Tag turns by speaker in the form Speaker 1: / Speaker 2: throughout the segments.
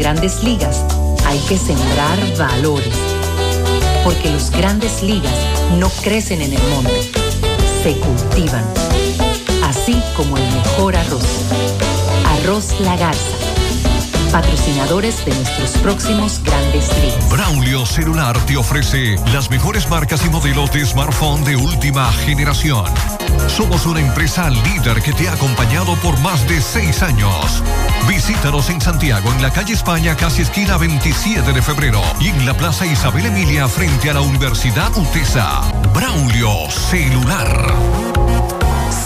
Speaker 1: grandes ligas hay que sembrar valores. Porque los grandes ligas no crecen en el monte, se cultivan. Así como el mejor arroz. Arroz La Garza patrocinadores de nuestros próximos grandes ligas.
Speaker 2: Braulio Celular te ofrece las mejores marcas y modelos de smartphone de última generación. Somos una empresa líder que te ha acompañado por más de seis años. Visítanos en Santiago, en la calle España, casi esquina 27 de febrero, y en la Plaza Isabel Emilia, frente a la Universidad UTESA. Braulio Celular.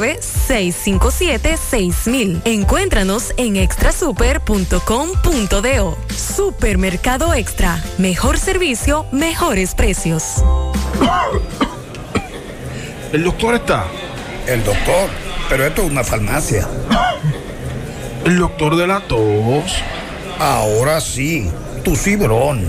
Speaker 3: 657-6000. Encuéntranos en extrasuper.com.do. Supermercado Extra. Mejor servicio, mejores precios.
Speaker 4: ¿El doctor está?
Speaker 5: El doctor, pero esto es una farmacia.
Speaker 4: ¿El doctor de la tos?
Speaker 5: Ahora sí, tu cibrón.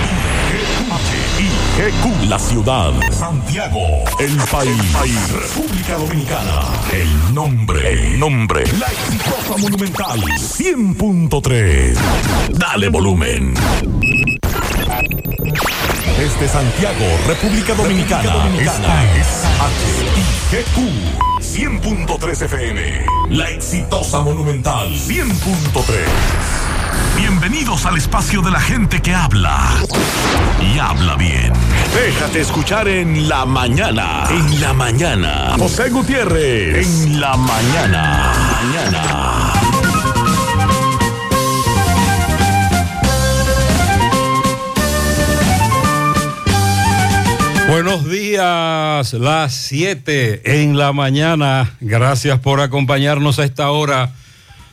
Speaker 2: GQ, la ciudad. Santiago, el país. República Dominicana. El nombre. El nombre. La exitosa monumental. 100.3. Dale volumen. Desde Santiago, República Dominicana. Esta es HIGQ. 100.3 FM. La exitosa monumental. 100.3. Bienvenidos al espacio de la gente que habla y habla bien. Déjate escuchar en la mañana. En la mañana. José Gutiérrez. En la mañana. Mañana.
Speaker 6: Buenos días, las 7 en la mañana. Gracias por acompañarnos a esta hora.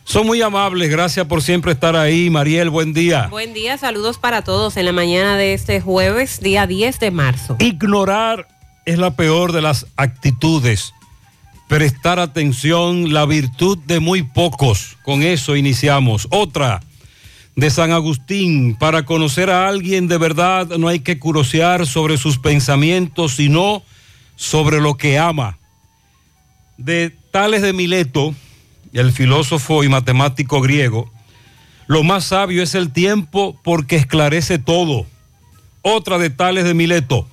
Speaker 6: Son muy amables, gracias por siempre estar ahí. Mariel, buen día.
Speaker 7: Buen día, saludos para todos en la mañana de este jueves, día 10 de marzo.
Speaker 6: Ignorar es la peor de las actitudes. Prestar atención, la virtud de muy pocos. Con eso iniciamos. Otra de San Agustín. Para conocer a alguien de verdad no hay que curosear sobre sus pensamientos, sino sobre lo que ama. De Tales de Mileto el filósofo y matemático griego, lo más sabio es el tiempo porque esclarece todo. Otra de tales de Mileto.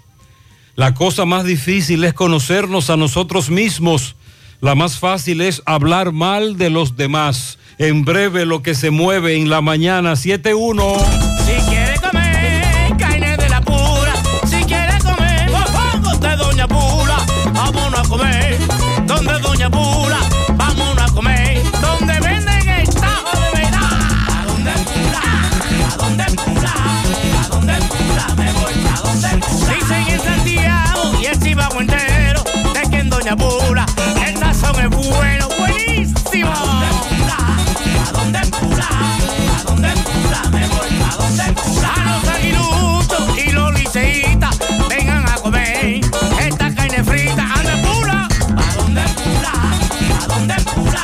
Speaker 6: La cosa más difícil es conocernos a nosotros mismos. La más fácil es hablar mal de los demás. En breve lo que se mueve en la mañana 7-1.
Speaker 8: Dicen en Santiago y el Chivago entero de que en Doña Pula el sazón es bueno, buenísimo. ¿A dónde Pula? ¿A dónde Pula? Me voy a dónde Pula. A los aguilutos y los liceitas vengan a comer esta carne frita. ¿A dónde Pula? ¿A dónde Pula? ¿A dónde Pula?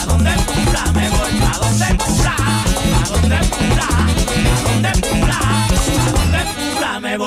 Speaker 8: ¿A dónde Pula? Me voy a dónde Pula. ¿A dónde Pula?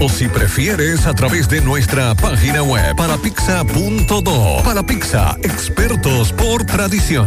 Speaker 9: O si prefieres, a través de nuestra página web palapizza.do. Para Pizza, expertos por tradición.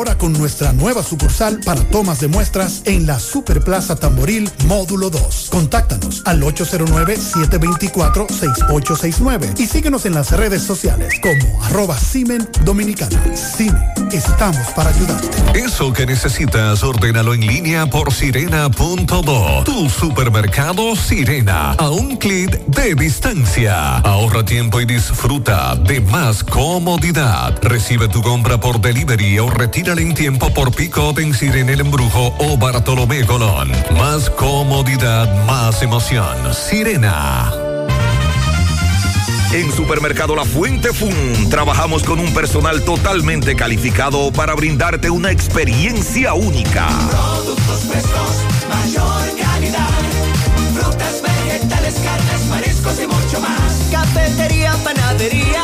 Speaker 10: con nuestra nueva sucursal para tomas de muestras en la Superplaza Tamboril Módulo 2. Contáctanos al 809-724-6869 y síguenos en las redes sociales como arroba Simen Dominicana. Simen, estamos para ayudarte.
Speaker 9: Eso que necesitas, ordénalo en línea por sirena.do. Tu supermercado Sirena, a un clic de distancia. Ahorra tiempo y disfruta de más comodidad. Recibe tu compra por delivery o en tiempo por pick-up en Sirena El Embrujo o Bartolomé Colón. Más comodidad, más emoción. Sirena.
Speaker 11: En Supermercado La Fuente Fun trabajamos con un personal totalmente calificado para brindarte una experiencia única.
Speaker 12: Productos frescos, mayor calidad. Frutas, vegetales, carnes, mariscos y mucho más. Cafetería, panadería,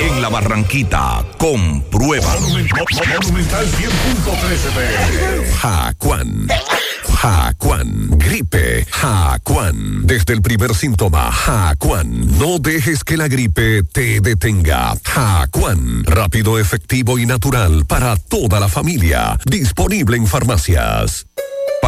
Speaker 11: En la Barranquita, comprueba.
Speaker 9: Jacuan. Jacuan. Gripe. Jacuan. Desde el primer síntoma, Jacuan. No dejes que la gripe te detenga. Jacuan. Rápido, efectivo y natural para toda la familia. Disponible en farmacias.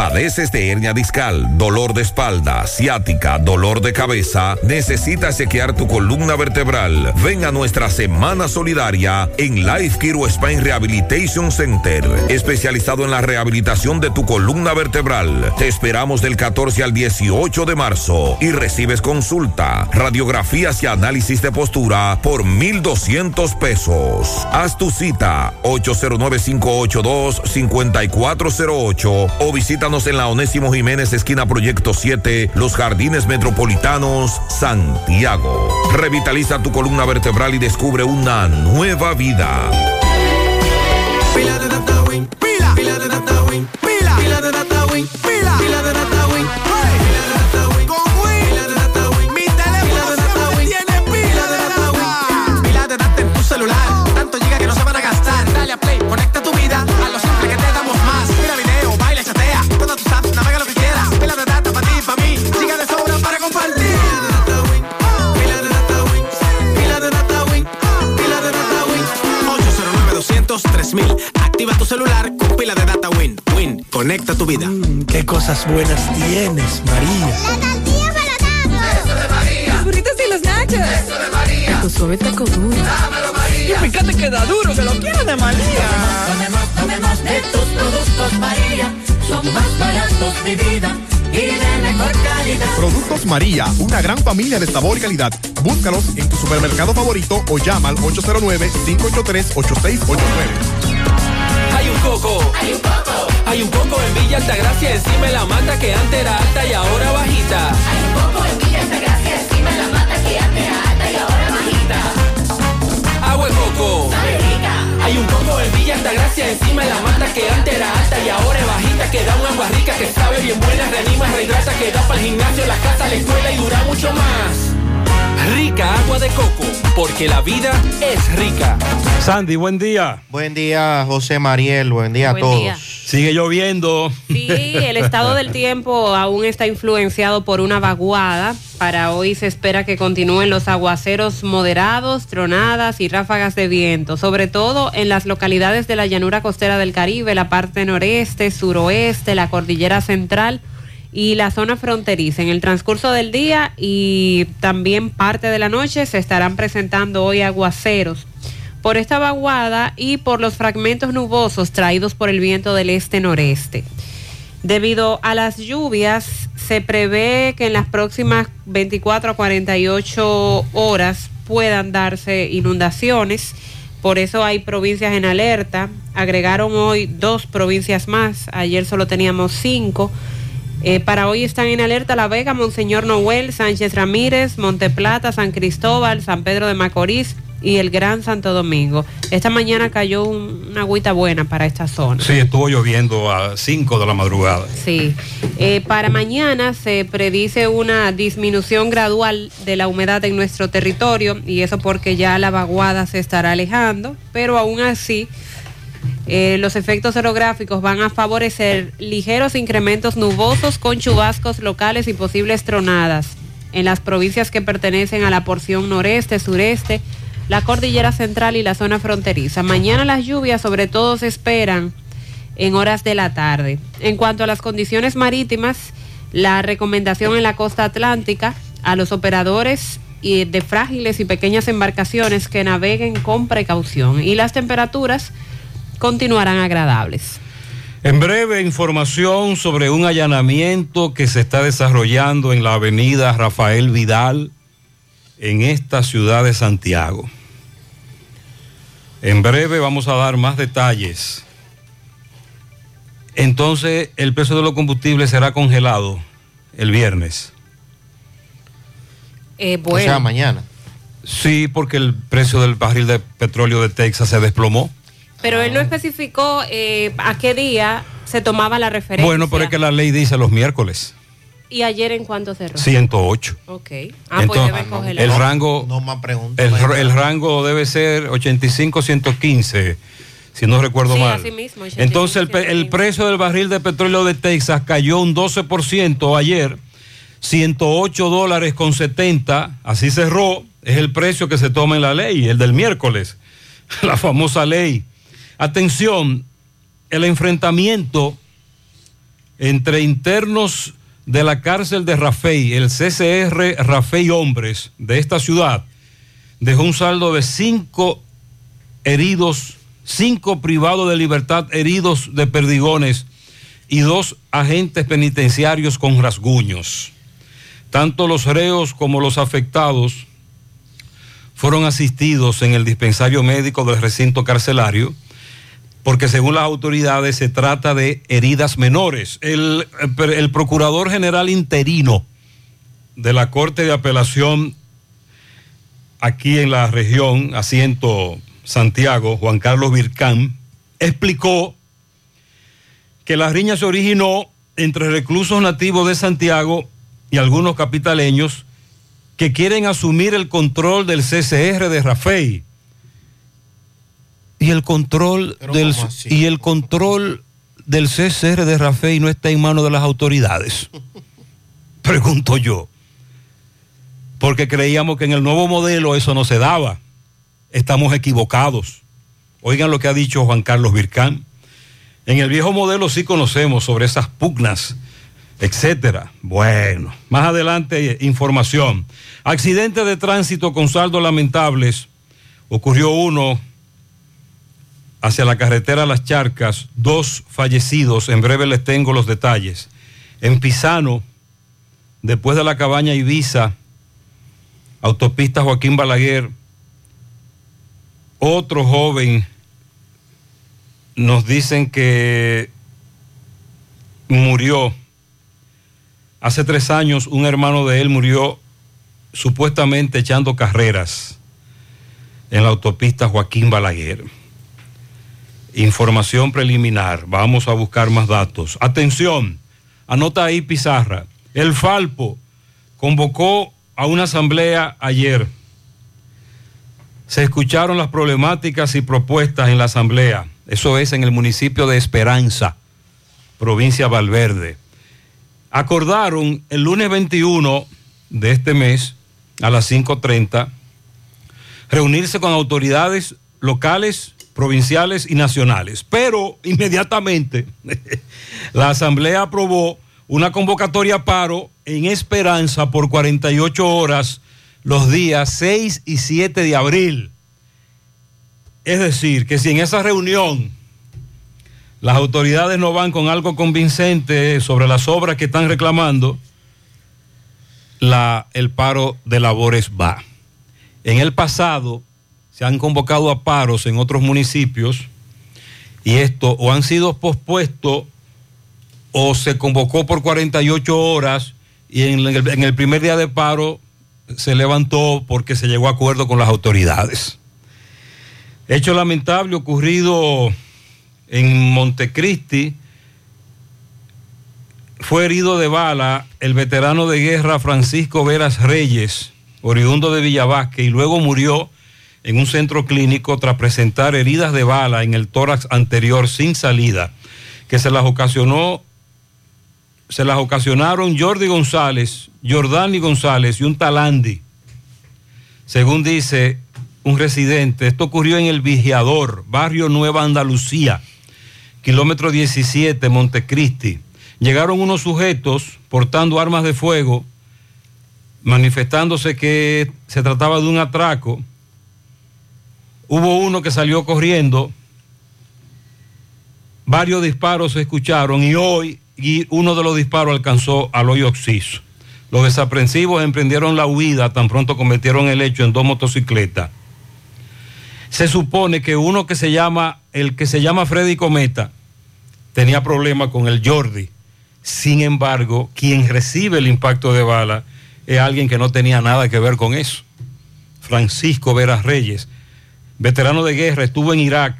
Speaker 11: Padeces de hernia discal, dolor de espalda, ciática, dolor de cabeza, necesitas chequear tu columna vertebral. Ven a nuestra semana solidaria en Life Kiro Spine Rehabilitation Center, especializado en la rehabilitación de tu columna vertebral. Te esperamos del 14 al 18 de marzo y recibes consulta, radiografías y análisis de postura por 1,200 pesos. Haz tu cita 809-582-5408 o en la Onésimo Jiménez, esquina Proyecto 7, Los Jardines Metropolitanos, Santiago. Revitaliza tu columna vertebral y descubre una nueva vida.
Speaker 12: Pila de pila, pila de pila, 3000. Activa tu celular con pila de data Win. Win, conecta tu vida.
Speaker 4: Qué cosas buenas tienes, María.
Speaker 13: La tortilla para
Speaker 14: Eso de María.
Speaker 13: Los burritos y los nachos.
Speaker 14: Eso de María.
Speaker 13: Tu suave taco duro.
Speaker 14: Dámelo, María.
Speaker 13: Y fíjate que da duro, que lo quiero de María.
Speaker 14: Tomemos, tomemos de tus productos, María. Son más baratos de vida. Y de mejor calidad.
Speaker 15: Productos María, una gran familia de sabor y calidad. Búscalos en tu supermercado favorito o llama al 809-583-8689.
Speaker 16: Hay un coco. Hay un coco. Hay un coco en Villa Altagracia encima de la mata que antes era alta y ahora bajita.
Speaker 14: Hay un coco en Villa Altagracia encima de la mata que antes era alta y ahora bajita.
Speaker 16: Agua de coco. Hay un coco en Villa Altagracia encima de la mata que antes era alta y ahora es bajita. Que da un agua que sabe bien buena, reanima, rehidrata, que da para el gimnasio, la casa, la escuela y dura mucho más. Rica agua de coco, porque la vida es rica.
Speaker 6: Sandy, buen día.
Speaker 17: Buen día, José Mariel. Buen día a
Speaker 7: Buen
Speaker 17: todos.
Speaker 7: día.
Speaker 6: Sigue lloviendo.
Speaker 7: Sí, el estado del tiempo aún está influenciado por una vaguada. Para hoy se espera que continúen los aguaceros moderados, tronadas y ráfagas de viento, sobre todo en las localidades de la llanura costera del Caribe, la parte noreste, suroeste, la cordillera central y la zona fronteriza. En el transcurso del día y también parte de la noche se estarán presentando hoy aguaceros por esta vaguada y por los fragmentos nubosos traídos por el viento del este-noreste. Debido a las lluvias, se prevé que en las próximas 24 a 48 horas puedan darse inundaciones. Por eso hay provincias en alerta. Agregaron hoy dos provincias más. Ayer solo teníamos cinco. Eh, para hoy están en alerta La Vega, Monseñor Noel, Sánchez Ramírez, Monteplata, San Cristóbal, San Pedro de Macorís y el Gran Santo Domingo. Esta mañana cayó un- una agüita buena para esta zona.
Speaker 6: Sí, estuvo lloviendo a 5 de la madrugada.
Speaker 7: Sí. Eh, para mañana se predice una disminución gradual de la humedad en nuestro territorio y eso porque ya la vaguada se estará alejando, pero aún así eh, los efectos orográficos van a favorecer ligeros incrementos nubosos con chubascos locales y posibles tronadas en las provincias que pertenecen a la porción noreste, sureste, la cordillera central y la zona fronteriza. Mañana las lluvias sobre todo se esperan en horas de la tarde. En cuanto a las condiciones marítimas, la recomendación en la costa atlántica a los operadores de frágiles y pequeñas embarcaciones que naveguen con precaución y las temperaturas continuarán agradables.
Speaker 6: En breve, información sobre un allanamiento que se está desarrollando en la avenida Rafael Vidal en esta ciudad de Santiago. En breve vamos a dar más detalles. Entonces, el precio de los combustibles será congelado el viernes.
Speaker 7: Eh, bueno,
Speaker 17: mañana.
Speaker 6: Sí, porque el precio del barril de petróleo de Texas se desplomó.
Speaker 7: Pero él no especificó eh, a qué día se tomaba la referencia.
Speaker 6: Bueno, pero es que la ley dice los miércoles,
Speaker 7: ¿Y ayer en cuánto cerró?
Speaker 6: 108.
Speaker 7: Ok. Ah, pues debe congelar.
Speaker 6: el rango
Speaker 17: No más preguntas.
Speaker 6: el, el rango debe ser 85-115, si no recuerdo
Speaker 7: Sí,
Speaker 6: mal.
Speaker 7: así mismo, 85,
Speaker 6: Entonces el precio del barril de petróleo de Texas cayó un 12% ayer, 108 dólares con 70, así cerró, es el precio que se toma en la ley, el del miércoles, la famosa ley. Atención, el enfrentamiento entre internos de la cárcel de Rafey, el CCR Rafey Hombres de esta ciudad, dejó un saldo de cinco heridos, cinco privados de libertad heridos de perdigones y dos agentes penitenciarios con rasguños. Tanto los reos como los afectados fueron asistidos en el dispensario médico del recinto carcelario porque según las autoridades se trata de heridas menores. El, el procurador general interino de la Corte de Apelación aquí en la región, asiento Santiago, Juan Carlos Vircán, explicó que la riña se originó entre reclusos nativos de Santiago y algunos capitaleños que quieren asumir el control del CCR de Rafey y el control del y el control del CCR de Rafey no está en manos de las autoridades. Pregunto yo. Porque creíamos que en el nuevo modelo eso no se daba. Estamos equivocados. Oigan lo que ha dicho Juan Carlos Vircán. En el viejo modelo sí conocemos sobre esas pugnas, etcétera. Bueno, más adelante información. Accidente de tránsito con saldos lamentables. Ocurrió uno hacia la carretera Las Charcas, dos fallecidos. En breve les tengo los detalles. En Pisano, después de la cabaña Ibiza, autopista Joaquín Balaguer, otro joven nos dicen que murió. Hace tres años un hermano de él murió supuestamente echando carreras en la autopista Joaquín Balaguer. Información preliminar. Vamos a buscar más datos. Atención, anota ahí Pizarra. El Falpo convocó a una asamblea ayer. Se escucharon las problemáticas y propuestas en la asamblea. Eso es en el municipio de Esperanza, provincia Valverde. Acordaron el lunes 21 de este mes a las 5.30 reunirse con autoridades locales, provinciales y nacionales. Pero inmediatamente la Asamblea aprobó una convocatoria a paro en Esperanza por 48 horas los días 6 y 7 de abril. Es decir, que si en esa reunión las autoridades no van con algo convincente sobre las obras que están reclamando, la, el paro de labores va. En el pasado se han convocado a paros en otros municipios y esto o han sido pospuestos o se convocó por 48 horas y en el, primer día de paro se levantó porque se llegó a acuerdo con las autoridades. Hecho lamentable ocurrido en Montecristi. Fue herido de bala el veterano de guerra Francisco Veras Reyes, oriundo de Villavasque, y luego murió en un centro clínico tras presentar heridas de bala en el tórax anterior sin salida, que se las ocasionó, se las ocasionaron Jordi González, Jordani González y un talandi. Según dice un residente, esto ocurrió en el Vigiador, barrio Nueva Andalucía, kilómetro 17, Montecristi. Llegaron unos sujetos portando armas de fuego, manifestándose que se trataba de un atraco. Hubo uno que salió corriendo, varios disparos se escucharon y hoy uno de los disparos alcanzó al hoyo oxiso. Los desaprensivos emprendieron la huida, tan pronto cometieron el hecho en dos motocicletas. Se supone que uno que se llama, el que se llama Freddy Cometa, tenía problemas con el Jordi. Sin embargo, quien recibe el impacto de bala es alguien que no tenía nada que ver con eso. Francisco Veras Reyes, veterano de guerra, estuvo en Irak.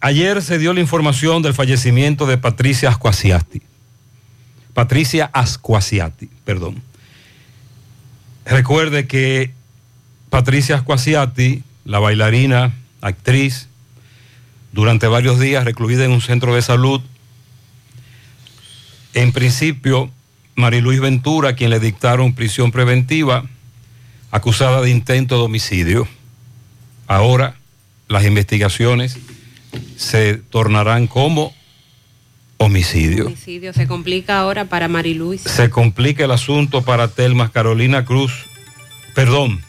Speaker 6: Ayer se dio la información del fallecimiento de Patricia Ascuasiati. Patricia Ascuasiati, perdón. Recuerde que Patricia Ascuasiati, la bailarina, actriz, durante varios días recluida en un centro de salud. En principio, Mariluis Ventura, quien le dictaron prisión preventiva, acusada de intento de homicidio. Ahora las investigaciones se tornarán como homicidio.
Speaker 7: Homicidio se complica ahora para Mariluis.
Speaker 6: Se complica el asunto para Telmas Carolina Cruz, perdón,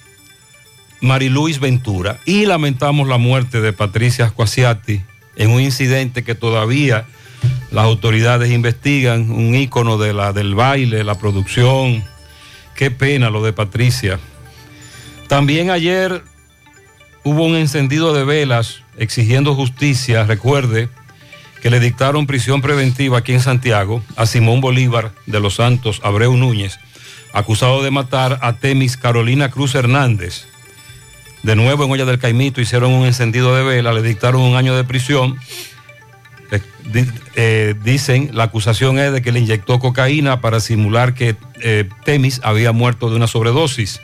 Speaker 6: Mariluis Ventura. Y lamentamos la muerte de Patricia Ascuasiati en un incidente que todavía las autoridades investigan, un ícono de la, del baile, la producción. Qué pena lo de Patricia. También ayer hubo un encendido de velas exigiendo justicia, recuerde, que le dictaron prisión preventiva aquí en Santiago a Simón Bolívar de los Santos Abreu Núñez, acusado de matar a Temis Carolina Cruz Hernández. De nuevo en Olla del Caimito hicieron un encendido de vela, le dictaron un año de prisión. Eh, eh, dicen, la acusación es de que le inyectó cocaína para simular que eh, Temis había muerto de una sobredosis.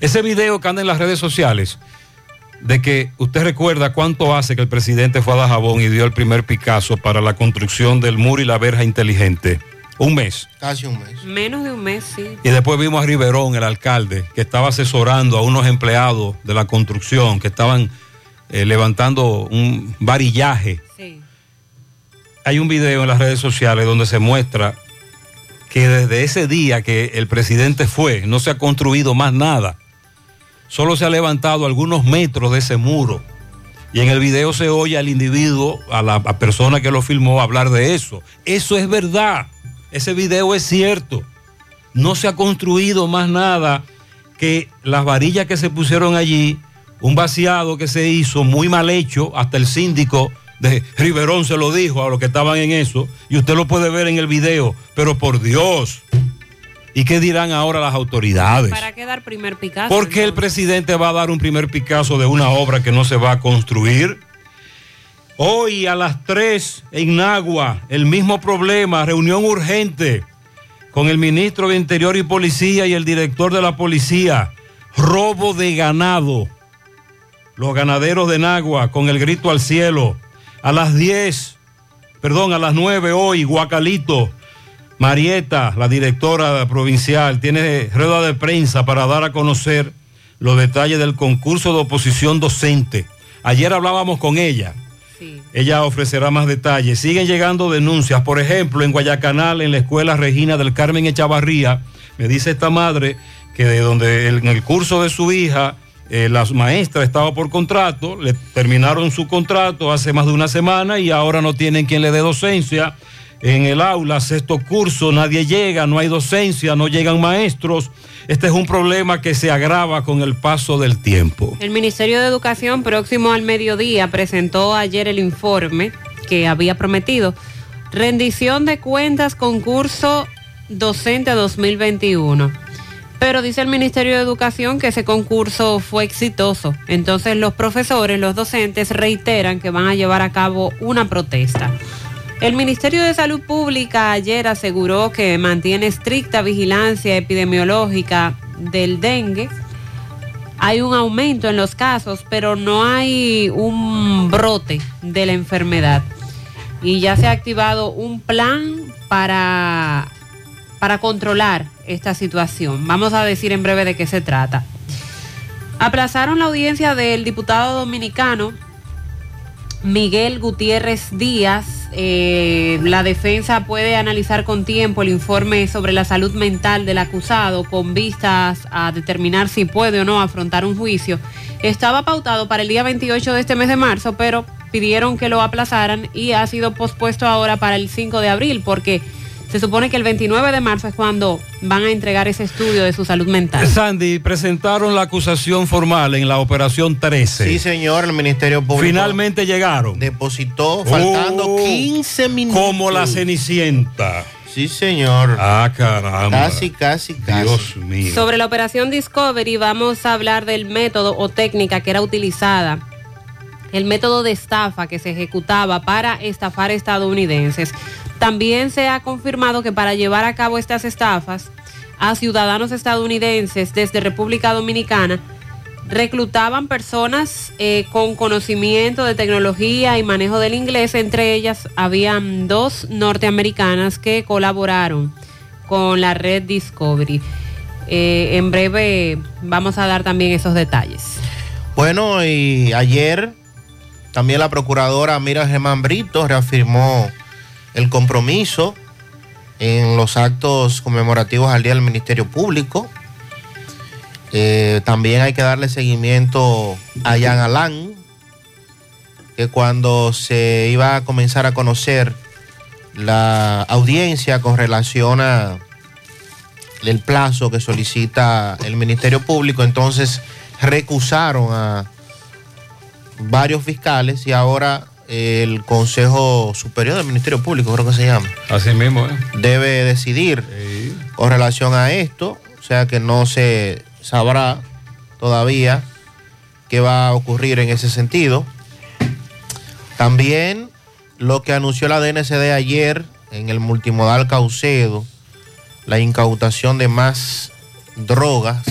Speaker 6: Ese video que en las redes sociales, de que usted recuerda cuánto hace que el presidente fue a Dajabón y dio el primer Picasso para la construcción del muro y la verja inteligente. Un mes.
Speaker 17: Casi un mes.
Speaker 7: Menos de un mes, sí.
Speaker 6: Y después vimos a Riverón, el alcalde, que estaba asesorando a unos empleados de la construcción que estaban eh, levantando un varillaje. Hay un video en las redes sociales donde se muestra que desde ese día que el presidente fue, no se ha construido más nada. Solo se ha levantado algunos metros de ese muro. Y en el video se oye al individuo, a la persona que lo filmó, hablar de eso. Eso es verdad. Ese video es cierto. No se ha construido más nada que las varillas que se pusieron allí, un vaciado que se hizo muy mal hecho, hasta el síndico de Riverón se lo dijo a los que estaban en eso, y usted lo puede ver en el video, pero por Dios. ¿Y qué dirán ahora las autoridades?
Speaker 7: ¿Para qué dar primer Picasso?
Speaker 6: ¿Por qué el presidente va a dar un primer Picasso de una obra que no se va a construir? Hoy a las 3 en Nagua, el mismo problema, reunión urgente con el ministro de Interior y Policía y el director de la policía. Robo de ganado. Los ganaderos de Nagua con el grito al cielo. A las 10, perdón, a las 9 hoy, Guacalito. Marieta, la directora provincial, tiene rueda de prensa para dar a conocer los detalles del concurso de oposición docente. Ayer hablábamos con ella. Ella ofrecerá más detalles. Siguen llegando denuncias. Por ejemplo, en Guayacanal, en la escuela Regina del Carmen Echavarría, me dice esta madre que de donde en el curso de su hija, eh, la maestra estaba por contrato, le terminaron su contrato hace más de una semana y ahora no tienen quien le dé docencia. En el aula, sexto curso, nadie llega, no hay docencia, no llegan maestros. Este es un problema que se agrava con el paso del tiempo.
Speaker 7: El Ministerio de Educación, próximo al mediodía, presentó ayer el informe que había prometido. Rendición de cuentas, concurso docente 2021. Pero dice el Ministerio de Educación que ese concurso fue exitoso. Entonces los profesores, los docentes reiteran que van a llevar a cabo una protesta. El Ministerio de Salud Pública ayer aseguró que mantiene estricta vigilancia epidemiológica del dengue. Hay un aumento en los casos, pero no hay un brote de la enfermedad. Y ya se ha activado un plan para, para controlar esta situación. Vamos a decir en breve de qué se trata. Aplazaron la audiencia del diputado dominicano Miguel Gutiérrez Díaz. Eh, la defensa puede analizar con tiempo el informe sobre la salud mental del acusado con vistas a determinar si puede o no afrontar un juicio. Estaba pautado para el día 28 de este mes de marzo, pero pidieron que lo aplazaran y ha sido pospuesto ahora para el 5 de abril porque se supone que el 29 de marzo es cuando van a entregar ese estudio de su salud mental.
Speaker 6: Sandy, presentaron la acusación formal en la operación 13.
Speaker 17: Sí, señor, el Ministerio Público.
Speaker 6: Finalmente llegaron.
Speaker 17: Depositó faltando
Speaker 6: Oh,
Speaker 17: 15 minutos.
Speaker 6: Como la Cenicienta.
Speaker 17: Sí, señor.
Speaker 6: Ah, caramba.
Speaker 17: Casi, casi, casi.
Speaker 6: Dios mío.
Speaker 7: Sobre la operación Discovery vamos a hablar del método o técnica que era utilizada, el método de estafa que se ejecutaba para estafar estadounidenses. También se ha confirmado que para llevar a cabo estas estafas a ciudadanos estadounidenses desde República Dominicana, reclutaban personas eh, con conocimiento de tecnología y manejo del inglés. Entre ellas habían dos norteamericanas que colaboraron con la red Discovery. Eh, en breve vamos a dar también esos detalles.
Speaker 17: Bueno, y ayer también la procuradora Mira Germán Brito reafirmó el compromiso en los actos conmemorativos al Día del Ministerio Público. Eh, también hay que darle seguimiento a Jan Alán, que cuando se iba a comenzar a conocer la audiencia con relación a el plazo que solicita el Ministerio Público, entonces recusaron a varios fiscales y ahora el Consejo Superior del Ministerio Público, creo que se llama,
Speaker 6: Así mismo, ¿eh?
Speaker 17: debe decidir con relación a esto, o sea que no se sabrá todavía qué va a ocurrir en ese sentido. También lo que anunció la DNCD ayer en el multimodal Caucedo, la incautación de más drogas.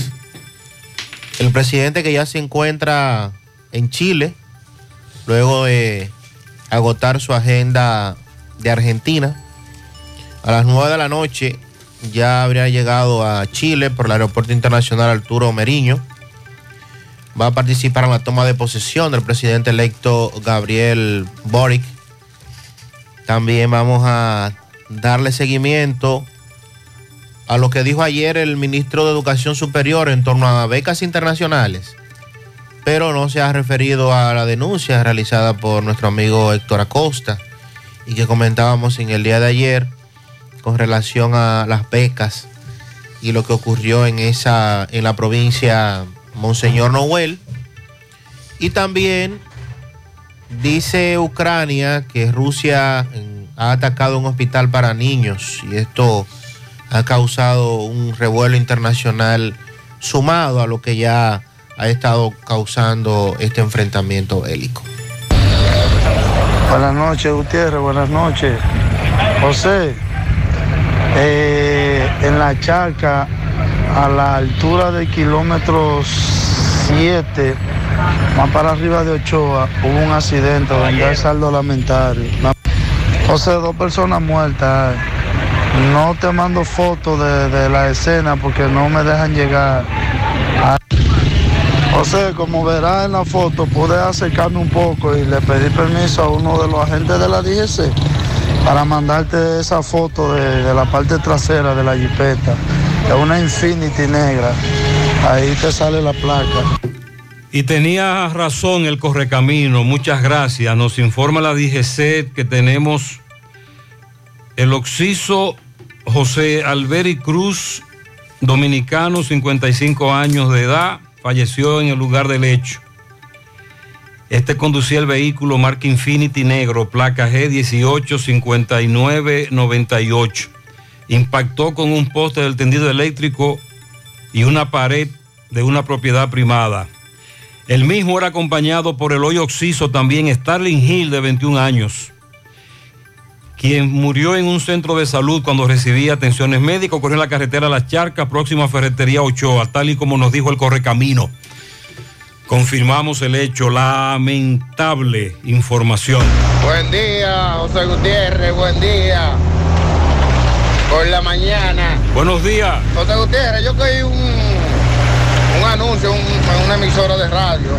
Speaker 17: El presidente que ya se encuentra en Chile, luego de agotar su agenda de Argentina, a las 9 de la noche ya habría llegado a Chile por el Aeropuerto Internacional Arturo Meriño. va a participar en la toma de posesión del presidente electo Gabriel Boric. También vamos a darle seguimiento a lo que dijo ayer el ministro de Educación Superior en torno a becas internacionales, pero no se ha referido a la denuncia realizada por nuestro amigo Héctor Acosta y que comentábamos en el día de ayer con relación a las becas y lo que ocurrió en esa en la provincia Monseñor Noel. Y también dice Ucrania que Rusia ha atacado un hospital para niños y esto ha causado un revuelo internacional sumado a lo que ya ha estado causando este enfrentamiento bélico.
Speaker 18: Buenas noches, Gutiérrez, buenas noches. José, eh, en la charca, a la altura del kilómetro 7, más para arriba de Ochoa, hubo un accidente donde hay saldo lamentable. La- José, dos personas muertas. No te mando fotos de, de la escena porque no me dejan llegar. a- José, como verás en la foto, pude acercarme un poco y le pedí permiso a uno de los agentes de la DGC para mandarte esa foto de, la parte trasera de la jipeta. Es una Infinity negra. Ahí te sale la placa.
Speaker 6: Y tenía razón el correcamino, muchas gracias. Nos informa la DGC que tenemos el occiso José Alberi Cruz, dominicano, 55 años de edad, falleció en el lugar del hecho. Este conducía el vehículo marca Infinity negro, placa G185998. Impactó con un poste del tendido eléctrico y una pared de una propiedad primada. El mismo era acompañado por el hoy occiso también Starling Hill de 21 años, quien murió en un centro de salud cuando recibía atenciones médicas, corrió en la carretera Las Charcas, próxima a Ferretería Ochoa, tal y como nos dijo el correcamino. Confirmamos el hecho, lamentable información.
Speaker 19: Buen día, José Gutiérrez, buen día. Por la mañana.
Speaker 6: Buenos días.
Speaker 19: José Gutiérrez, yo cogí un, un anuncio un- en una emisora de radio.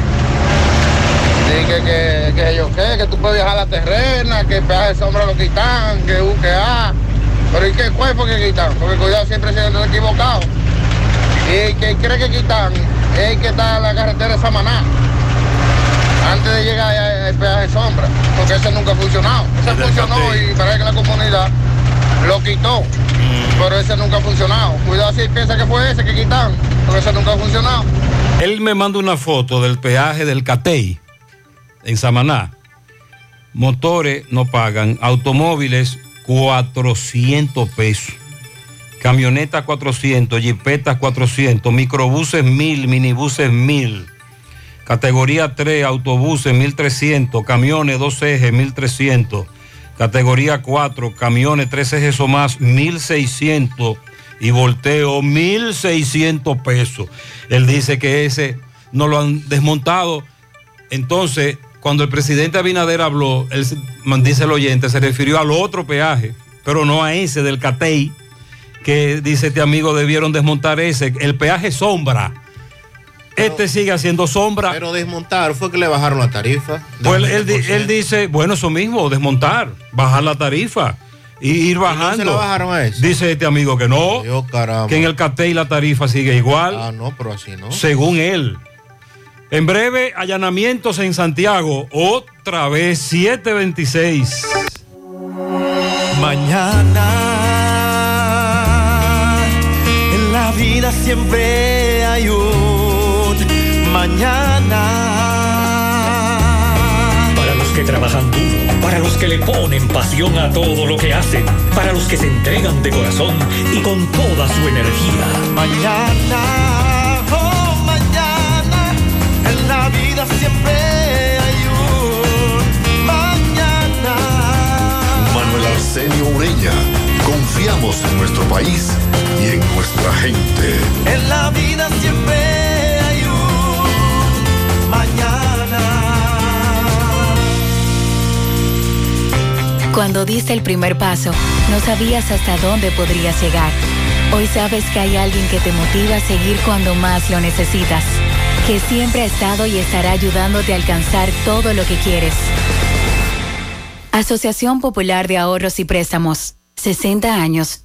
Speaker 19: Dije que, que yo qué, que tú puedes viajar a la terrena, que el peaje de sombra lo quitan, que U, que A. Pero ¿y qué fue que quitan? Porque cuidado siempre se han equivocado. Y que cree que quitan es que está en la carretera de Samaná. Antes de llegar al peaje de sombra, porque ese nunca ha funcionado. Ese funcionó y parece que la comunidad lo quitó, pero ese nunca ha funcionado. Cuidado si piensa que fue ese que quitan, porque ese nunca ha funcionado.
Speaker 6: Él me manda una foto del peaje del Catey en Samaná. Motores no pagan, automóviles 400 pesos, camionetas 400, jipetas 400, microbuses 1000, minibuses 1000, categoría 3, autobuses 1300, camiones 2 ejes 1300, categoría 4, camiones 3 ejes o más 1600 y volteo 1600 pesos. Él dice que ese no lo han desmontado. Entonces, cuando el presidente Abinader habló, él dice el oyente, se refirió al otro peaje, pero no a ese del Catey, que dice este amigo debieron desmontar ese, el peaje sombra. este sigue haciendo sombra.
Speaker 17: Pero desmontar fue que le bajaron la tarifa.
Speaker 6: Pues él, di- él dice, bueno, eso mismo, desmontar, bajar la tarifa y ir bajando.
Speaker 17: se la bajaron a eso?
Speaker 6: Dice este amigo que no,
Speaker 17: Dios,
Speaker 6: que en el Catey la tarifa sigue igual.
Speaker 17: Ah, no, pero así no.
Speaker 6: Según él. En breve, allanamientos en Santiago, otra vez 726.
Speaker 20: Mañana, en la vida siempre hay un mañana.
Speaker 21: Para los que trabajan duro, para los que le ponen pasión a todo lo que hacen, para los que se entregan de corazón y con toda su energía.
Speaker 20: Mañana, oh vida siempre hay un mañana.
Speaker 22: Manuel Arsenio Ureña. Confiamos en nuestro país y en nuestra gente.
Speaker 20: En la vida siempre hay un mañana.
Speaker 23: Cuando diste el primer paso, no sabías hasta dónde podrías llegar. Hoy sabes que hay alguien que te motiva a seguir cuando más lo necesitas. Que siempre ha estado y estará ayudándote a alcanzar todo lo que quieres. Asociación Popular de Ahorros y Préstamos. 60 años.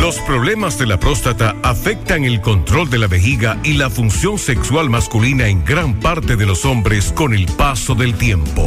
Speaker 20: Los problemas de la próstata afectan el control de la vejiga y la función sexual masculina en gran parte de los hombres con el paso del tiempo.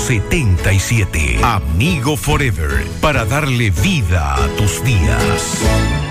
Speaker 20: Amigo Forever, para darle vida a tus días.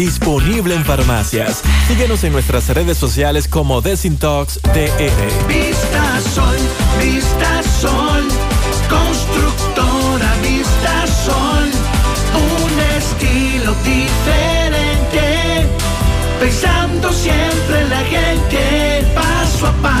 Speaker 24: disponible en farmacias. Síguenos en nuestras redes sociales como Desintox TR.
Speaker 25: Vista Sol, Vista Sol, constructora Vista Sol, un estilo diferente, pensando siempre en la gente, paso a paso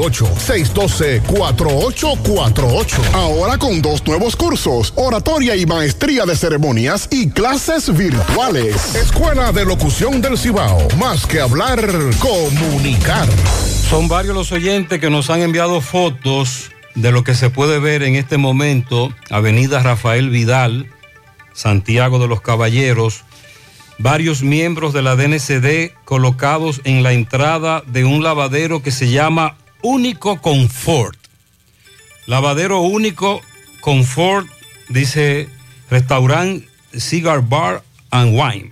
Speaker 26: 828-612-4848. Ahora con dos nuevos cursos, oratoria y maestría de ceremonias y clases virtuales. Escuela de Locución del Cibao. Más que hablar, comunicar.
Speaker 6: Son varios los oyentes que nos han enviado fotos de lo que se puede ver en este momento, Avenida Rafael Vidal, Santiago de los Caballeros, varios miembros de la DNCD colocados en la entrada de un lavadero que se llama Único Confort. Lavadero Único Confort, dice restaurant Cigar Bar and Wine.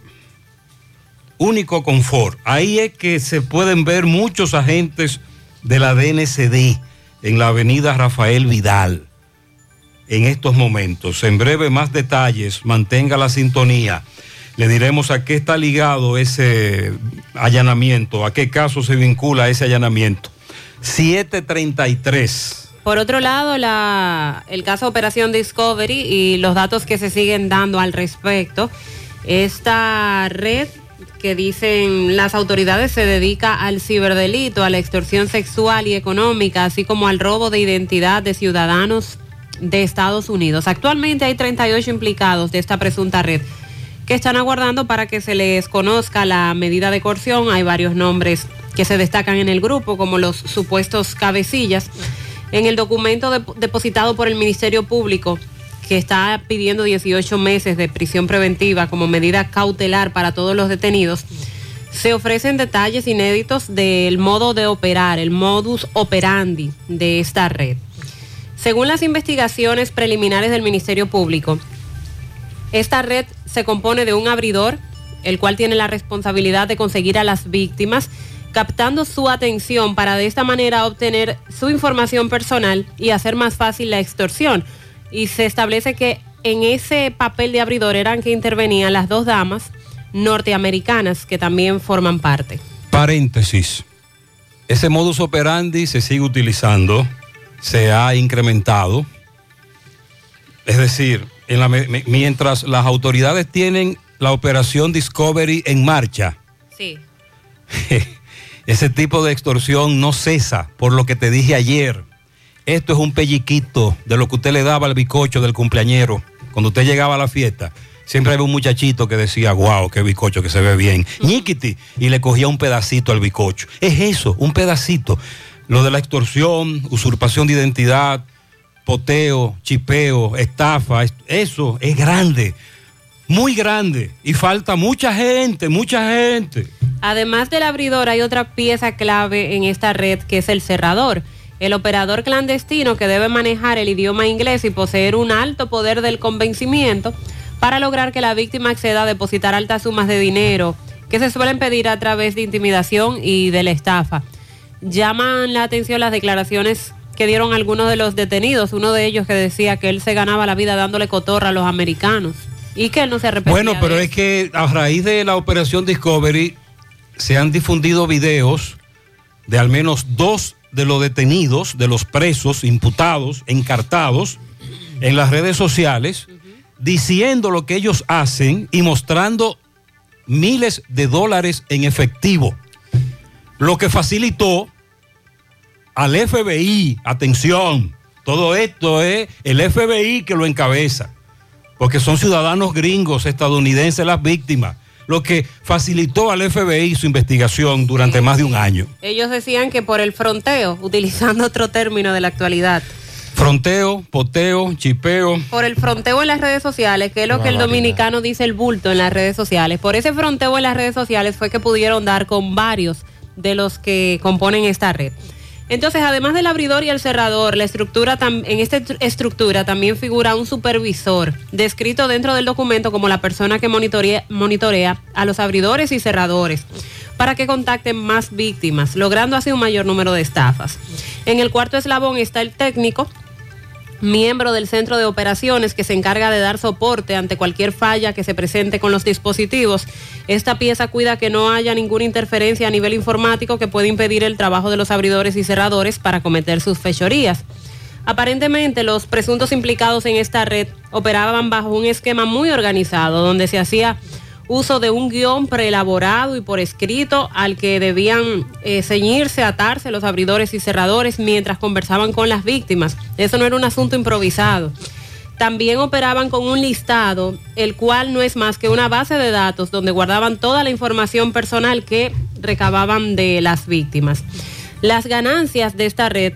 Speaker 6: Único Confort. Ahí es que se pueden ver muchos agentes de la DNCD en la avenida Rafael Vidal en estos momentos. En breve más detalles, mantenga la sintonía. Le diremos a qué está ligado ese allanamiento, a qué caso se vincula ese allanamiento. 733.
Speaker 7: Por otro lado, la, el caso Operación Discovery y los datos que se siguen dando al respecto. Esta red que dicen las autoridades se dedica al ciberdelito, a la extorsión sexual y económica, así como al robo de identidad de ciudadanos de Estados Unidos. Actualmente hay 38 implicados de esta presunta red que están aguardando para que se les conozca la medida de coerción. Hay varios nombres que se destacan en el grupo, como los supuestos cabecillas. En el documento de- depositado por el Ministerio Público, que está pidiendo 18 meses de prisión preventiva como medida cautelar para todos los detenidos, se ofrecen detalles inéditos del modo de operar, el modus operandi de esta red. Según las investigaciones preliminares del Ministerio Público, esta red se compone de un abridor, el cual tiene la responsabilidad de conseguir a las víctimas, captando su atención para de esta manera obtener su información personal y hacer más fácil la extorsión. Y se establece que en ese papel de abridor eran que intervenían las dos damas norteamericanas que también forman parte.
Speaker 6: Paréntesis. Ese modus operandi se sigue utilizando, se ha incrementado. Es decir, en la mientras las autoridades tienen la operación Discovery en marcha,
Speaker 7: Sí.
Speaker 6: ese tipo de extorsión no cesa, por lo que te dije ayer. Esto es un pelliquito de lo que usted le daba al bicocho del cumpleañero cuando usted llegaba a la fiesta. Siempre había un muchachito que decía, wow, qué bicocho que se ve bien. ñiquiti, y le cogía un pedacito al bicocho. Es eso, un pedacito. Lo de la extorsión, usurpación de identidad, poteo, chipeo, estafa, es- eso es grande, muy grande. Y falta mucha gente, mucha gente.
Speaker 7: Además del abridor, hay otra pieza clave en esta red que es el cerrador. El operador clandestino que debe manejar el idioma inglés y poseer un alto poder del convencimiento para lograr que la víctima acceda a depositar altas sumas de dinero que se suelen pedir a través de intimidación y de la estafa. Llaman la atención las declaraciones que dieron algunos de los detenidos, uno de ellos que decía que él se ganaba la vida dándole cotorra a los americanos y que él no se arrepentía.
Speaker 6: Bueno, pero es que a raíz de la operación Discovery se han difundido videos de al menos dos de los detenidos, de los presos, imputados, encartados en las redes sociales, diciendo lo que ellos hacen y mostrando miles de dólares en efectivo. Lo que facilitó al FBI, atención, todo esto es el FBI que lo encabeza porque son ciudadanos gringos, estadounidenses las víctimas, lo que facilitó al FBI su investigación durante más de un año.
Speaker 7: Ellos decían que por el fronteo, utilizando otro término de la actualidad,
Speaker 6: Fronteo, poteo, chipeo.
Speaker 7: por el fronteo en las redes sociales, que es lo
Speaker 6: Qué
Speaker 7: que el dominicano dice el bulto en las redes sociales, por ese fronteo en las redes sociales fue que pudieron dar con varios de los que componen esta red. Entonces, además del abridor y el cerrador, la estructura en esta estru- estructura también figura un supervisor, descrito dentro del documento como la persona que monitorea, monitorea a los abridores y cerradores para que contacten más víctimas, logrando así un mayor número de estafas. En el cuarto eslabón está el técnico, miembro del centro de operaciones que se encarga de dar soporte ante cualquier falla que se presente con los dispositivos. Esta pieza cuida que no haya ninguna interferencia a nivel informático que pueda impedir el trabajo de los abridores y cerradores para cometer sus fechorías. Aparentemente los presuntos implicados en esta red operaban bajo un esquema muy organizado donde se hacía uso de un guion preelaborado y por escrito al que debían eh, ceñirse, atarse los abridores y cerradores mientras conversaban con las víctimas. Eso no era un asunto improvisado. También operaban con un listado, el cual no es más que una base de datos donde guardaban toda la información personal que recababan de las víctimas. Las ganancias de esta red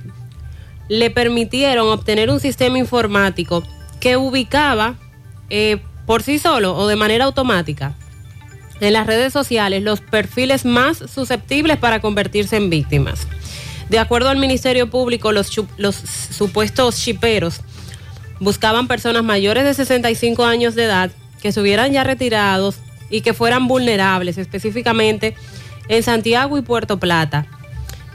Speaker 7: le permitieron obtener un sistema informático que ubicaba eh, por sí solo o de manera automática en las redes sociales los perfiles más susceptibles para convertirse en víctimas. De acuerdo al Ministerio Público, los, supuestos chiperos buscaban personas mayores de 65 años de edad que estuvieran ya retirados y que fueran vulnerables, específicamente en Santiago y Puerto Plata,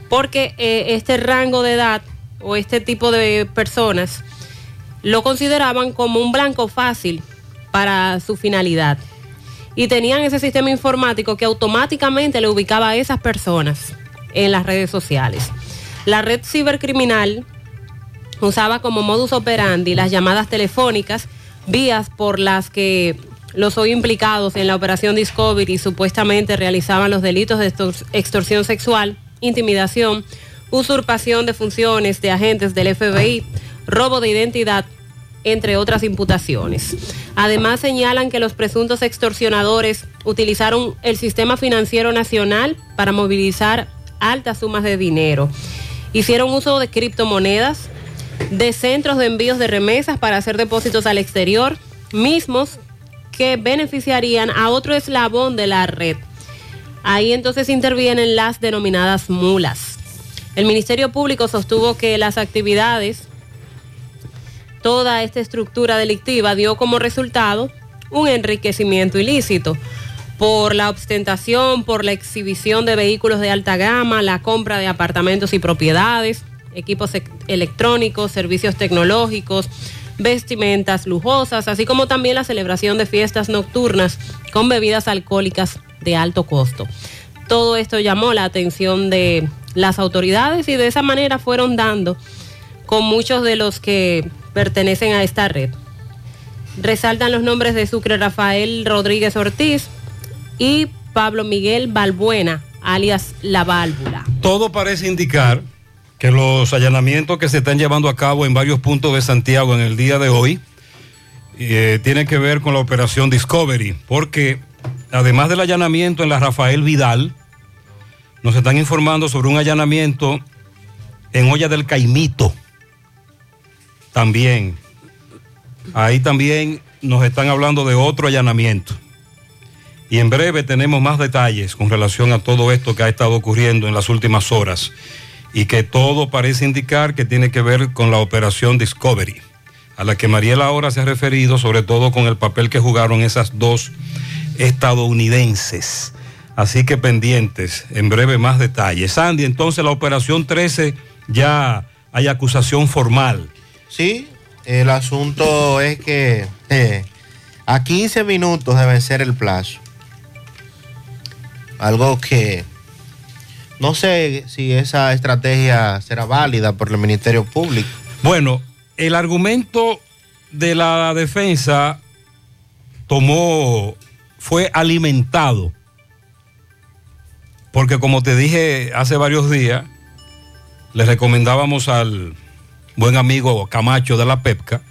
Speaker 7: porque eh, este rango de edad o este tipo de personas lo consideraban como un blanco fácil para su finalidad. Y tenían ese sistema informático que automáticamente le ubicaba a esas personas en las redes sociales. La red cibercriminal usaba como modus operandi las llamadas telefónicas, vías por las que los hoy implicados en la operación Discovery supuestamente realizaban los delitos de extor- extorsión sexual, intimidación, usurpación de funciones de agentes del FBI, robo de identidad, entre otras imputaciones. Además señalan que los presuntos extorsionadores utilizaron el sistema financiero nacional para movilizar altas sumas de dinero. Hicieron uso de criptomonedas, de centros de envíos de remesas para hacer depósitos al exterior, mismos que beneficiarían a otro eslabón de la red. Ahí entonces intervienen las denominadas mulas. El Ministerio Público sostuvo que las actividades, toda esta estructura delictiva dio como resultado un enriquecimiento ilícito por la ostentación, por la exhibición de vehículos de alta gama, la compra de apartamentos y propiedades, equipos e- electrónicos, servicios tecnológicos, vestimentas lujosas, así como también la celebración de fiestas nocturnas con bebidas alcohólicas de alto costo. Todo esto llamó la atención de las autoridades y de esa manera fueron dando con muchos de los que pertenecen a esta red. Resaltan los nombres de Sucre Rafael Rodríguez Ortiz y Pablo Miguel Balbuena, alias La Válvula.
Speaker 6: Todo parece indicar que los allanamientos que se están llevando a cabo en varios puntos de Santiago en el día de hoy eh, tienen que ver con la operación Discovery, porque además del allanamiento en la Rafael Vidal, nos están informando sobre un allanamiento en Olla del Caimito. También. Ahí también nos están hablando de otro allanamiento. Y en breve tenemos más detalles con relación a todo esto que ha estado ocurriendo en las últimas horas y que todo parece indicar que tiene que ver con la operación Discovery, a la que Mariela ahora se ha referido, sobre todo con el papel que jugaron esas dos estadounidenses. Así que pendientes, en breve más detalles. Sandy, entonces la operación 13 ya hay acusación formal.
Speaker 17: Sí, el asunto es que eh, a 15 minutos debe ser el plazo. Algo que no sé si esa estrategia será válida por el Ministerio Público.
Speaker 6: Bueno, el argumento de la defensa tomó, fue alimentado, porque como te dije hace varios días, le recomendábamos al buen amigo Camacho de la PEPCA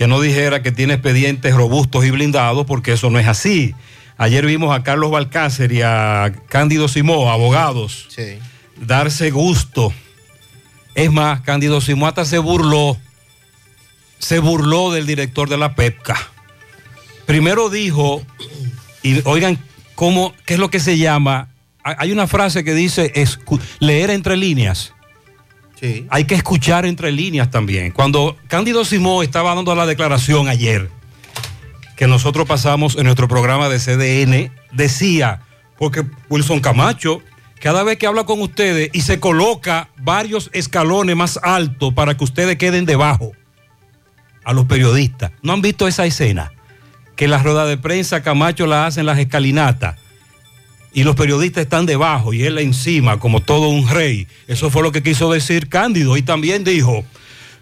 Speaker 6: que no dijera que tiene expedientes robustos y blindados, porque eso no es así. Ayer vimos a Carlos Balcácer y a Cándido Simó, abogados, darse gusto. Es más, Cándido Simó hasta se burló, se burló del director de la PEPCA. Primero dijo, y oigan, cómo, ¿qué es lo que se llama? Hay una frase que dice leer entre líneas. Hay que escuchar entre líneas también. Cuando Cándido Simó estaba dando la declaración ayer, que nosotros pasamos en nuestro programa de CDN, decía, porque Wilson Camacho, cada vez que habla con ustedes y se coloca varios escalones más altos para que ustedes queden debajo a los periodistas. ¿No han visto esa escena? Que las ruedas de prensa Camacho la hacen las escalinatas y los periodistas están debajo y él encima como todo un rey. Eso fue lo que quiso decir Cándido y también dijo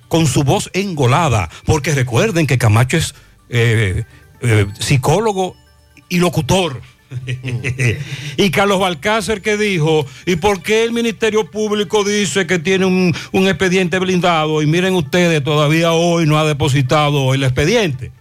Speaker 6: con su voz engolada, porque recuerden que Camacho es eh, eh, psicólogo y locutor. y Carlos Balcácer que dijo, ¿y por qué el Ministerio Público dice que tiene un, un expediente blindado? Y miren ustedes, todavía hoy no ha depositado el expediente.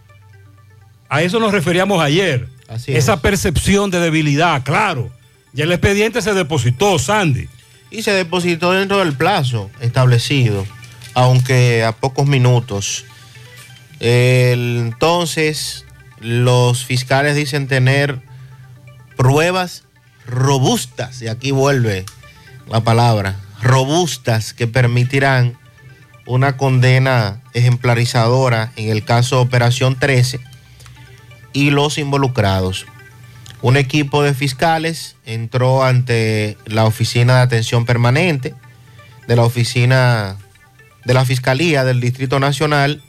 Speaker 6: A eso nos referíamos ayer.
Speaker 17: Así
Speaker 6: Esa
Speaker 17: es.
Speaker 6: percepción de debilidad, claro. Ya el expediente se depositó, Sandy.
Speaker 17: Y se depositó dentro del plazo establecido, aunque a pocos minutos. El- entonces, los fiscales dicen tener pruebas robustas, y aquí vuelve la palabra, robustas que permitirán una condena ejemplarizadora en el caso Operación 13 y los involucrados. Un equipo de fiscales entró ante la oficina de atención permanente de la oficina de la Fiscalía del Distrito Nacional,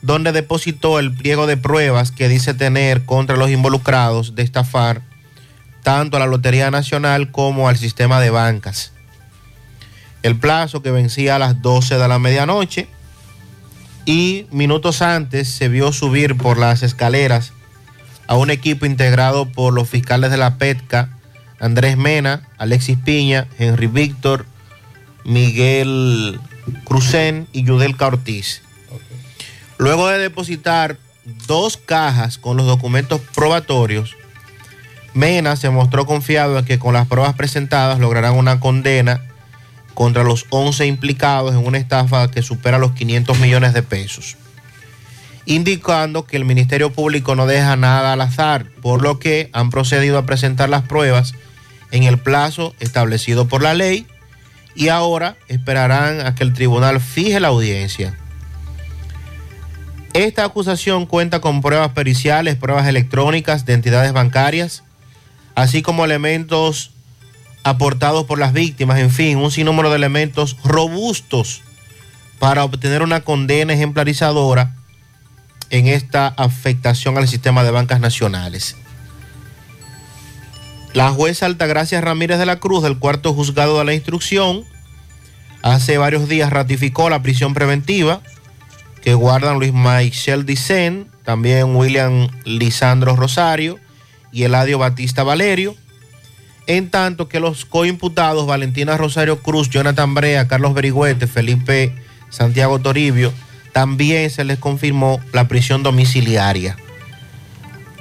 Speaker 17: donde depositó el pliego de pruebas que dice tener contra los involucrados de estafar tanto a la Lotería Nacional como al sistema de bancas. El plazo que vencía a las 12 de la medianoche y minutos antes se vio subir por las escaleras a un equipo integrado por los fiscales de la PETCA, Andrés Mena, Alexis Piña, Henry Víctor, Miguel Crucén y Yudelka Ortiz. Luego de depositar dos cajas con los documentos probatorios, Mena se mostró confiado en que con las pruebas presentadas lograrán una condena contra los 11 implicados en una estafa que supera los 500 millones de pesos indicando que el Ministerio Público no deja nada al azar, por lo que han procedido a presentar las pruebas en el plazo establecido por la ley y ahora esperarán a que el tribunal fije la audiencia. Esta acusación cuenta con pruebas periciales, pruebas electrónicas de entidades bancarias, así como elementos aportados por las víctimas, en fin, un sinnúmero de elementos robustos para obtener una condena ejemplarizadora en esta afectación al sistema de bancas nacionales. La jueza Altagracia Ramírez de la Cruz del cuarto juzgado de la instrucción hace varios días ratificó la prisión preventiva que guardan Luis Michel Dicen, también William Lisandro Rosario y Eladio Batista Valerio, en tanto que los coimputados Valentina Rosario Cruz, Jonathan Brea, Carlos Berigüete, Felipe Santiago Toribio, también se les confirmó la prisión domiciliaria.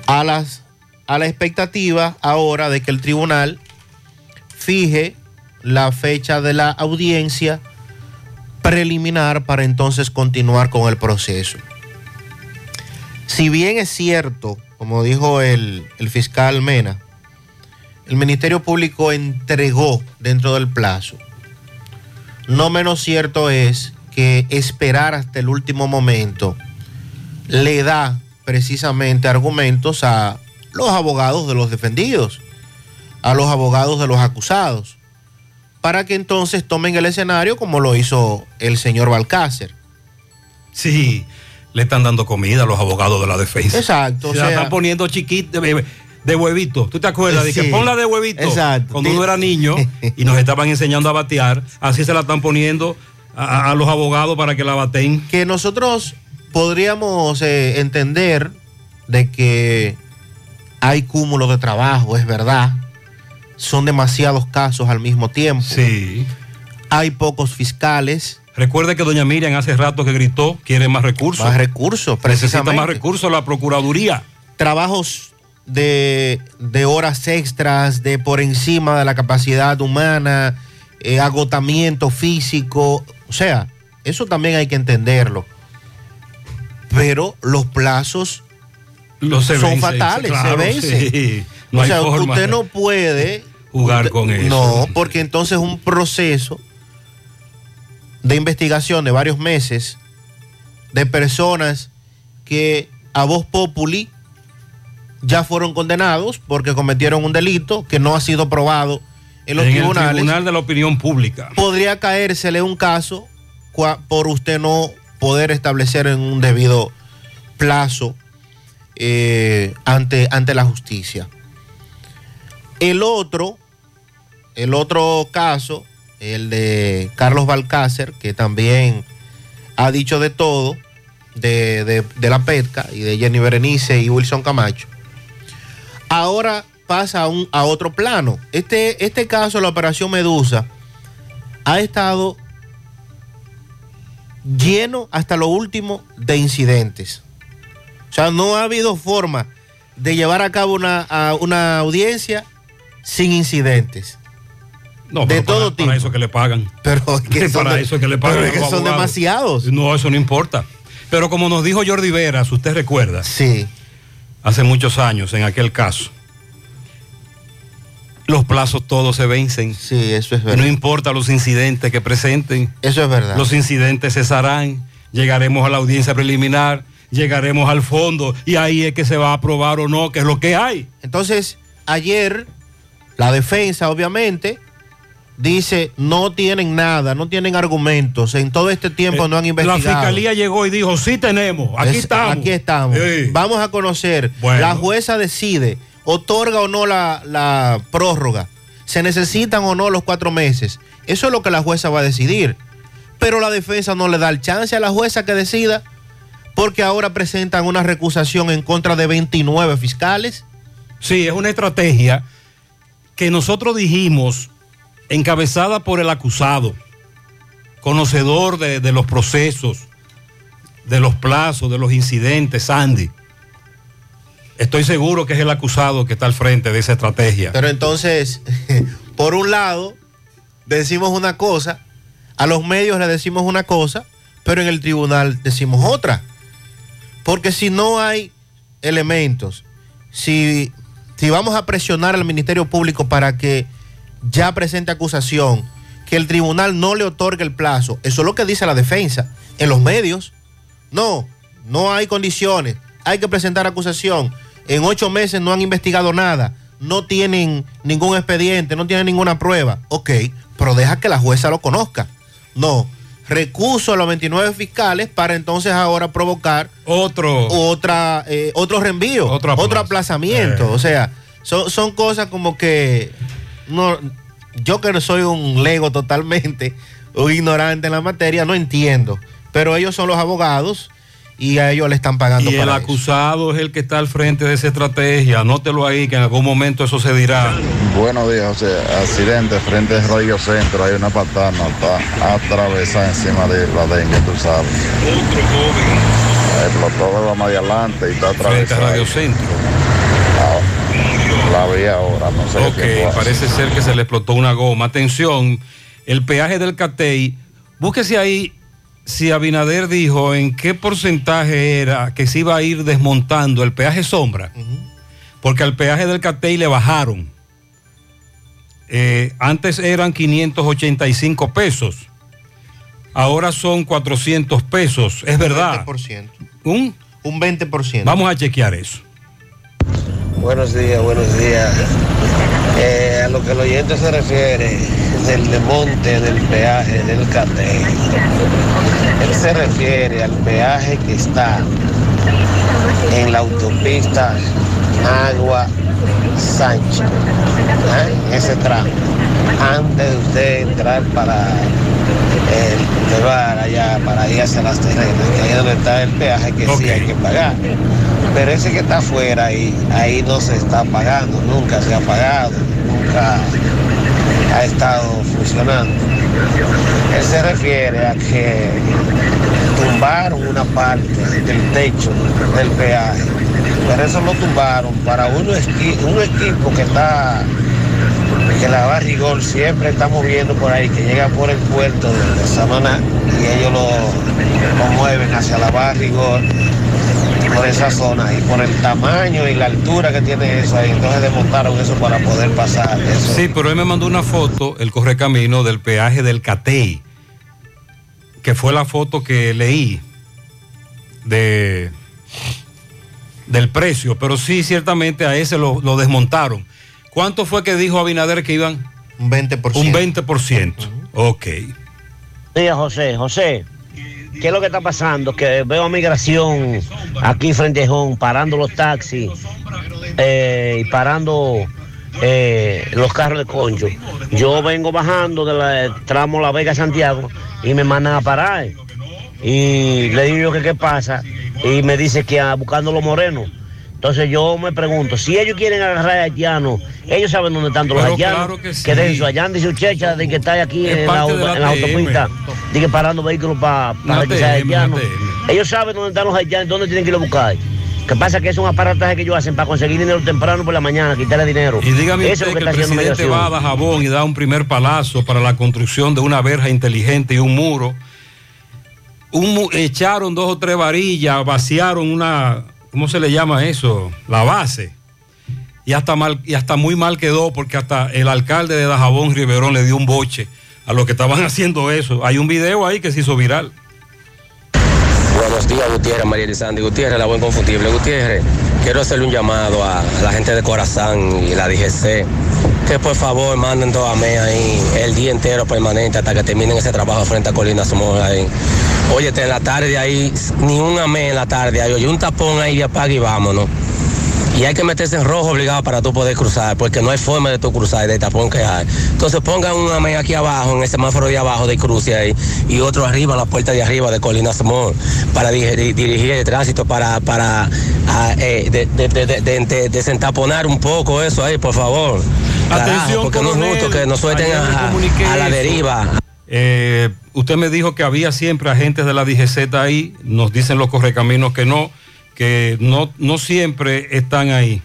Speaker 17: A, las, a la expectativa ahora de que el tribunal fije la fecha de la audiencia preliminar para entonces continuar con el proceso. Si bien es cierto, como dijo el, el fiscal Mena, el Ministerio Público entregó dentro del plazo, no menos cierto es que esperar hasta el último momento le da precisamente argumentos a los abogados de los defendidos, a los abogados de los acusados, para que entonces tomen el escenario como lo hizo el señor Balcácer.
Speaker 6: Sí, le están dando comida a los abogados de la defensa.
Speaker 17: Exacto,
Speaker 6: Se
Speaker 17: o
Speaker 6: la
Speaker 17: sea-
Speaker 6: están poniendo chiquita de, huevito. ¿Tú te acuerdas? De que
Speaker 17: Sí.
Speaker 6: ponla de huevito.
Speaker 17: Exacto.
Speaker 6: Cuando uno era niño y nos estaban enseñando a batear, así se la están poniendo a, a los abogados para que la baten.
Speaker 17: Que nosotros podríamos eh, entender de que hay cúmulo de trabajo, es verdad. Son demasiados casos al mismo tiempo.
Speaker 6: Sí.
Speaker 17: Hay pocos fiscales.
Speaker 6: Recuerde que doña Miriam hace rato que gritó, quiere más recursos.
Speaker 17: Más recursos,
Speaker 6: Necesita
Speaker 17: precisamente.
Speaker 6: más recursos la Procuraduría.
Speaker 17: Trabajos de, de horas extras, de por encima de la capacidad humana, eh, agotamiento físico. O sea, eso también hay que entenderlo. Pero los plazos
Speaker 6: Los
Speaker 17: son fatales,
Speaker 6: claro,
Speaker 17: se vencen.
Speaker 6: sí. No
Speaker 17: o sea,
Speaker 6: forma
Speaker 17: usted no puede
Speaker 6: jugar
Speaker 17: usted-
Speaker 6: con eso.
Speaker 17: No, porque entonces un proceso de investigación de varios meses de personas que a voz populi ya fueron condenados porque cometieron un delito que no ha sido probado en los
Speaker 6: en
Speaker 17: tribunales.
Speaker 6: el Tribunal de la Opinión Pública.
Speaker 17: Podría caérsele un caso por usted no poder establecer en un debido plazo eh, ante, ante la justicia. El otro, el otro caso, el de Carlos Balcácer, que también ha dicho de todo, de, de- de la PETCA y de Jenny Berenice y Wilson Camacho, ahora pasa a, un, a otro plano. Este, este caso, la operación Medusa, ha estado lleno hasta lo último de incidentes. O sea, no ha habido forma de llevar a cabo una, a una audiencia sin incidentes.
Speaker 6: No,
Speaker 17: de todo
Speaker 6: para,
Speaker 17: tipo.
Speaker 6: para eso que le pagan.
Speaker 17: Pero que son
Speaker 6: para
Speaker 17: de-
Speaker 6: eso es que le pagan.
Speaker 17: pero que son demasiados.
Speaker 6: No, eso no importa. Pero como nos dijo Jordi Veras, usted recuerda.
Speaker 17: Sí.
Speaker 6: Hace muchos años, en aquel caso. Los plazos todos se vencen.
Speaker 17: Sí, eso es verdad.
Speaker 6: No importa los incidentes que presenten.
Speaker 17: Eso es verdad.
Speaker 6: Los incidentes cesarán. Llegaremos a la audiencia preliminar. Llegaremos al fondo. Y ahí es que se va a aprobar o no, que es lo que hay.
Speaker 17: Entonces, ayer, la defensa, obviamente, dice, no tienen nada, no tienen argumentos. En todo este tiempo no han
Speaker 6: La
Speaker 17: investigado.
Speaker 6: fiscalía llegó y dijo, sí tenemos, aquí
Speaker 17: Es-
Speaker 6: estamos.
Speaker 17: Aquí estamos.
Speaker 6: Sí.
Speaker 17: Vamos a conocer.
Speaker 6: Bueno.
Speaker 17: La jueza decide, otorga o no la, la prórroga. Se necesitan o no los cuatro meses. Eso es lo que la jueza va a decidir. Pero la defensa no le da el chance a la jueza que decida, porque ahora presentan una recusación en contra de 29 fiscales.
Speaker 6: Sí, es una estrategia que nosotros dijimos encabezada por el acusado, conocedor de, de los procesos, de los plazos, de los incidentes, Sandy. Estoy seguro que es el acusado que está al frente de esa estrategia.
Speaker 17: Pero entonces, por un lado, decimos una cosa, a los medios le decimos una cosa, pero en el tribunal decimos otra. Porque si no hay elementos, si, si vamos a presionar al Ministerio Público para que ya presente acusación, que el tribunal no le otorgue el plazo, eso es lo que dice la defensa en los medios. No, no hay condiciones, hay que presentar acusación. En ocho meses no han investigado nada, no tienen ningún expediente, no tienen ninguna prueba. Ok, pero deja que la jueza lo conozca. No, recuso a los 29 fiscales para entonces ahora provocar
Speaker 6: otro,
Speaker 17: otra, eh, otro reenvío,
Speaker 6: Otro
Speaker 17: otro, aplazamiento.
Speaker 6: Eh.
Speaker 17: O sea, son, son cosas como que no, yo que no soy un lego totalmente, un ignorante en la materia, no entiendo. Pero ellos son los abogados y a ellos le están pagando
Speaker 6: Y el
Speaker 17: eso.
Speaker 6: acusado es el que está al frente de esa estrategia. Anótelo ahí, que en algún momento eso se dirá.
Speaker 27: Buenos días, José. Accidente frente al Radio Centro. Hay una patana, está atravesada encima de la dengue, tú sabes.
Speaker 6: Otro joven.
Speaker 27: Explotó de la más adelante y está
Speaker 6: Frente a
Speaker 27: atravesada.
Speaker 6: Radio Centro.
Speaker 27: La vi ahora, no sé
Speaker 6: Ok,
Speaker 27: qué
Speaker 6: parece ser que se le explotó una goma. Atención, el peaje del Catey. Búsquese ahí si Abinader dijo en qué porcentaje era que se iba a ir desmontando el peaje sombra. Porque al peaje del Catey le bajaron. Eh, antes eran 585 pesos. Ahora son 400 pesos. Es verdad.
Speaker 17: 20%.
Speaker 6: ¿Un?
Speaker 17: Un 20%.
Speaker 6: Vamos a chequear eso.
Speaker 28: Buenos días, buenos días. Eh, a lo que el oyente se refiere del desmonte del peaje del CATE, él se refiere al peaje que está en la autopista Agua Sánchez, en ese tramo, antes de usted entrar para el Boulevard allá, para ir hacia las terrenas, que ahí es donde está el peaje que sí hay que pagar. Pero ese que está afuera ahí, ahí no se está pagando, nunca se ha pagado, nunca ha estado funcionando. Él se refiere a que tumbaron una parte del techo del peaje, pero eso lo tumbaron para un equipo que está, que la Barrigol siempre está moviendo por ahí, que llega por el puerto de, Samaná y ellos lo, mueven hacia la Barrigol por esa zona y por el tamaño y la altura que tiene eso ahí, entonces desmontaron eso para poder pasar.
Speaker 6: Sí, pero él me mandó una foto, el correcamino del peaje del Catey, que fue la foto que leí de del precio, pero sí, ciertamente a ese lo desmontaron. ¿Cuánto fue que dijo Abinader que iban?
Speaker 17: Un 20%.
Speaker 6: Un 20%. Ok.
Speaker 29: Días, José. José, ¿qué es lo que está pasando? Que veo a migración aquí frente a Jón, parando los taxis eh, y parando eh, los carros de concho. Yo vengo bajando del tramo La Vega Santiago y me mandan a parar. Y le digo yo que qué pasa y me dice que ah, buscando los morenos. Entonces yo me pregunto, si ellos quieren agarrar a haitianos, ellos saben dónde están todos los haitianos.
Speaker 6: claro que sí.
Speaker 29: dejen su allá, dice Uchecha, de que está aquí
Speaker 6: Es
Speaker 29: en la,
Speaker 6: de
Speaker 29: auto-
Speaker 6: la
Speaker 29: en la
Speaker 6: TM.
Speaker 29: autopista, de que parando vehículos para para que sea haitiano.
Speaker 6: una
Speaker 29: Ellos saben dónde están los haitianos, dónde tienen que ir a buscar. Que pasa que es un aparataje que ellos hacen para conseguir dinero temprano por la mañana, quitarle dinero.
Speaker 6: Y dígame
Speaker 29: Eso
Speaker 6: usted
Speaker 29: es lo
Speaker 6: que
Speaker 29: que
Speaker 6: el
Speaker 29: está
Speaker 6: presidente va a Dajabón y da un primer palazo para la construcción de una verja inteligente y un muro. Un echaron dos o tres varillas, vaciaron una, ¿cómo se le llama eso? La base. Y hasta, mal, y hasta muy mal quedó porque hasta el alcalde de Dajabón, Riverón, le dio un boche a los que estaban haciendo eso. Hay un video ahí que se hizo viral.
Speaker 30: Buenos días, Gutiérrez, María Elizandi Gutiérrez, la buen confundible. Gutiérrez, quiero hacerle un llamado a la gente de Corazán y la DGC, por favor manden dos AME ahí el día entero permanente hasta que terminen ese trabajo frente a Colina Somos ahí. Óyete, en la tarde ahí, ni un AME en la tarde, ahí, oye, un tapón ahí de apaga y vámonos. Y hay que meterse en rojo obligado para tú poder cruzar, porque no hay forma de tú cruzar del tapón que hay. Entonces pongan un amén aquí abajo, en el semáforo de abajo de cruce ahí, y otro arriba, en la puerta de arriba de Colina Small, para di- dirigir el tránsito, para, para ah, eh, de, de- de- de- de- de- desentaponar un poco eso ahí, por favor.
Speaker 6: Atención,
Speaker 30: porque no es
Speaker 6: coronel.
Speaker 30: justo que nos suelten a, la
Speaker 6: eso.
Speaker 30: deriva.
Speaker 6: Eh, usted me dijo que había siempre agentes de la DGZ ahí, nos dicen los correcaminos que no, que no, no siempre están ahí.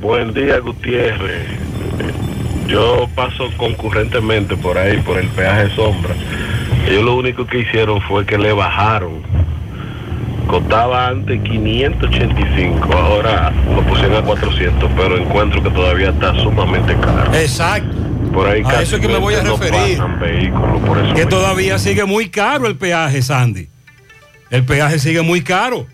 Speaker 31: Buen día, Gutiérrez. Yo paso concurrentemente por ahí, por el peaje sombra. Ellos lo único que hicieron fue que le bajaron. Costaba antes 585, ahora lo pusieron a 400, pero encuentro que todavía está sumamente caro.
Speaker 6: Exacto.
Speaker 31: Por ahí
Speaker 6: A
Speaker 31: casi
Speaker 6: eso es que me voy a referir.
Speaker 31: pasan vehículos, por eso
Speaker 6: Que todavía sigue muy caro el peaje, Sandy. El peaje sigue muy caro.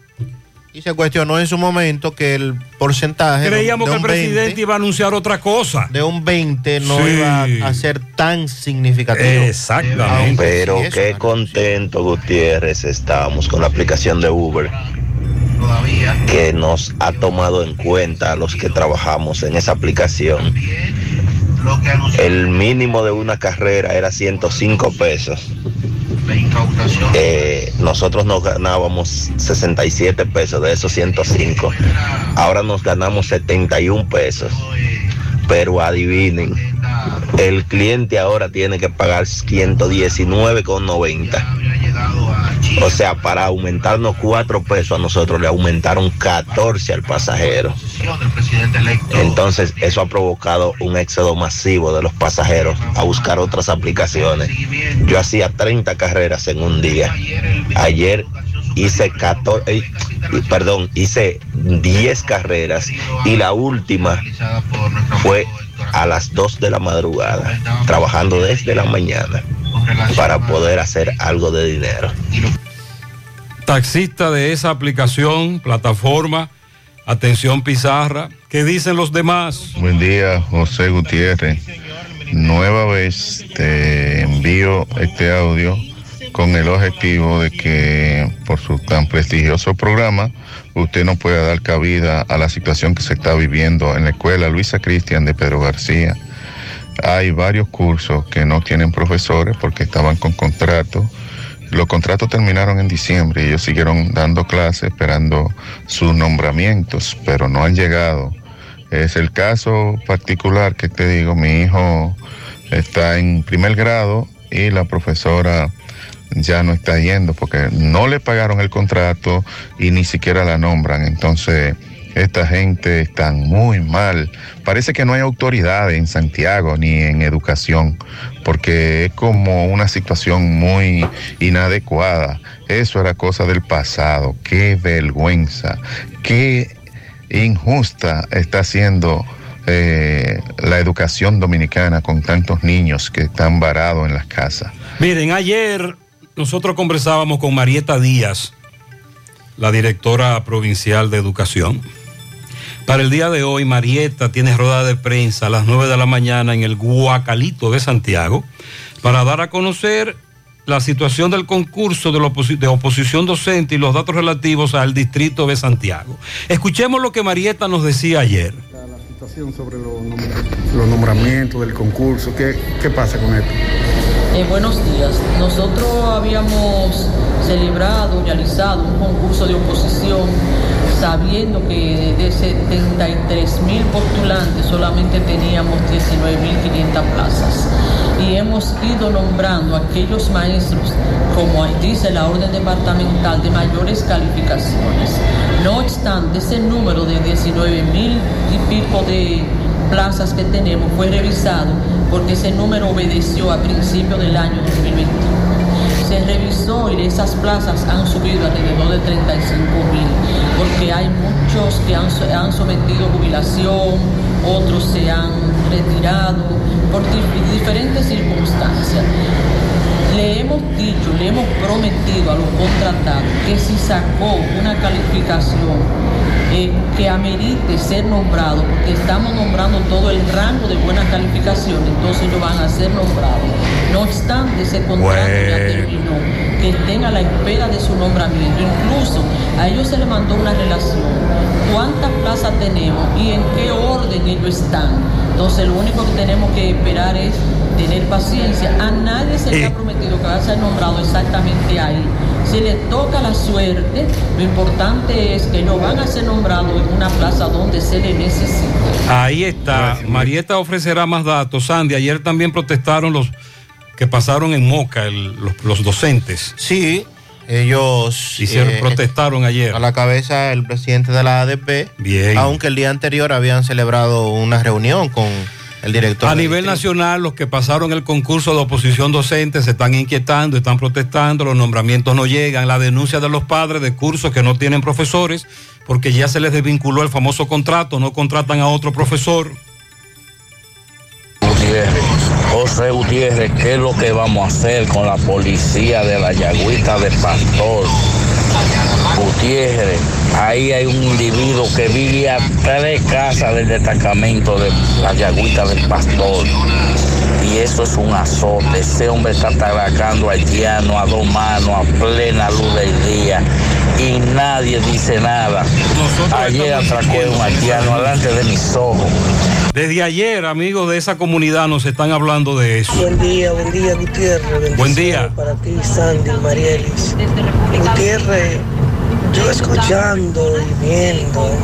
Speaker 17: Y se cuestionó en su momento que el porcentaje.
Speaker 6: Creíamos
Speaker 17: de
Speaker 6: que el
Speaker 17: un 20
Speaker 6: presidente iba a anunciar otra cosa.
Speaker 17: De un 20 no
Speaker 6: Sí.
Speaker 17: iba a ser tan significativo.
Speaker 6: Exactamente.
Speaker 27: Pero qué contento, Gutiérrez, estamos con la aplicación de Uber que nos ha tomado en cuenta a los que trabajamos en esa aplicación. El mínimo de una carrera era 105 pesos. Eh, nosotros nos ganábamos 67 pesos de esos 105. Ahora nos ganamos 71 pesos. Pero adivinen, el cliente ahora tiene que pagar 119,90. O sea, para aumentarnos 4 pesos a nosotros le aumentaron 14 al pasajero. Entonces eso ha provocado un éxodo masivo de los pasajeros a buscar otras aplicaciones. Yo hacía 30 carreras en un día. Ayer hice 14, eh, perdón, hice 10 carreras y la última fue a las 2 de la madrugada, trabajando desde la mañana para poder hacer algo de dinero.
Speaker 6: Taxista de esa aplicación, plataforma, atención Pizarra, ¿qué dicen los demás?
Speaker 32: Buen día, José Gutiérrez. Nueva vez te envío este audio con el objetivo de que por su tan prestigioso programa usted no pueda dar cabida a la situación que se está viviendo en la escuela Luisa Cristian de Pedro García. Hay varios cursos que no tienen profesores porque estaban con contrato. Los contratos terminaron en diciembre y ellos siguieron dando clases esperando sus nombramientos, pero no han llegado. Es el caso particular que te digo, mi hijo está en primer grado y la profesora ya no está yendo porque no le pagaron el contrato y ni siquiera la nombran. Entonces, esta gente está muy mal. Parece que no hay autoridad en Santiago ni en educación, porque es como una situación muy inadecuada. Eso era cosa del pasado. Qué vergüenza. Qué injusta está siendo eh, la educación dominicana con tantos niños que están varados en las casas.
Speaker 6: Miren, ayer nosotros conversábamos con Marieta Díaz, la directora provincial de educación. Para el día de hoy, Marieta tiene rueda de prensa a las 9 de la mañana en el Guacalito de Santiago para dar a conocer la situación del concurso de, la oposi- de oposición docente y los datos relativos al distrito de Santiago. Escuchemos lo que Marieta nos decía ayer.
Speaker 33: situación sobre los, los nombramientos del concurso. ¿Qué, qué pasa con esto? Eh, buenos días. Nosotros habíamos celebrado, realizado un concurso de oposición sabiendo que de 73 mil postulantes solamente teníamos 19.500 plazas. Y hemos ido nombrando aquellos maestros, como dice la orden departamental, de mayores calificaciones. No obstante, ese número de 19 mil y pico de plazas que tenemos fue revisado porque ese número obedeció a principios del año 2021. Se revisó y esas plazas han subido alrededor de 35 mil, porque hay muchos que han, han sometido jubilación, otros se han retirado por di- diferentes circunstancias. Le hemos dicho, le hemos prometido a los contratados que si sacó una calificación eh, que amerite ser nombrado, porque estamos nombrando todo el rango de buena calificación, entonces ellos van a ser nombrados. No obstante, ese contrato ya terminó, que estén a la espera de su nombramiento. Incluso a ellos se les mandó una relación, cuántas plazas tenemos y en qué orden ellos están. Entonces lo único que tenemos que esperar es tener paciencia. A nadie se le ha prometido que va a ser nombrado exactamente ahí. Si le toca la suerte, lo importante es que ellos van a ser nombrados en una plaza donde se le necesite.
Speaker 6: Ahí está. Marieta ofrecerá más datos. Sandy, ayer también protestaron los que pasaron en Moca, el- los, los docentes.
Speaker 17: Sí, ellos
Speaker 6: Hicieron,
Speaker 17: eh,
Speaker 6: protestaron ayer.
Speaker 17: a la cabeza el presidente de la ADP,
Speaker 6: Bien.
Speaker 17: aunque el día anterior habían celebrado una reunión con el director.
Speaker 6: A nivel nacional, los que pasaron el concurso de oposición docente se están inquietando, están protestando, los nombramientos no llegan, la denuncia de los padres de cursos que no tienen profesores, porque ya se les desvinculó el famoso contrato, no contratan a otro profesor.
Speaker 28: Gutiérrez, José Gutiérrez, ¿qué es lo que vamos a hacer con la policía de la Yagüita de Pastor? Gutiérrez, ahí hay un individuo que vive a tres casas del destacamento de la Yagüita del Pastor. Y eso es un azote. Ese hombre está atracando haitiano a dos manos, a plena luz del día. Y nadie dice nada. Ayer atracó a un haitiano delante de mis ojos.
Speaker 6: Desde ayer, amigos de esa comunidad, nos están hablando de eso.
Speaker 34: Buen día, buen día, Gutiérrez.
Speaker 6: Buen día.
Speaker 34: Para ti, Sandy, Marielis. Gutiérrez, yo escuchando y viendo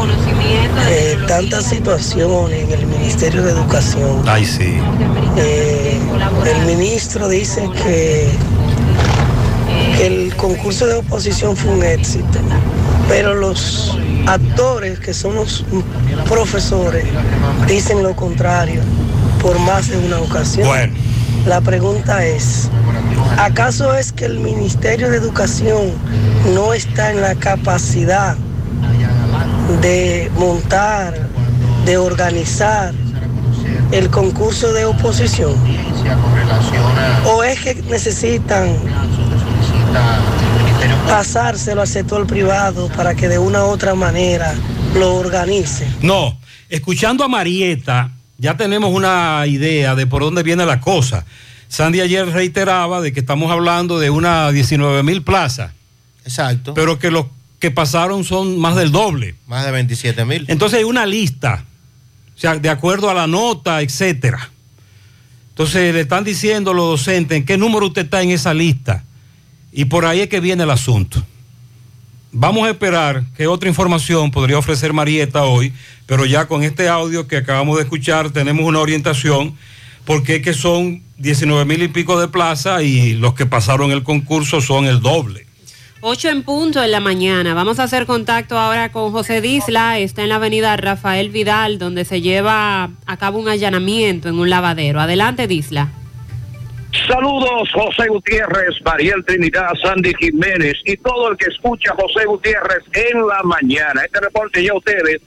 Speaker 34: eh, tantas situaciones en el Ministerio de Educación.
Speaker 6: Ay, sí.
Speaker 34: Eh, el ministro dice que, el concurso de oposición fue un éxito, pero los actores, que son los profesores, dicen lo contrario por más de una ocasión.
Speaker 6: Bueno.
Speaker 34: La pregunta es, ¿acaso es que el Ministerio de Educación no está en la capacidad de montar, de organizar el concurso de oposición? ¿O es que necesitan pasárselo al sector privado para que de una u otra manera lo organice?
Speaker 6: No, escuchando a Marieta, ya tenemos una idea de por dónde viene la cosa. Sandy ayer reiteraba de que estamos hablando de unas 19 mil plazas.
Speaker 17: Exacto.
Speaker 6: Pero que los que pasaron son más del doble.
Speaker 17: Más de 27 mil.
Speaker 6: Entonces hay una lista, o sea, de acuerdo a la nota, etcétera. Entonces le están diciendo los docentes en qué número usted está en esa lista. Y por ahí es que viene el asunto. Vamos a esperar qué otra información podría ofrecer Marieta hoy, pero ya con este audio que acabamos de escuchar tenemos una orientación, porque es que son 19 mil y pico de plaza y los que pasaron el concurso son el doble.
Speaker 7: 8 en punto en la mañana. Vamos a hacer contacto ahora con José Disla. Está en la avenida Rafael Vidal, donde se lleva a cabo un allanamiento en un lavadero. Adelante, Disla.
Speaker 35: Saludos, José Gutiérrez, Mariel Trinidad, Sandy Jiménez y todo el que escucha José Gutiérrez en la mañana. Este reporte ya ustedes,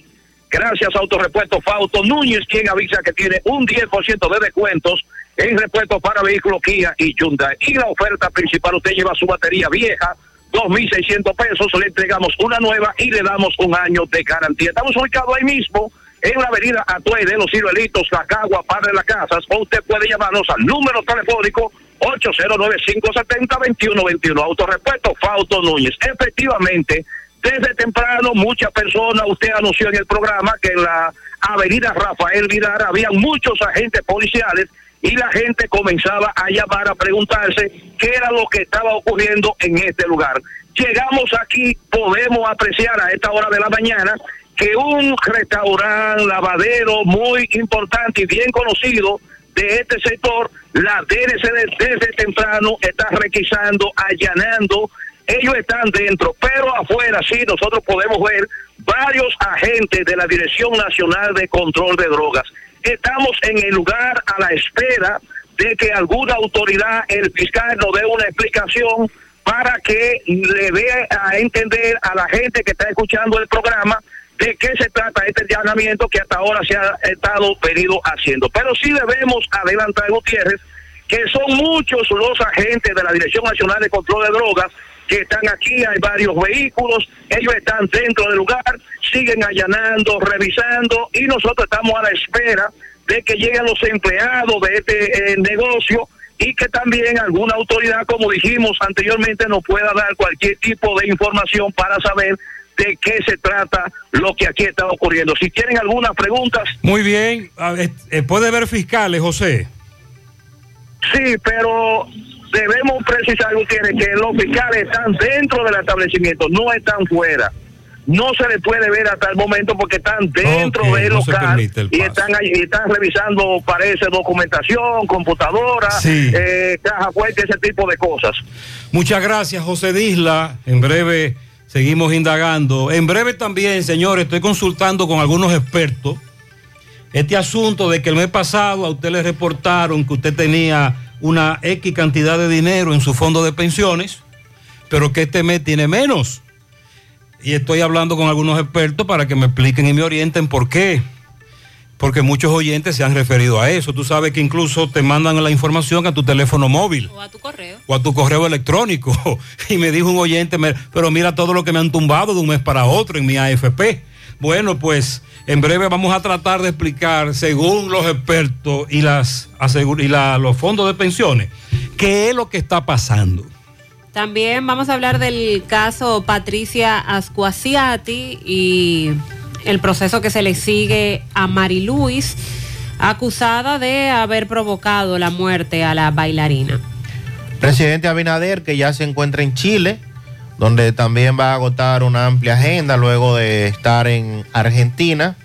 Speaker 35: gracias a Autorepuesto Fausto Núñez, quien avisa que tiene un 10% de descuentos en repuestos para vehículos Kia y Hyundai. Y la oferta principal, usted lleva su batería vieja, 2.600 pesos, le entregamos una nueva y le damos un año de garantía. Estamos ubicados ahí mismo en la avenida Atuey de los Ciruelitos, La Cagua, Par de las Casas, o usted puede llamarnos al número telefónico 809-570-2121. Autorepuesto Fausto Núñez. Efectivamente, desde temprano muchas personas, usted anunció en el programa que en la avenida Rafael Vidal había muchos agentes policiales y la gente comenzaba a llamar a preguntarse qué era lo que estaba ocurriendo en este lugar. Llegamos aquí, podemos apreciar a esta hora de la mañana que un restaurante, lavadero muy importante y bien conocido de este sector, la DNC desde temprano está requisando, allanando, ellos están dentro, pero afuera sí nosotros podemos ver varios agentes de la Dirección Nacional de Control de Drogas. Estamos en el lugar a la espera de que alguna autoridad, el fiscal, nos dé una explicación para que le dé a entender a la gente que está escuchando el programa de qué se trata este allanamiento que hasta ahora se ha estado venido haciendo. Pero sí debemos adelantar, Gutiérrez, que son muchos los agentes de la Dirección Nacional de Control de Drogas que están aquí, hay varios vehículos, ellos están dentro del lugar, siguen allanando, revisando y nosotros estamos a la espera de que lleguen los empleados de este eh, negocio y que también alguna autoridad, como dijimos anteriormente, nos pueda dar cualquier tipo de información para saber de qué se trata lo que aquí está ocurriendo. Si tienen algunas preguntas.
Speaker 6: Muy bien, eh, puede ver fiscales, José.
Speaker 35: Sí, pero debemos precisar, Gutiérrez, que los fiscales están dentro del establecimiento, no están fuera. No se les puede ver hasta el momento porque están dentro del local y están ahí, están revisando, parece, documentación, computadora, eh, caja fuerte, ese tipo de cosas.
Speaker 6: Muchas gracias, José Disla. En breve seguimos indagando. En breve también, señores, estoy consultando con algunos expertos este asunto de que el mes pasado a usted le reportaron que usted tenía una X cantidad de dinero en su fondo de pensiones, pero que este mes tiene menos. Y estoy hablando con algunos expertos para que me expliquen y me orienten por qué. Porque muchos oyentes se han referido a eso. Tú sabes que incluso te mandan la información a tu teléfono móvil.
Speaker 7: O a tu correo.
Speaker 6: O a tu correo electrónico. Y me dijo un oyente, pero mira todo lo que me han tumbado de un mes para otro en mi AFP. Bueno, pues en breve vamos a tratar de explicar, según los expertos y, las, y los fondos de pensiones, qué es lo que está pasando.
Speaker 7: También vamos a hablar del caso Patricia Ascuasiati y el proceso que se le sigue a Mari Luis, acusada de haber provocado la muerte a la bailarina.
Speaker 17: Presidente Abinader, que ya se encuentra en Chile, donde también va a agotar una amplia agenda luego de estar en Argentina.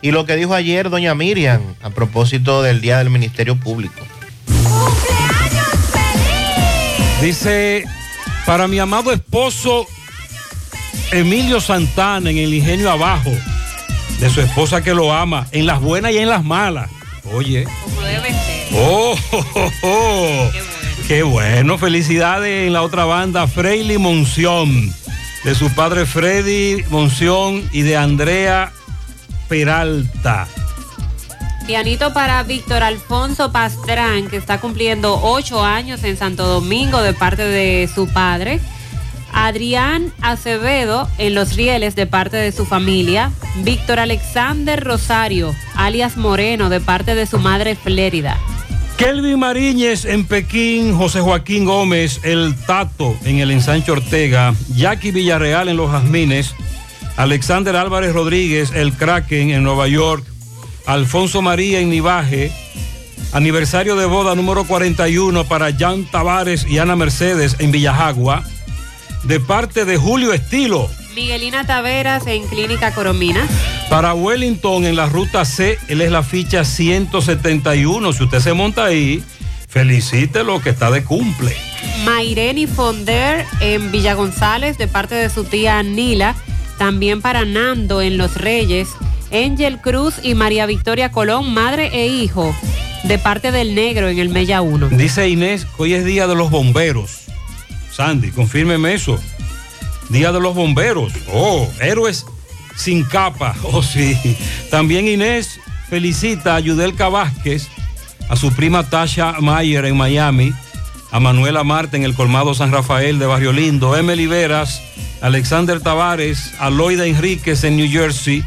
Speaker 17: Y lo que dijo ayer doña Miriam a propósito del Día del Ministerio Público.
Speaker 6: Dice, para mi amado esposo Emilio Santana en el ingenio abajo, de su esposa que lo ama, en las buenas y en las malas. Oye.
Speaker 7: Ser.
Speaker 6: Oh, oh, oh, Qué bueno, felicidades en la otra banda, Freily Monción, de su padre Freddy Monción y de Andrea Peralta.
Speaker 7: Pianito para Víctor Alfonso Pastrán, que está cumpliendo ocho años en Santo Domingo de parte de su padre. Adrián Acevedo en Los Rieles de parte de su familia. Víctor Alexander Rosario, alias Moreno, de parte de su madre Flérida.
Speaker 6: Kelvin Mariñez en Pekín, José Joaquín Gómez, el Tato en el ensancho Ortega, Jackie Villarreal en Los Jazmines, Alexander Álvarez Rodríguez, el Kraken en Nueva York, Alfonso María en Nivaje, aniversario de boda número 41 para Jan Tavares y Ana Mercedes en Villajagua, de parte de Julio Estilo.
Speaker 7: Miguelina Taveras en Clínica Coromina.
Speaker 6: Para Wellington en la ruta C, él es la ficha 171. Si usted se monta ahí, felicítelo que está de cumple.
Speaker 7: Maireni Fonder en Villa González de parte de su tía Nila. También para Nando en Los Reyes. Angel Cruz y María Victoria Colón, madre e hijo, de parte del negro en el Mella 1.
Speaker 6: Dice Inés que hoy es día de los bomberos. Sandy, confírmeme eso. Día de los bomberos. Oh, héroes sin capa. Oh, sí. También Inés felicita a Yudelka Vázquez, a su prima Tasha Mayer en Miami, a Manuela Marte en el Colmado San Rafael de Barrio Lindo, Emily Veras, Alexander Tavares, a Loida Enríquez en New Jersey,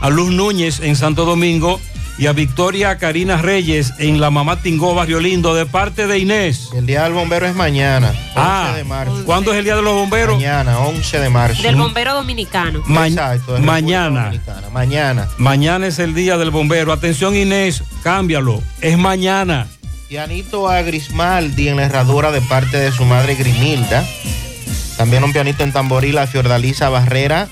Speaker 6: a Luz Núñez en Santo Domingo y a Victoria Karina Reyes en la Mamá Tingó Barrio Lindo de parte de Inés.
Speaker 17: El Día del Bombero es mañana, 11
Speaker 6: ah,
Speaker 17: de marzo.
Speaker 6: ¿Cuándo es el Día de los Bomberos?
Speaker 17: Mañana, 11 de marzo.
Speaker 7: Del Bombero Dominicano.
Speaker 17: Exacto.
Speaker 6: mañana.
Speaker 17: Mañana.
Speaker 6: Mañana es el Día del Bombero. Atención Inés, cámbialo. Es mañana.
Speaker 17: Pianito a Grismaldi en la herradura de parte de su madre Grimilda. También un pianito en tamboril a Fiordalisa Barrera.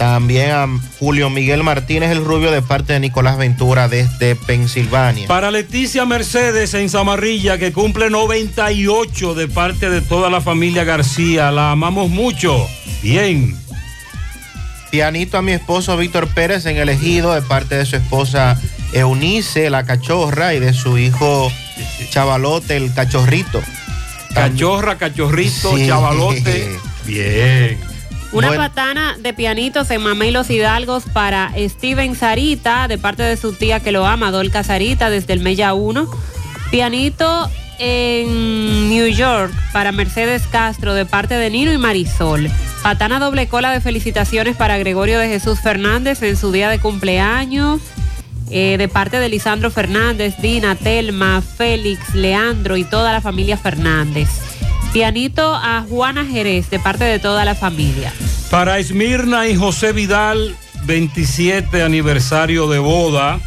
Speaker 17: También a Julio Miguel Martínez el Rubio de parte de Nicolás Ventura desde Pensilvania.
Speaker 6: Para Leticia Mercedes en Zamarrilla, que cumple 98 de parte de toda la familia García. La amamos mucho. Bien.
Speaker 17: Pianito a mi esposo Víctor Pérez en el ejido de parte de su esposa Eunice, la cachorra, y de su hijo Chavalote, el cachorrito.
Speaker 6: Cachorra, cachorrito,
Speaker 17: Sí.
Speaker 6: chavalote. Bien.
Speaker 7: Una
Speaker 17: Bueno.
Speaker 7: patana de pianitos en Mamey Los Hidalgos para Steven Sarita, de parte de su tía que lo ama, Dolca Sarita, desde el Mella 1. Pianito en New York para Mercedes Castro, de parte de Nino y Marisol. Patana doble cola de felicitaciones para Gregorio de Jesús Fernández en su día de cumpleaños. eh, de parte de Lisandro Fernández, Dina, Telma, Félix, Leandro y toda la familia Fernández. Pianito a Juana Jerez, de parte de toda la familia.
Speaker 6: Para Esmirna y José Vidal, 27 aniversario de boda.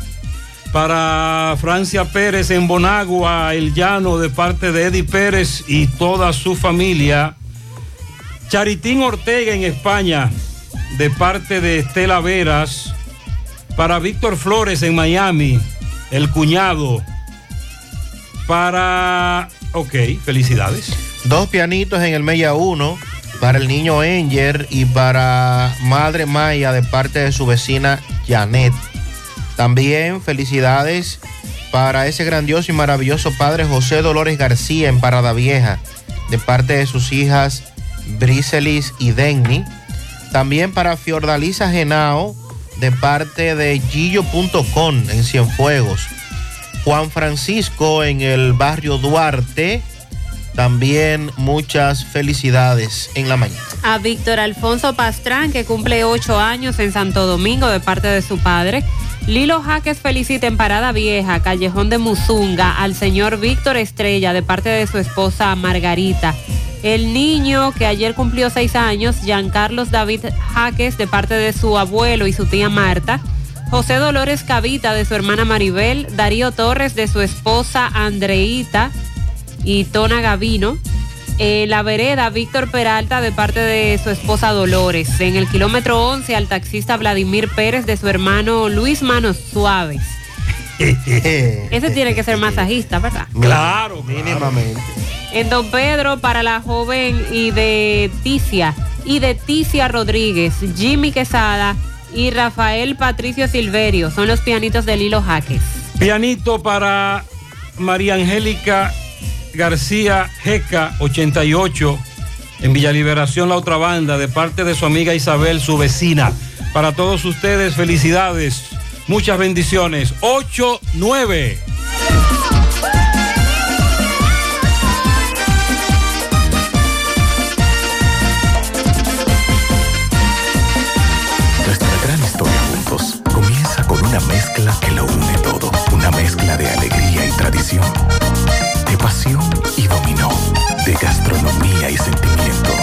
Speaker 6: Para Francia Pérez en Bonagua, El Llano, de parte de Eddie Pérez y toda su familia. Charitín Ortega en España, de parte de Estela Veras. Para Víctor Flores en Miami, el cuñado. Para... Ok, felicidades.
Speaker 17: Dos pianitos en el Mella 1 para el niño Enger y para Madre Maya de parte de su vecina Janet. También felicidades para ese grandioso y maravilloso padre José Dolores García en Parada Vieja de parte de sus hijas Briselis y Denny. También para Fiordalisa Genao de parte de Gillo.com en Cienfuegos. Juan Francisco en el barrio Duarte. También muchas felicidades en la mañana.
Speaker 7: A Víctor Alfonso Pastrán, que cumple ocho años en Santo Domingo de parte de su padre. Lilo Jaques felicita en Parada Vieja, Callejón de Musunga, al señor Víctor Estrella de parte de su esposa Margarita. El niño que ayer cumplió seis años, Giancarlos David Jaques, de parte de su abuelo y su tía Marta. José Dolores Cavita de su hermana Maribel, Darío Torres de su esposa Andreita y Tona Gavino. La vereda, Víctor Peralta de parte de su esposa Dolores. En el kilómetro 11, al taxista Vladimir Pérez de su hermano Luis Manos Suaves. Ese tiene que ser masajista, ¿verdad?
Speaker 6: Claro,
Speaker 17: mínimamente.
Speaker 7: En Don Pedro, para la joven y de Ticia, y de Ticia Rodríguez, Jimmy Quesada y Rafael Patricio Silverio. Son los pianitos de Lilo Jaques.
Speaker 6: Pianito para María Angélica García Jeca, 88, en Villa Liberación, la otra banda, de parte de su amiga Isabel, su vecina. Para todos ustedes, felicidades, muchas bendiciones. 8-9.
Speaker 34: Nuestra gran historia juntos comienza con una mezcla que lo une todo. Una mezcla de alegría y tradición, dominó, de gastronomía y sentimiento.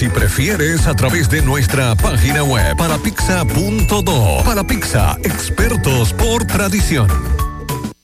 Speaker 2: Si prefieres, a través de nuestra página web palapizza.do. Para Pizza, expertos por tradición.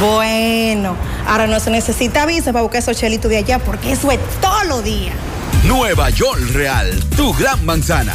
Speaker 36: Bueno, ahora no se necesita visa para buscar esos chelitos de allá porque eso es todo lo día.
Speaker 37: Nueva York Real, tu gran manzana.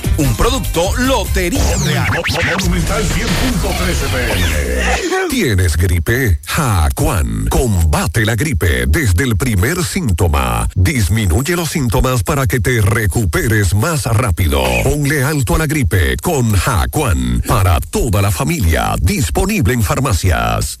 Speaker 37: Un producto Lotería Real.
Speaker 38: Monumental 100.13
Speaker 39: ¿Tienes gripe? Jacuan. Combate la gripe desde el primer síntoma. Disminuye los síntomas para que te recuperes más rápido. Ponle alto a la gripe con Jacuan. Para toda la familia. Disponible en farmacias.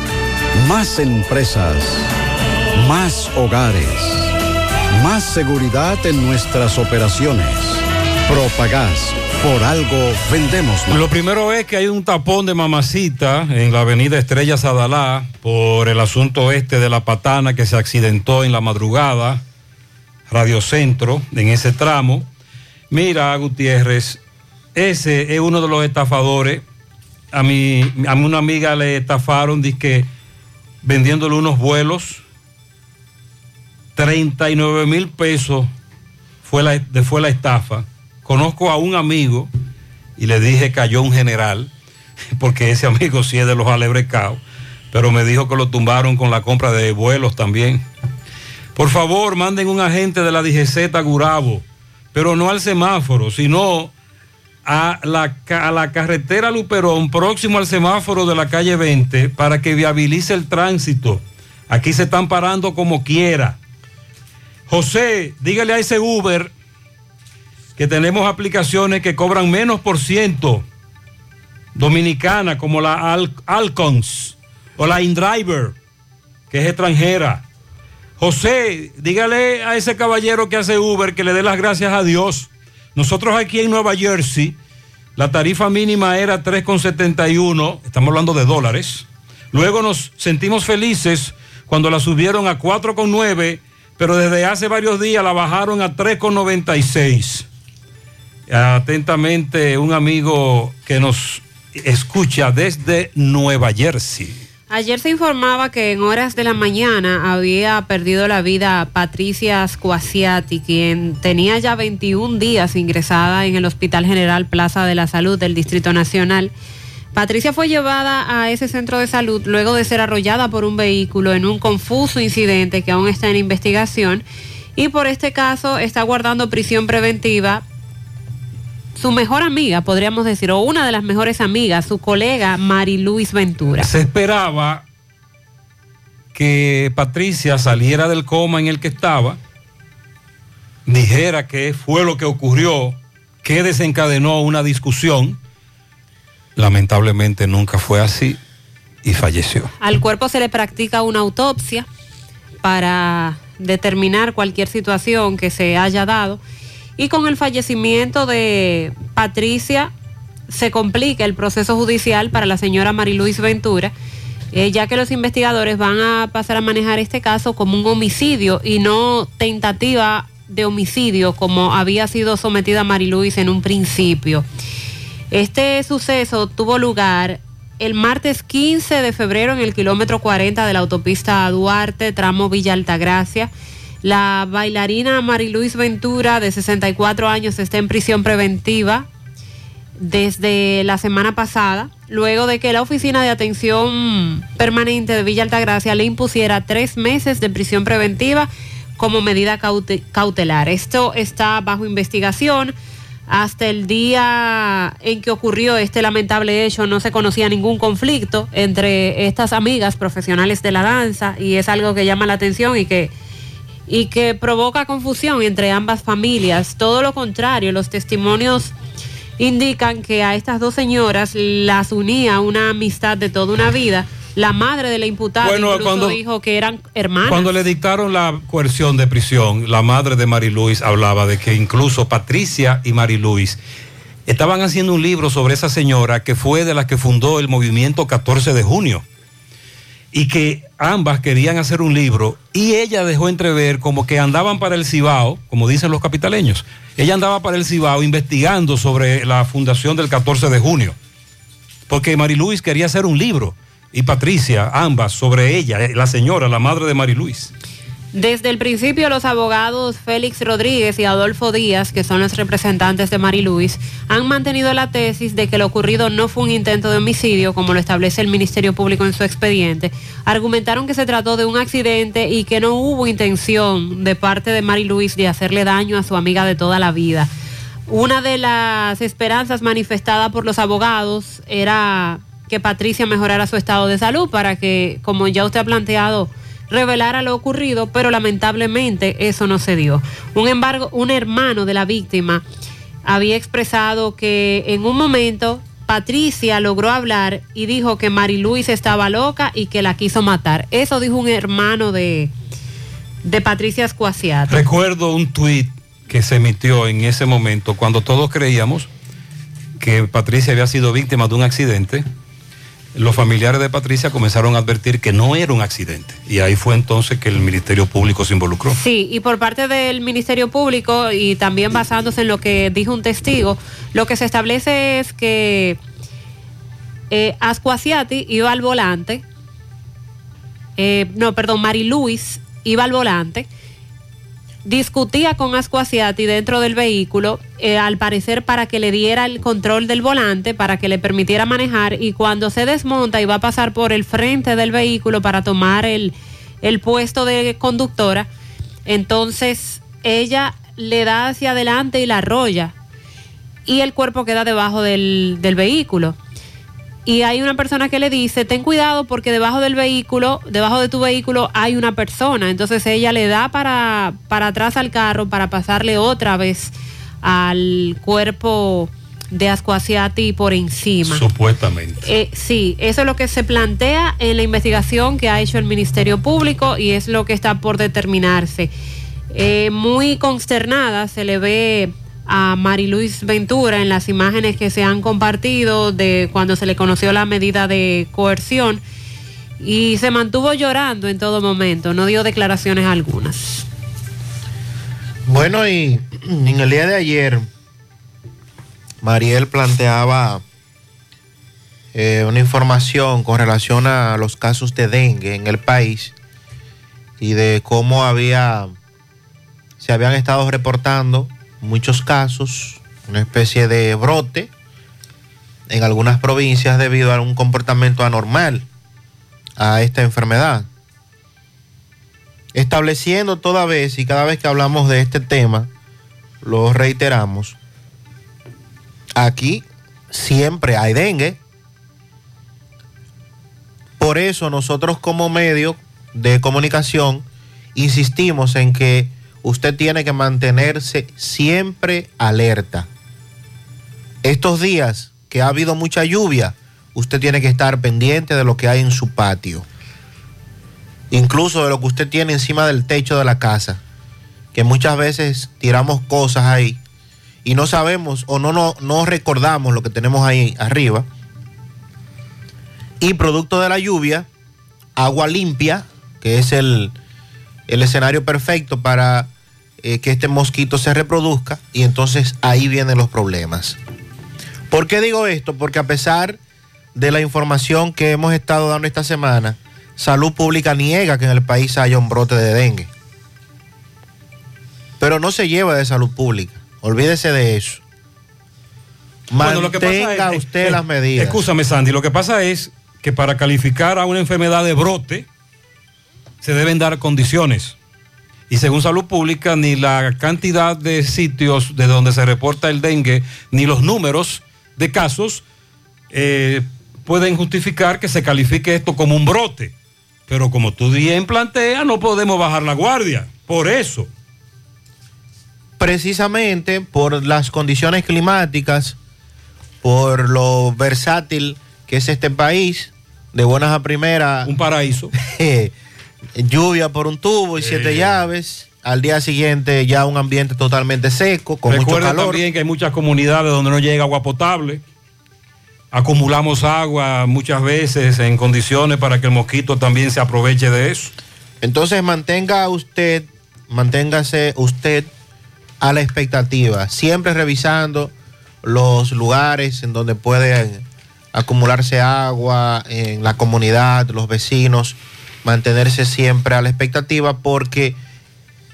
Speaker 40: Más empresas. Más hogares. Más seguridad en nuestras operaciones. Propagás. Por algo vendemos más.
Speaker 6: Lo primero es que hay un tapón de mamacita en la avenida Estrella Sadalá por el asunto este de la patana que se accidentó en la madrugada, Radio Centro, en ese tramo. Mira, Gutiérrez, ese es uno de los estafadores. A mi, a una amiga le estafaron, que vendiéndole unos vuelos, 39 mil pesos fue la, fue la estafa. Conozco a un amigo y le dije cayó un general, porque ese amigo sí es de los alebrecados, pero me dijo que lo tumbaron con la compra de vuelos también. Por favor, manden un agente de la DGZ a Gurabo, pero no al semáforo, sino a la, a la carretera Luperón, próximo al semáforo de la calle 20, para que viabilice el tránsito. Aquí se están parando como quiera. José, dígale a ese Uber que tenemos aplicaciones que cobran menos por ciento, dominicana, como la Al Alcons o la InDriver, que es extranjera. José, dígale a ese caballero que hace Uber que le dé las gracias a Dios. Nosotros aquí en Nueva Jersey, la tarifa mínima era 3,71, estamos hablando de dólares. Luego nos sentimos felices cuando la subieron a 4,9, pero desde hace varios días la bajaron a 3,96. Atentamente, un amigo que nos escucha desde Nueva Jersey.
Speaker 7: Ayer se informaba que en horas de la mañana había perdido la vida Patricia Squasiati, quien tenía ya 21 días ingresada en el Hospital General Plaza de la Salud del Distrito Nacional. Patricia fue llevada a ese centro de salud luego de ser arrollada por un vehículo en un confuso incidente que aún está en investigación y por este caso está guardando prisión preventiva su mejor amiga, podríamos decir, o una de las mejores amigas, su colega Mari Luis Ventura.
Speaker 6: Se esperaba que Patricia saliera del coma en el que estaba, dijera qué fue lo que ocurrió, qué desencadenó una discusión. Lamentablemente nunca fue así y falleció.
Speaker 7: Al cuerpo se le practica una autopsia para determinar cualquier situación que se haya dado y con el fallecimiento de Patricia se complica el proceso judicial para la señora Mariluis Ventura, eh, ya que los investigadores van a pasar a manejar este caso como un homicidio y no tentativa de homicidio como había sido sometida Mariluis en un principio. Este suceso tuvo lugar el martes 15 de febrero en el kilómetro 40 de la autopista Duarte, tramo Villa Altagracia. La bailarina Mariluis Ventura, de 64 años, está en prisión preventiva desde la semana pasada, luego de que la Oficina de Atención Permanente de Villa Altagracia le impusiera tres meses de prisión preventiva como medida cautelar. Esto está bajo investigación. Hasta el día en que ocurrió este lamentable hecho no se conocía ningún conflicto entre estas amigas profesionales de la danza y es algo que llama la atención y que y que provoca confusión entre ambas familias. Todo lo contrario, los testimonios indican que a estas dos señoras las unía una amistad de toda una vida. La madre de la imputada incluso dijo que eran hermanas.
Speaker 6: Cuando le dictaron la coerción de prisión, la madre de Mariluis hablaba de que incluso Patricia y Mariluis estaban haciendo un libro sobre esa señora que fue de la que fundó el movimiento 14 de junio y que ambas querían hacer un libro y ella dejó entrever como que andaban para el Cibao, como dicen los capitaleños. Ella andaba para el Cibao investigando sobre la fundación del 14 de junio, porque Mariluis quería hacer un libro y Patricia, ambas, sobre ella, la señora, la madre de Mariluis.
Speaker 7: Desde el principio, los abogados Félix Rodríguez y Adolfo Díaz, que son los representantes de Mari Luis, han mantenido la tesis de que lo ocurrido no fue un intento de homicidio, como lo establece el Ministerio Público en su expediente. Argumentaron que se trató de un accidente y que no hubo intención de parte de Mari Luis de hacerle daño a su amiga de toda la vida. Una de las esperanzas manifestadas por los abogados era que Patricia mejorara su estado de salud para que, como ya usted ha planteado, revelara lo ocurrido, pero lamentablemente eso no se dio. Un embargo, un hermano de la víctima había expresado que en un momento Patricia logró hablar y dijo que Mariluis estaba loca y que la quiso matar. Eso dijo un hermano de, de Patricia Escuasiato.
Speaker 6: Recuerdo un tuit que se emitió en ese momento cuando todos creíamos que Patricia había sido víctima de un accidente los familiares de Patricia comenzaron a advertir que no era un accidente. Y ahí fue entonces que el Ministerio Público se involucró.
Speaker 7: Sí, y por parte del Ministerio Público y también basándose en lo que dijo un testigo, lo que se establece es que eh, iba al volante, eh, no, perdón, Mari Luis iba al volante discutía con Ascuasiati dentro del vehículo, eh, al parecer para que le diera el control del volante, para que le permitiera manejar, y cuando se desmonta y va a pasar por el frente del vehículo para tomar el, el puesto de conductora, entonces ella le da hacia adelante y la arrolla, y el cuerpo queda debajo del, del vehículo y hay una persona que le dice, ten cuidado porque debajo del vehículo, debajo de tu vehículo hay una persona. Entonces ella le da para, para atrás al carro para pasarle otra vez al cuerpo de Ascuasiati por encima.
Speaker 6: Supuestamente.
Speaker 7: Eh, sí, eso es lo que se plantea en la investigación que ha hecho el Ministerio Público y es lo que está por determinarse. Eh, muy consternada se le ve a Mariluis Ventura en las imágenes que se han compartido de cuando se le conoció la medida de coerción y se mantuvo llorando en todo momento, no dio declaraciones algunas.
Speaker 17: Bueno, y en el día de ayer, Mariel planteaba eh, una información con relación a los casos de dengue en el país y de cómo había se habían estado reportando muchos casos, una especie de brote en algunas provincias debido a un comportamiento anormal a esta enfermedad. Estableciendo toda vez y cada vez que hablamos de este tema, lo reiteramos, aquí siempre hay dengue. Por eso nosotros como medio de comunicación insistimos en que usted tiene que mantenerse siempre alerta. Estos días que ha habido mucha lluvia, usted tiene que estar pendiente de lo que hay en su patio. Incluso de lo que usted tiene encima del techo de la casa. Que muchas veces tiramos cosas ahí y no sabemos o no, no, no recordamos lo que tenemos ahí arriba. Y producto de la lluvia, agua limpia, que es el, el escenario perfecto para eh, que este mosquito se reproduzca y entonces ahí vienen los problemas. ¿Por qué digo esto? Porque a pesar de la información que hemos estado dando esta semana, Salud Pública niega que en el país haya un brote de dengue. Pero no se lleva de salud pública. Olvídese de eso.
Speaker 6: Bueno, lo que pasa
Speaker 17: Mantenga
Speaker 6: es-
Speaker 17: usted
Speaker 6: eh,
Speaker 17: las medidas.
Speaker 6: Escúchame, Sandy. Lo que pasa es que para calificar a una enfermedad de brote se deben dar condiciones. Y según Salud Pública, ni la cantidad de sitios de donde se reporta el dengue, ni los números de casos eh, pueden justificar que se califique esto como un brote. Pero como tú bien planteas, no podemos bajar la guardia. Por eso.
Speaker 17: precisamente por las condiciones climáticas, por lo versátil que es este país, de buenas a primeras.
Speaker 6: Un paraíso.
Speaker 17: lluvia por un tubo y siete llaves. Al día siguiente ya un ambiente totalmente seco, con mucho
Speaker 6: Recuerda
Speaker 17: calor.
Speaker 6: también que hay muchas comunidades donde no llega agua potable. Acumulamos agua muchas veces en condiciones para que el mosquito también se aproveche de eso.
Speaker 17: Entonces mantenga usted, manténgase usted a la expectativa, siempre revisando los lugares en donde puede acumularse agua, en la comunidad, los vecinos, mantenerse siempre a la expectativa porque,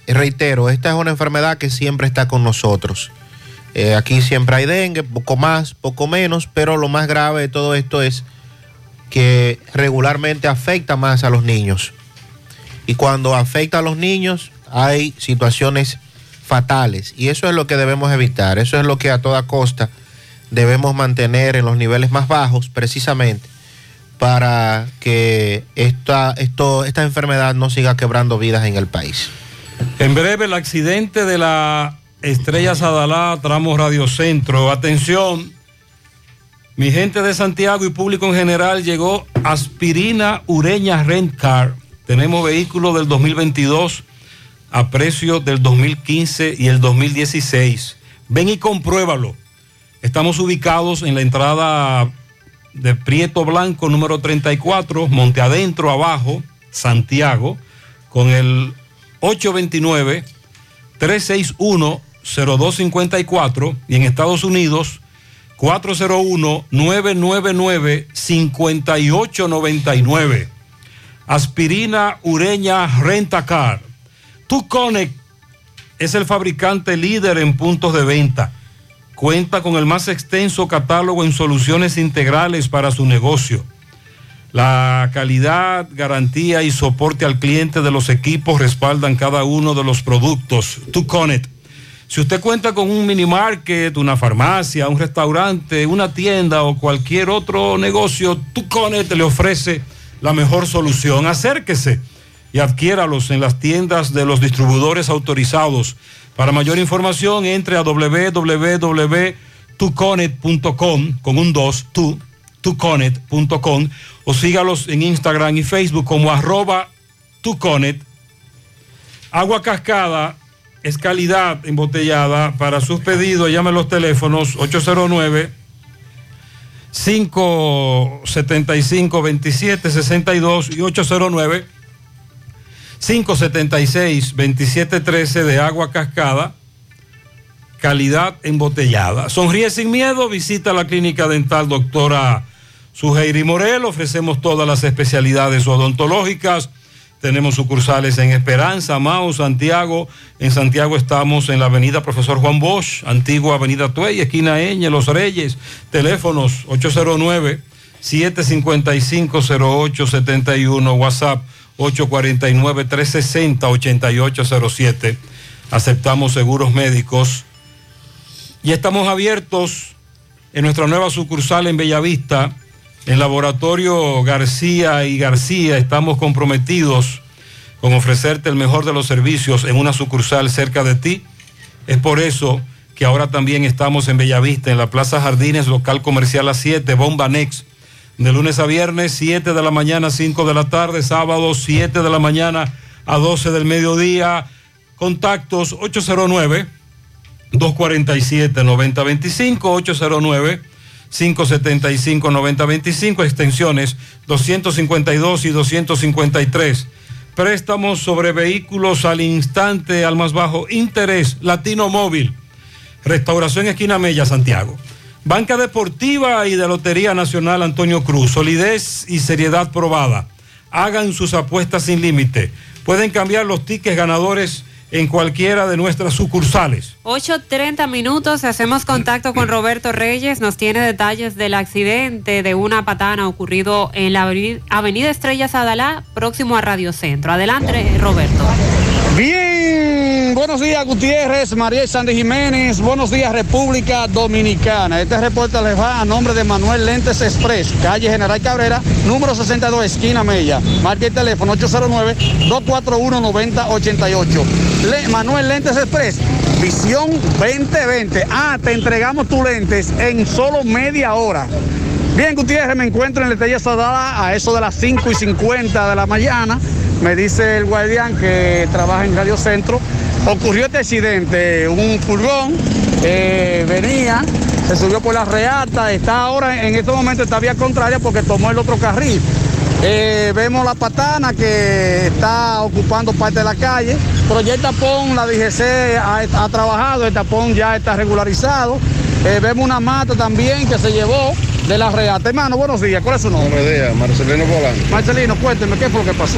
Speaker 17: reitero, esta es una enfermedad que siempre está con nosotros. Eh, aquí siempre hay dengue, poco más, poco menos, pero lo más grave de todo esto es que regularmente afecta más a los niños. Y cuando afecta a los niños hay situaciones fatales. Y eso es lo que debemos evitar. Eso es lo que a toda costa debemos mantener en los niveles más bajos, precisamente para que esta, esto, esta enfermedad no siga quebrando vidas en el país.
Speaker 6: En breve, el accidente de la Estrella Sadalá, tramo Radio Centro. Atención, mi gente de Santiago y público en general, llegó Aspirina Ureña Rent Car. Tenemos vehículos del 2022 a precio del 2015 y el 2016. Ven y compruébalo. Estamos ubicados en la entrada de Prieto Blanco número 34, Monte Adentro, abajo, Santiago, con el 829-361-0254 y en Estados Unidos 401-999-5899. Aspirina Ureña Rentacar. Tuconnect es el fabricante líder en puntos de venta. Cuenta con el más extenso catálogo en soluciones integrales para su negocio. La calidad, garantía y soporte al cliente de los equipos respaldan cada uno de los productos. Tuconnect. Si usted cuenta con un mini market, una farmacia, un restaurante, una tienda o cualquier otro negocio, Tuconnect le ofrece la mejor solución. Acérquese y adquiéralos en las tiendas de los distribuidores autorizados. Para mayor información, entre a www.tuconet.com con un 2, tu, tuconet.com o sígalos en Instagram y Facebook como arroba tuconet. Agua cascada es calidad embotellada. Para sus pedidos, llame los teléfonos 809 575 2762 y 809 576-2713 de agua cascada, calidad embotellada. Sonríe sin miedo, visita la clínica dental doctora Suheiri Morel, ofrecemos todas las especialidades odontológicas. Tenemos sucursales en Esperanza, Mao, Santiago. En Santiago estamos en la avenida Profesor Juan Bosch, antigua avenida Tuey, esquina Eñe, Los Reyes. Teléfonos 809 755 0871 WhatsApp 849-360-8807. Aceptamos seguros médicos. Y estamos abiertos en nuestra nueva sucursal en Bellavista, en Laboratorio García y García. Estamos comprometidos con ofrecerte el mejor de los servicios en una sucursal cerca de ti. Es por eso que ahora también estamos en Bellavista, en la Plaza Jardines, local comercial a 7, Bomba Next de lunes a viernes, 7 de la mañana, 5 de la tarde, sábado, 7 de la mañana a 12 del mediodía. Contactos 809-247-9025, 809-575-9025, extensiones 252 y 253. Préstamos sobre vehículos al instante, al más bajo interés, Latino Móvil. Restauración Esquina Mella, Santiago. Banca Deportiva y de Lotería Nacional Antonio Cruz, solidez y seriedad probada. Hagan sus apuestas sin límite. Pueden cambiar los tickets ganadores en cualquiera de nuestras sucursales.
Speaker 7: 8.30 minutos, hacemos contacto con Roberto Reyes, nos tiene detalles del accidente de una patana ocurrido en la Avenida Estrella Sadalá, próximo a Radio Centro. Adelante, Roberto.
Speaker 41: Bien, buenos días Gutiérrez, María Sandy Jiménez, buenos días República Dominicana. Este reporte les va a nombre de Manuel Lentes Express, calle General Cabrera, número 62, esquina Mella. Marque el teléfono 809-241-9088. Le Manuel Lentes Express, visión 2020. Ah, te entregamos tus lentes en solo media hora. Bien, Gutiérrez, me encuentro en la Estrella Sadala a eso de las 5 y 50 de la mañana me dice el guardián que trabaja en Radio Centro, ocurrió este accidente, un furgón eh, venía, se subió por la reata, está ahora en este momento está vía contraria porque tomó el otro carril. Eh, vemos la patana que está ocupando parte de la calle, pero ya el tapón, la DGC ha, ha trabajado, el tapón ya está regularizado. Eh, vemos una mata también que se llevó de la Reata. Hermano, buenos días. ¿Cuál es su nombre?
Speaker 42: Buenos días, Marcelino Polanco.
Speaker 41: Marcelino, cuénteme, ¿qué fue lo que pasó?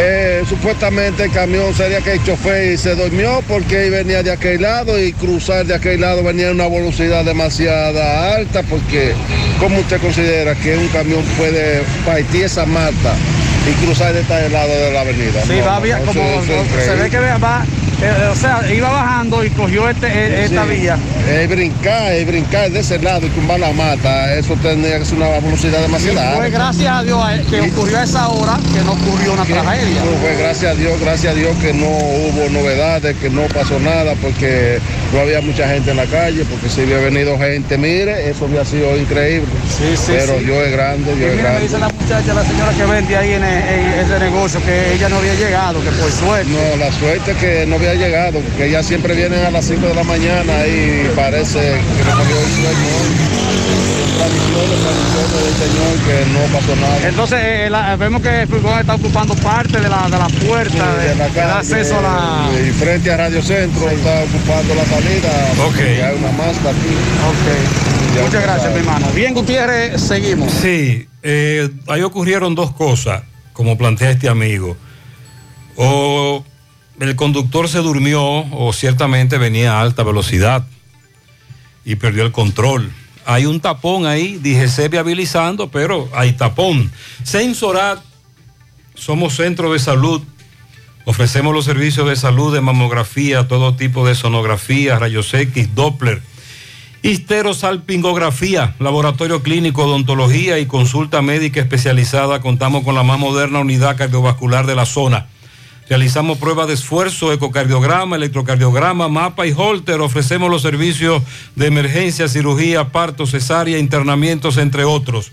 Speaker 42: Eh, supuestamente el camión sería que el chofer se durmió porque venía de aquel lado y cruzar de aquel lado venía a una velocidad demasiado alta porque ¿cómo usted considera que un camión puede partir esa mata y cruzar de este lado de la avenida?
Speaker 41: Sí,
Speaker 42: No,
Speaker 41: va bien,
Speaker 42: no,
Speaker 41: como se ve que va, o sea, iba bajando y cogió este, eh, esta
Speaker 42: Sí.
Speaker 41: vía.
Speaker 42: Es brincar, es brincar de ese lado y tumbar la mata, eso tendría que ser una velocidad demasiado alta.
Speaker 41: gracias a Dios que ocurrió a esa hora que no ocurrió una tragedia.
Speaker 42: No, pues gracias a Dios, gracias a Dios que no hubo novedades, que no pasó nada, porque no había mucha gente en la calle, porque si hubiera venido gente, mire, eso hubiera sido increíble.
Speaker 41: sí,
Speaker 42: Pero
Speaker 41: sí.
Speaker 42: Dios es grande, Dios es grande.
Speaker 41: Muchacha, la señora que vende ahí en, en ese negocio, que ella no había llegado, que por suerte.
Speaker 42: No, la suerte es que no había llegado, porque ellas siempre vienen a las 5 de la mañana y parece que no cogió el sueño hoy. Tradiciones, tradiciones del Señor, que no pasó nada.
Speaker 41: Entonces, eh, la- vemos que el furgón está ocupando parte de la, de la puerta de,
Speaker 42: de la
Speaker 41: da
Speaker 42: calle,
Speaker 41: acceso a la...
Speaker 42: Y frente a Radio Centro está ocupando la salida. porque Hay una máscara aquí.
Speaker 41: Ok. Muchas gracias, mi hermano. Bien, Gutiérrez, seguimos.
Speaker 6: Sí, eh, ahí ocurrieron dos cosas, como plantea este amigo. O el conductor se durmió o ciertamente venía a alta velocidad y perdió el control. Hay un tapón ahí, DGC viabilizando, pero hay tapón. Sensorat, somos centro de salud. Ofrecemos los servicios de salud de mamografía, todo tipo de sonografía, rayos X, Doppler, histerosalpingografía, laboratorio clínico, odontología y consulta médica especializada. Contamos con la más moderna unidad cardiovascular de la zona. Realizamos pruebas de esfuerzo, ecocardiograma, electrocardiograma, mapa y holter. Ofrecemos los servicios de emergencia, cirugía, parto, cesárea, internamientos, entre otros.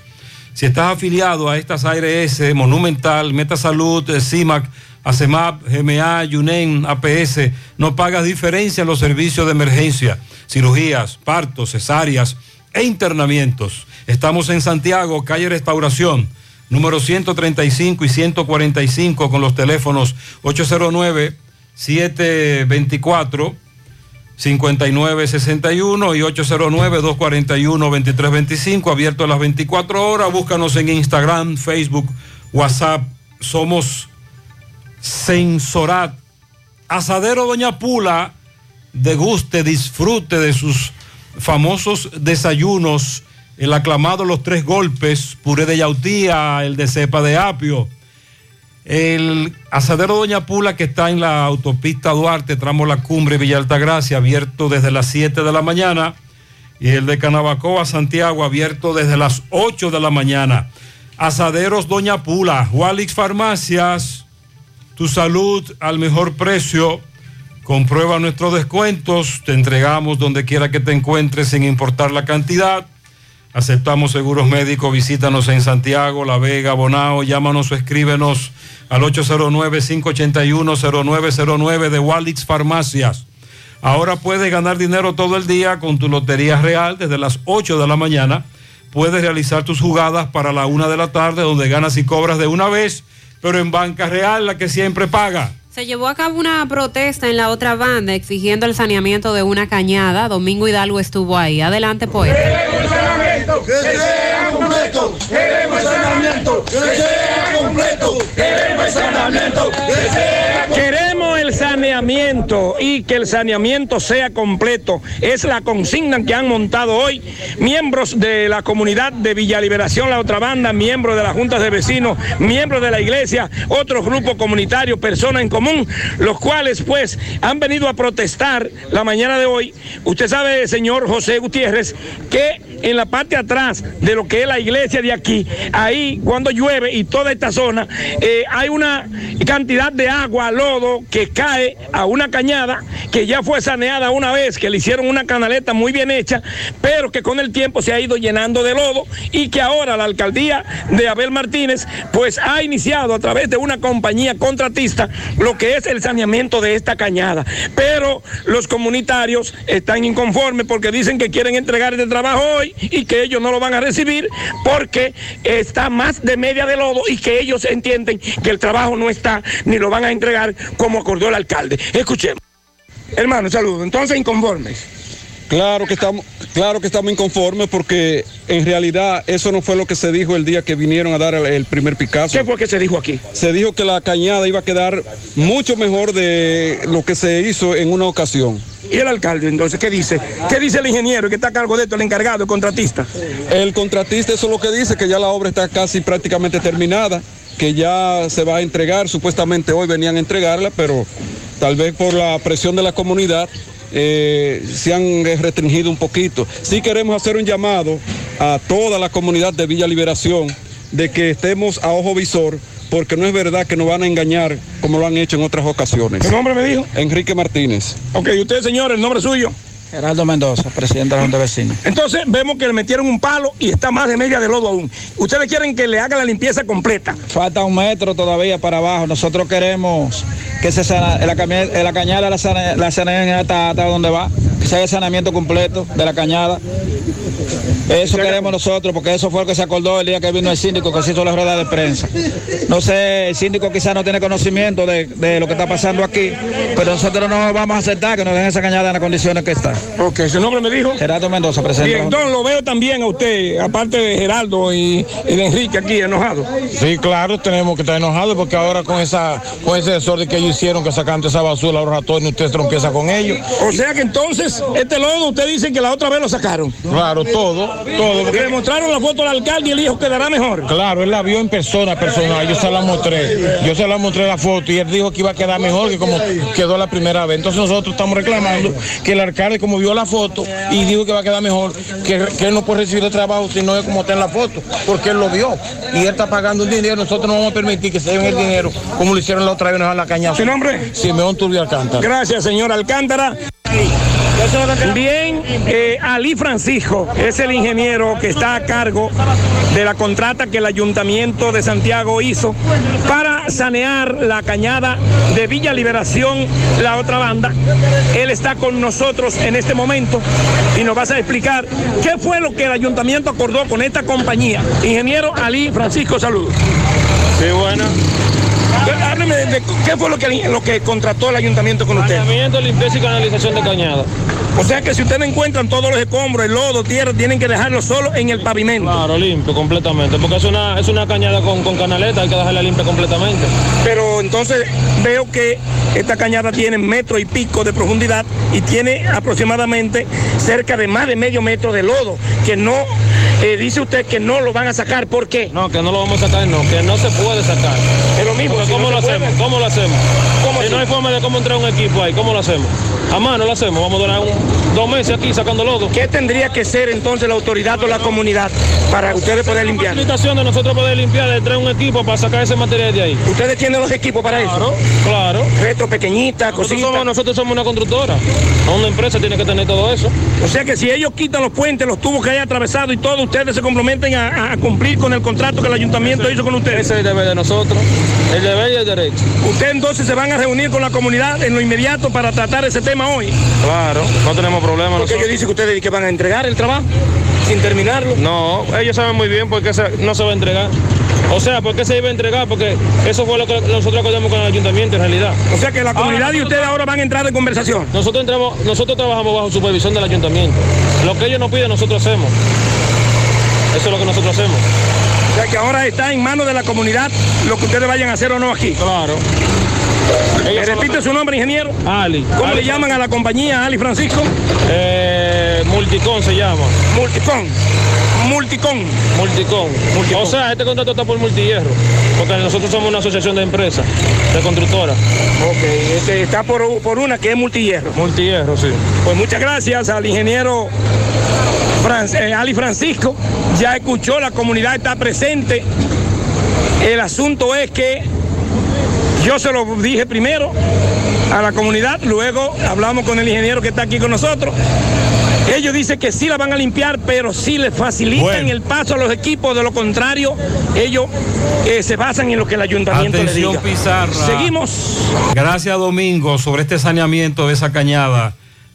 Speaker 6: Si estás afiliado a estas ARS, Monumental, Metasalud, eh, CIMAC, ACEMAP, GMA, UNEN, APS, no pagas diferencia en los servicios de emergencia, cirugías, partos, cesáreas e internamientos. Estamos en Santiago, calle Restauración, número 135 y 145 con los teléfonos 809-724. 5961 y 809-241-2325, abierto a las 24 horas. Búscanos en Instagram, Facebook, WhatsApp. Somos Sensorat. Asadero Doña Pula, deguste, disfrute de sus famosos desayunos. El aclamado Los Tres Golpes, puré de yautía, el de cepa de apio. El asadero Doña Pula que está en la autopista Duarte, tramo La Cumbre, Villa Altagracia, abierto desde las 7 de la mañana. Y el de Canabacoa, Santiago, abierto desde las 8 de la mañana. Asaderos Doña Pula, Walix Farmacias, tu salud al mejor precio. Comprueba nuestros descuentos, te entregamos donde quiera que te encuentres sin importar la cantidad. Aceptamos seguros médicos, visítanos en Santiago, La Vega, Bonao, llámanos o escríbenos al 809-581-0909 de Walix Farmacias. Ahora puedes ganar dinero todo el día con tu Lotería Real desde las 8 de la mañana. Puedes realizar tus jugadas para la 1 de la tarde donde ganas y cobras de una vez, pero en Banca Real la que siempre paga.
Speaker 7: Se llevó a cabo una protesta en la otra banda exigiendo el saneamiento de una cañada. Domingo Hidalgo estuvo ahí. Adelante, poeta.
Speaker 25: que sea completo, queremos saneamiento, que sea completo, queremos saneamiento, que sea
Speaker 43: Queremos el saneamiento y que el saneamiento sea completo. Es la consigna que han montado hoy miembros de la comunidad de Villa Liberación, la otra banda, miembros de las juntas de vecinos, miembros de la iglesia, otros grupos comunitarios, personas en común, los cuales pues han venido a protestar la mañana de hoy. Usted sabe, señor José Gutiérrez, que en la parte atrás de lo que es la iglesia de aquí, ahí cuando llueve y toda esta zona, eh, hay una cantidad de agua, lodo, que cae a una cañada que ya fue saneada una vez, que le hicieron una canaleta muy bien hecha, pero que con el tiempo se ha ido llenando de lodo y que ahora la alcaldía de Abel Martínez pues ha iniciado a través de una compañía contratista lo que es el saneamiento de esta cañada. Pero los comunitarios están inconformes porque dicen que quieren entregar este trabajo hoy y que ellos no lo van a recibir porque está más de media de lodo y que ellos entienden que el trabajo no está ni lo van a entregar como acordó el alcalde. Escuchemos. Hermano, saludo. Entonces, inconformes.
Speaker 44: Claro que estamos, claro que estamos inconformes porque en realidad eso no fue lo que se dijo el día que vinieron a dar el, el primer Picasso.
Speaker 43: ¿Qué fue que se dijo aquí?
Speaker 44: Se dijo que la cañada iba a quedar mucho mejor de lo que se hizo en una ocasión.
Speaker 43: ¿Y el alcalde entonces qué dice? ¿Qué dice el ingeniero que está a cargo de esto, el encargado, el contratista?
Speaker 44: El contratista eso es lo que dice, que ya la obra está casi prácticamente terminada, que ya se va a entregar, supuestamente hoy venían a entregarla, pero tal vez por la presión de la comunidad eh, se han restringido un poquito. Sí queremos hacer un llamado a toda la comunidad de Villa Liberación de que estemos a ojo visor porque no es verdad que nos van a engañar como lo han hecho en otras ocasiones.
Speaker 43: ¿Qué nombre me dijo?
Speaker 44: Enrique Martínez.
Speaker 43: Ok, ¿y usted, señor, el nombre suyo?
Speaker 45: Geraldo Mendoza, presidente de la Junta de Vecinos.
Speaker 43: Entonces vemos que le metieron un palo y está más de media de lodo aún. Ustedes quieren que le haga la limpieza completa.
Speaker 45: Falta un metro todavía para abajo. Nosotros queremos que se la, cami- la cañada la, la hasta, hasta donde va, que se haga el saneamiento completo de la cañada. Eso queremos nosotros, porque eso fue lo que se acordó el día que vino el síndico, que se hizo la rueda de prensa. No sé, el síndico quizás no tiene conocimiento de, de lo que está pasando aquí, pero nosotros no vamos a aceptar que nos den esa cañada en las condiciones que está.
Speaker 43: Ok, su nombre me dijo.
Speaker 45: Gerardo Mendoza, presidente.
Speaker 43: Bien, don, lo veo también a usted, aparte de Geraldo y, y de Enrique aquí, enojado.
Speaker 46: Sí, claro, tenemos que estar enojados porque ahora con esa con ese desorden que ellos hicieron, que sacaron esa basura, los ratones, usted trompieza con ellos.
Speaker 43: O sea que entonces, este lodo, usted dice que la otra vez lo sacaron.
Speaker 46: Claro, todo, todo.
Speaker 43: Le mostraron la foto al alcalde y el hijo quedará mejor.
Speaker 46: Claro, él la vio en persona, personal, yo se la mostré, yo se la mostré la foto y él dijo que iba a quedar mejor que como quedó la primera vez. Entonces nosotros estamos reclamando que el alcalde como vio la foto y dijo que va a quedar mejor, que, que él no puede recibir el trabajo si no es como está en la foto, porque él lo vio y él está pagando un dinero, nosotros no vamos a permitir que se lleven el dinero como lo hicieron la otra vez, dan la caña.
Speaker 43: ¿Su nombre?
Speaker 46: Simeón Turbio Alcántara.
Speaker 43: Gracias, señor Alcántara. Bien, eh, Ali Francisco es el ingeniero que está a cargo de la contrata que el Ayuntamiento de Santiago hizo para sanear la cañada de Villa Liberación, la otra banda. Él está con nosotros en este momento y nos vas a explicar qué fue lo que el Ayuntamiento acordó con esta compañía. Ingeniero Ali Francisco, saludos.
Speaker 46: Sí, bueno.
Speaker 43: Hábleme de, de qué fue lo que, lo que contrató el ayuntamiento con usted.
Speaker 46: Saneamiento, limpieza y canalización de cañada.
Speaker 43: O sea que si ustedes encuentran todos los escombros, el lodo, tierra, tienen que dejarlo solo en el pavimento.
Speaker 46: Claro, limpio completamente, porque es una, es una cañada con, con canaleta, hay que dejarla limpia completamente.
Speaker 43: Pero entonces veo que esta cañada tiene metro y pico de profundidad y tiene aproximadamente cerca de más de medio metro de lodo, que no, eh, dice usted que no lo van a sacar. ¿Por qué?
Speaker 46: No, que no lo vamos a sacar, no, que no se puede sacar.
Speaker 43: Es lo mismo. Si
Speaker 46: ¿Cómo
Speaker 43: no
Speaker 46: lo hacemos? ¿Cómo lo hacemos?
Speaker 43: ¿Cómo
Speaker 46: si
Speaker 43: así?
Speaker 46: no hay forma de cómo entrar un equipo ahí, ¿cómo lo hacemos? A mano lo hacemos, vamos a durar un- dos meses aquí sacando lodo.
Speaker 43: ¿Qué tendría que ser entonces la autoridad o la comunidad para ustedes poder limpiar?
Speaker 46: Facilitación de nosotros poder limpiar, de traer un equipo para sacar ese material de ahí.
Speaker 43: ¿Ustedes tienen los equipos para eso?
Speaker 46: Claro, claro.
Speaker 43: Retro pequeñita,
Speaker 46: Nosotros somos, nosotros somos una constructora. Una empresa tiene que tener todo eso.
Speaker 43: O sea que si ellos quitan los puentes, los tubos que hay atravesados y todo, ustedes se comprometen a, a cumplir con el contrato que el ayuntamiento hizo con ustedes.
Speaker 46: Ese es el deber de nosotros. El deber y el derecho.
Speaker 43: Ustedes entonces se van a reunir con la comunidad en lo inmediato para tratar ese tema hoy.
Speaker 46: Claro, no tenemos problema.
Speaker 43: Porque ellos dicen que ustedes que van a entregar el trabajo sin terminarlo.
Speaker 46: No, ellos saben muy bien por qué se- no se va a entregar. O sea, ¿por qué se iba a entregar? Porque eso fue lo que nosotros acordamos con el ayuntamiento en realidad.
Speaker 43: O sea que la comunidad y ustedes ahora van a entrar en conversación.
Speaker 46: Nosotros entramos, nosotros trabajamos bajo supervisión del ayuntamiento. Lo que ellos nos piden, nosotros hacemos. Eso es lo que nosotros hacemos.
Speaker 43: O sea que ahora está en manos de la comunidad lo que ustedes vayan a hacer o no aquí.
Speaker 46: Claro.
Speaker 43: ¿Me repite su nombre, ingeniero?
Speaker 46: Ali.
Speaker 43: ¿Cómo
Speaker 46: Ali
Speaker 43: le llaman a la compañía, Ali Francisco?
Speaker 46: Eh, Multicon se llama.
Speaker 43: Multicon. Multicon.
Speaker 46: Multicon. O sea, este contrato está por multihierro. Porque nosotros somos una asociación de empresas, de constructoras.
Speaker 43: Ok, este está por, por una que es multihierro.
Speaker 46: Multihierro, sí.
Speaker 43: Pues muchas gracias al ingeniero Fran- eh, Ali Francisco. Ya escuchó, la comunidad está presente. El asunto es que yo se lo dije primero a la comunidad, luego hablamos con el ingeniero que está aquí con nosotros. Ellos dicen que sí la van a limpiar, pero sí les facilitan
Speaker 6: Bueno.
Speaker 43: el paso a los equipos, de lo contrario, ellos eh, se basan en lo que el ayuntamiento les
Speaker 6: Atención
Speaker 43: diga.
Speaker 6: Pizarra.
Speaker 43: Seguimos.
Speaker 6: Gracias Domingo sobre este saneamiento de esa cañada.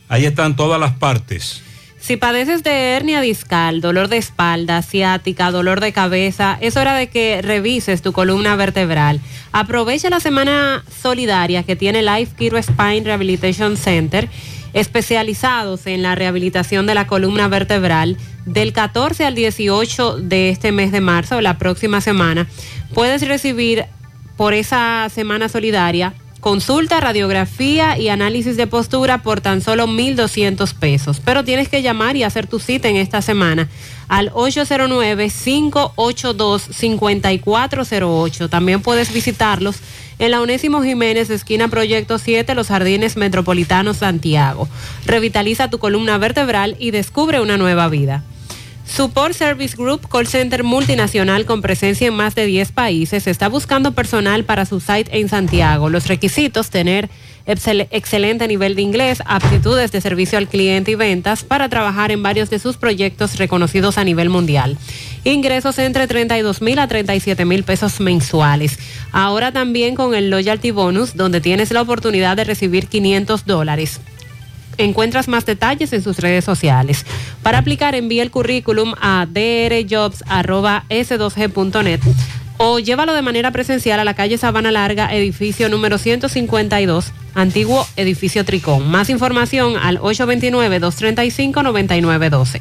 Speaker 6: Ahí están todas las partes.
Speaker 7: Si padeces de hernia discal, dolor de espalda, ciática, dolor de cabeza, es hora de que revises tu columna vertebral. Aprovecha la semana solidaria que tiene Life Kiro Spine Rehabilitation Center especializados en la rehabilitación de la columna vertebral. Del 14 al 18 de este mes de marzo, la próxima semana, puedes recibir por esa semana solidaria consulta, radiografía y análisis de postura por tan solo 1.200 pesos. Pero tienes que llamar y hacer tu cita en esta semana al 809-582-5408. También puedes visitarlos en la Onésimo Jiménez, esquina Proyecto 7, Los Jardines Metropolitanos, Santiago. Revitaliza tu columna vertebral y descubre una nueva vida. Support Service Group, call center multinacional con presencia en más de 10 países, está buscando personal para su site en Santiago. Los requisitos, tener excel- excelente nivel de inglés, aptitudes de servicio al cliente y ventas para trabajar en varios de sus proyectos reconocidos a nivel mundial. Ingresos entre 32 mil a 37 mil pesos mensuales. Ahora también con el Loyalty Bonus, donde tienes la oportunidad de recibir 500 dólares. Encuentras más detalles en sus redes sociales. Para aplicar, envía el currículum a drjobs.s2g.net o llévalo de manera presencial a la calle Sabana Larga, edificio número 152, antiguo edificio Tricón. Más información al 829-235-9912.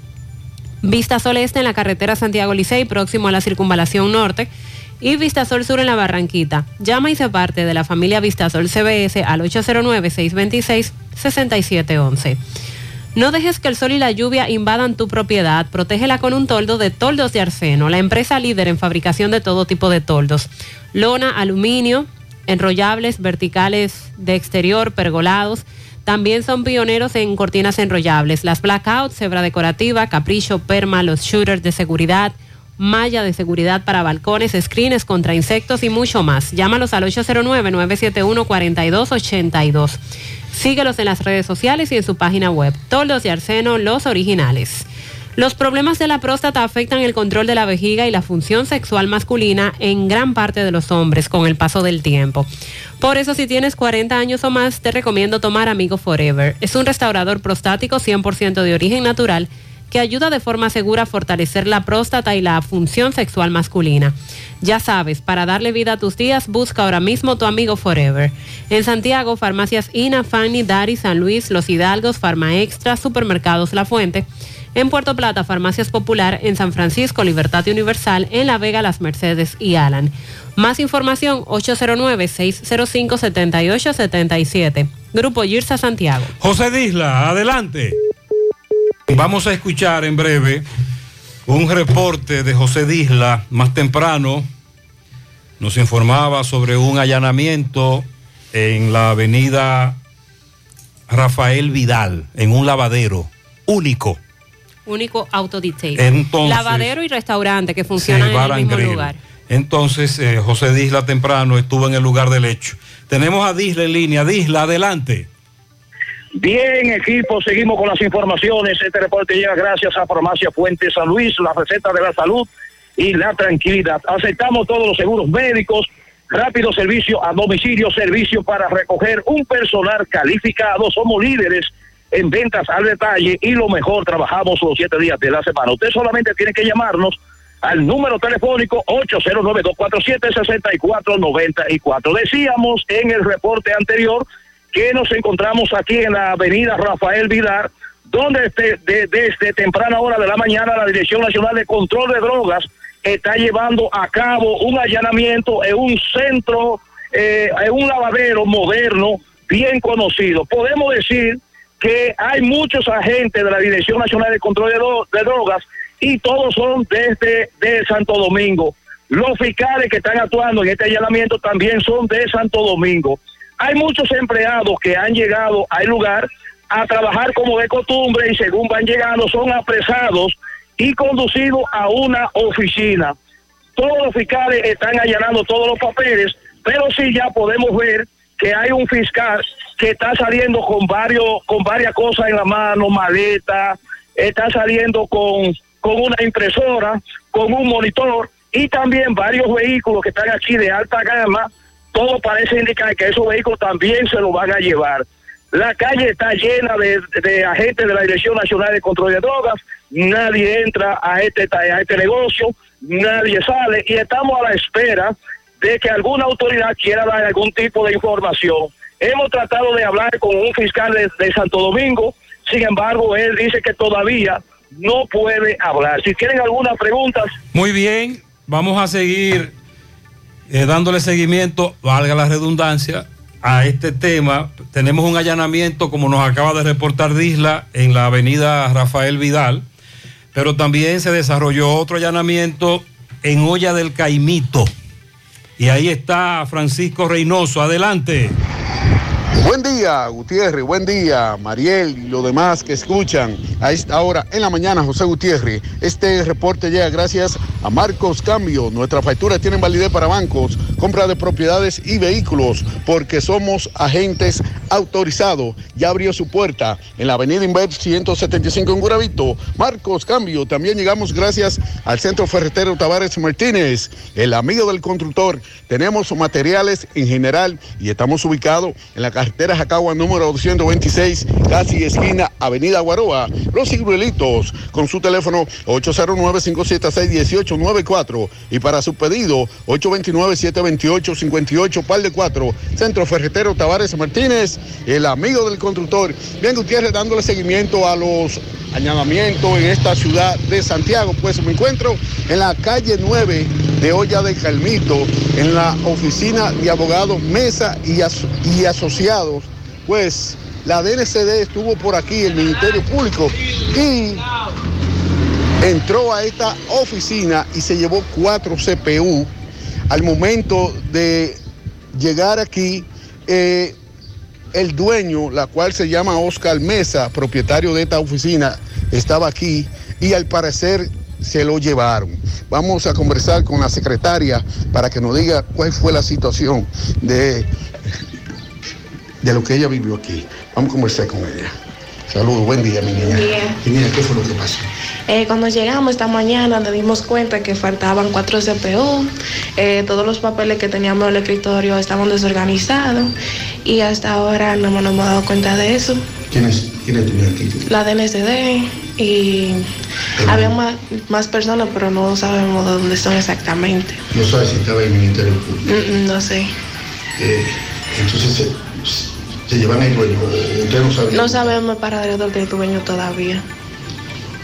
Speaker 7: Vista Sol Este en la carretera Santiago Licey, próximo a la circunvalación norte. Y Vista Sol Sur en la Barranquita. Llama y se parte de la familia Vista Sol CBS al 809-626-6711. No dejes que el sol y la lluvia invadan tu propiedad. Protégela con un toldo de Toldos de Arseno, la empresa líder en fabricación de todo tipo de toldos. Lona, aluminio, enrollables, verticales de exterior, pergolados. También son pioneros en cortinas enrollables. Las blackout, cebra decorativa, capricho, perma, los shooters de seguridad, malla de seguridad para balcones, screens contra insectos y mucho más. Llámalos al 809-971-4282. Síguelos en las redes sociales y en su página web. Toldos de Arseno, los originales. Los problemas de la próstata afectan el control de la vejiga y la función sexual masculina en gran parte de los hombres con el paso del tiempo. Por eso si tienes 40 años o más, te recomiendo tomar Amigo Forever. Es un restaurador prostático 100% de origen natural que ayuda de forma segura a fortalecer la próstata y la función sexual masculina. Ya sabes, para darle vida a tus días, busca ahora mismo tu amigo Forever. En Santiago, farmacias Ina, Fanny, Dari, San Luis, Los Hidalgos, Farma Extra, Supermercados La Fuente. En Puerto Plata, Farmacias Popular, en San Francisco, Libertad Universal, en La Vega, Las Mercedes y Alan. Más información, 809-605-7877. Grupo Girsa Santiago.
Speaker 6: José Disla, adelante. Vamos a escuchar en breve un reporte de José Disla más temprano. Nos informaba sobre un allanamiento en la avenida Rafael Vidal, en un lavadero único.
Speaker 7: Único autodetail.
Speaker 6: Entonces-
Speaker 7: Lavadero y restaurante que funcionan en el
Speaker 6: and
Speaker 7: mismo
Speaker 6: Grill.
Speaker 7: lugar.
Speaker 6: Entonces, eh, José Disla temprano estuvo en el lugar del hecho. Tenemos a Disla en línea. Disla, adelante.
Speaker 35: Bien, equipo, seguimos con las informaciones. Este reporte llega gracias a Farmacia Fuente San Luis, la receta de la salud y la tranquilidad. Aceptamos todos los seguros médicos, rápido servicio a domicilio, servicio para recoger un personal calificado. Somos líderes en ventas al detalle y lo mejor, trabajamos los siete días de la semana. Usted solamente tiene que llamarnos al número telefónico 809-247-6494. Decíamos en el reporte anterior que nos encontramos aquí en la avenida Rafael Vidar, donde este- de- desde temprana hora de la mañana la Dirección Nacional de Control de Drogas está llevando a cabo un allanamiento en un centro, eh, en un lavadero moderno bien conocido. Podemos decir que hay muchos agentes de la Dirección Nacional de Control de, Dro- de Drogas y todos son desde de Santo Domingo. Los fiscales que están actuando en este allanamiento también son de Santo Domingo. Hay muchos empleados que han llegado al lugar a trabajar como de costumbre y según van llegando son apresados y conducidos a una oficina. Todos los fiscales están allanando todos los papeles, pero sí ya podemos ver que hay un fiscal que está saliendo con varios con varias cosas en la mano, maleta,
Speaker 47: está saliendo con, con una impresora, con un monitor y también varios vehículos que están aquí de alta gama. Todo parece indicar que esos vehículos también se los van a llevar. La calle está llena de, de agentes de la Dirección Nacional de Control de Drogas. Nadie entra a este, a este negocio, nadie sale y estamos a la espera de que alguna autoridad quiera dar algún tipo de información. Hemos tratado de hablar con un fiscal de, Santo Domingo, sin embargo, él dice que todavía no puede hablar. Si tienen algunas preguntas,
Speaker 6: Muy bien, vamos a seguir eh, dándole seguimiento, valga la redundancia, a este tema. Tenemos un allanamiento, como nos acaba de reportar Disla, en la avenida Rafael Vidal, pero también se desarrolló otro allanamiento en Olla del Caimito. Y ahí está Francisco Reynoso. Adelante.
Speaker 48: Buen día, Gutiérrez, buen día, Mariel y los demás que escuchan a esta hora en la mañana, José Gutiérrez. Este reporte llega gracias a Marcos Cambio. Nuestras facturas tienen validez para bancos, compra de propiedades y vehículos, porque somos agentes autorizados. Ya abrió su puerta en la avenida Inver 175 en Guravito. Marcos Cambio. También llegamos gracias al Centro Ferretero Tavares Martínez, el amigo del constructor. Tenemos materiales en general y estamos ubicados en la carretera Jacagua número 226, casi esquina Avenida Guaroa. Los Ciruelitos con su teléfono 809-576-1894 y para su pedido 829-728-58 par de 4. Centro Ferretero Tavares Martínez, el amigo del constructor. Bien, Gutiérrez, dándole seguimiento a los añadamientos en esta ciudad de Santiago. Pues me encuentro en la calle 9 de Olla de Calmito, en la oficina de abogados Mesa y, y Asociados. Pues la DNCD estuvo por aquí, el Ministerio Público, y entró a esta oficina y se llevó cuatro CPU. Al momento de llegar aquí, eh, el dueño, la cual se llama Oscar Mesa, propietario de esta oficina, estaba aquí y al parecer se lo llevaron. Vamos a conversar con la secretaria para que nos diga cuál fue la situación de, de lo que ella vivió aquí. Vamos a conversar con ella. Saludos, buen día, mi niña. Niña, ¿qué fue lo que pasó?
Speaker 49: Eh, cuando llegamos esta mañana nos dimos cuenta que faltaban cuatro CPU, eh, todos los papeles que teníamos en el escritorio estaban desorganizados y hasta ahora no nos hemos dado cuenta de eso.
Speaker 48: ¿Quiénes, quiénes tuvieron aquí?
Speaker 49: La DNCD y había más, más personas pero no sabemos de dónde son exactamente.
Speaker 48: No sabe si estaba en el Ministerio Público.
Speaker 49: Mm, mm, no sé.
Speaker 48: Eh, entonces se, se llevan el dueño. Usted no sabe.
Speaker 49: No sabemos el paradero del dueño todavía.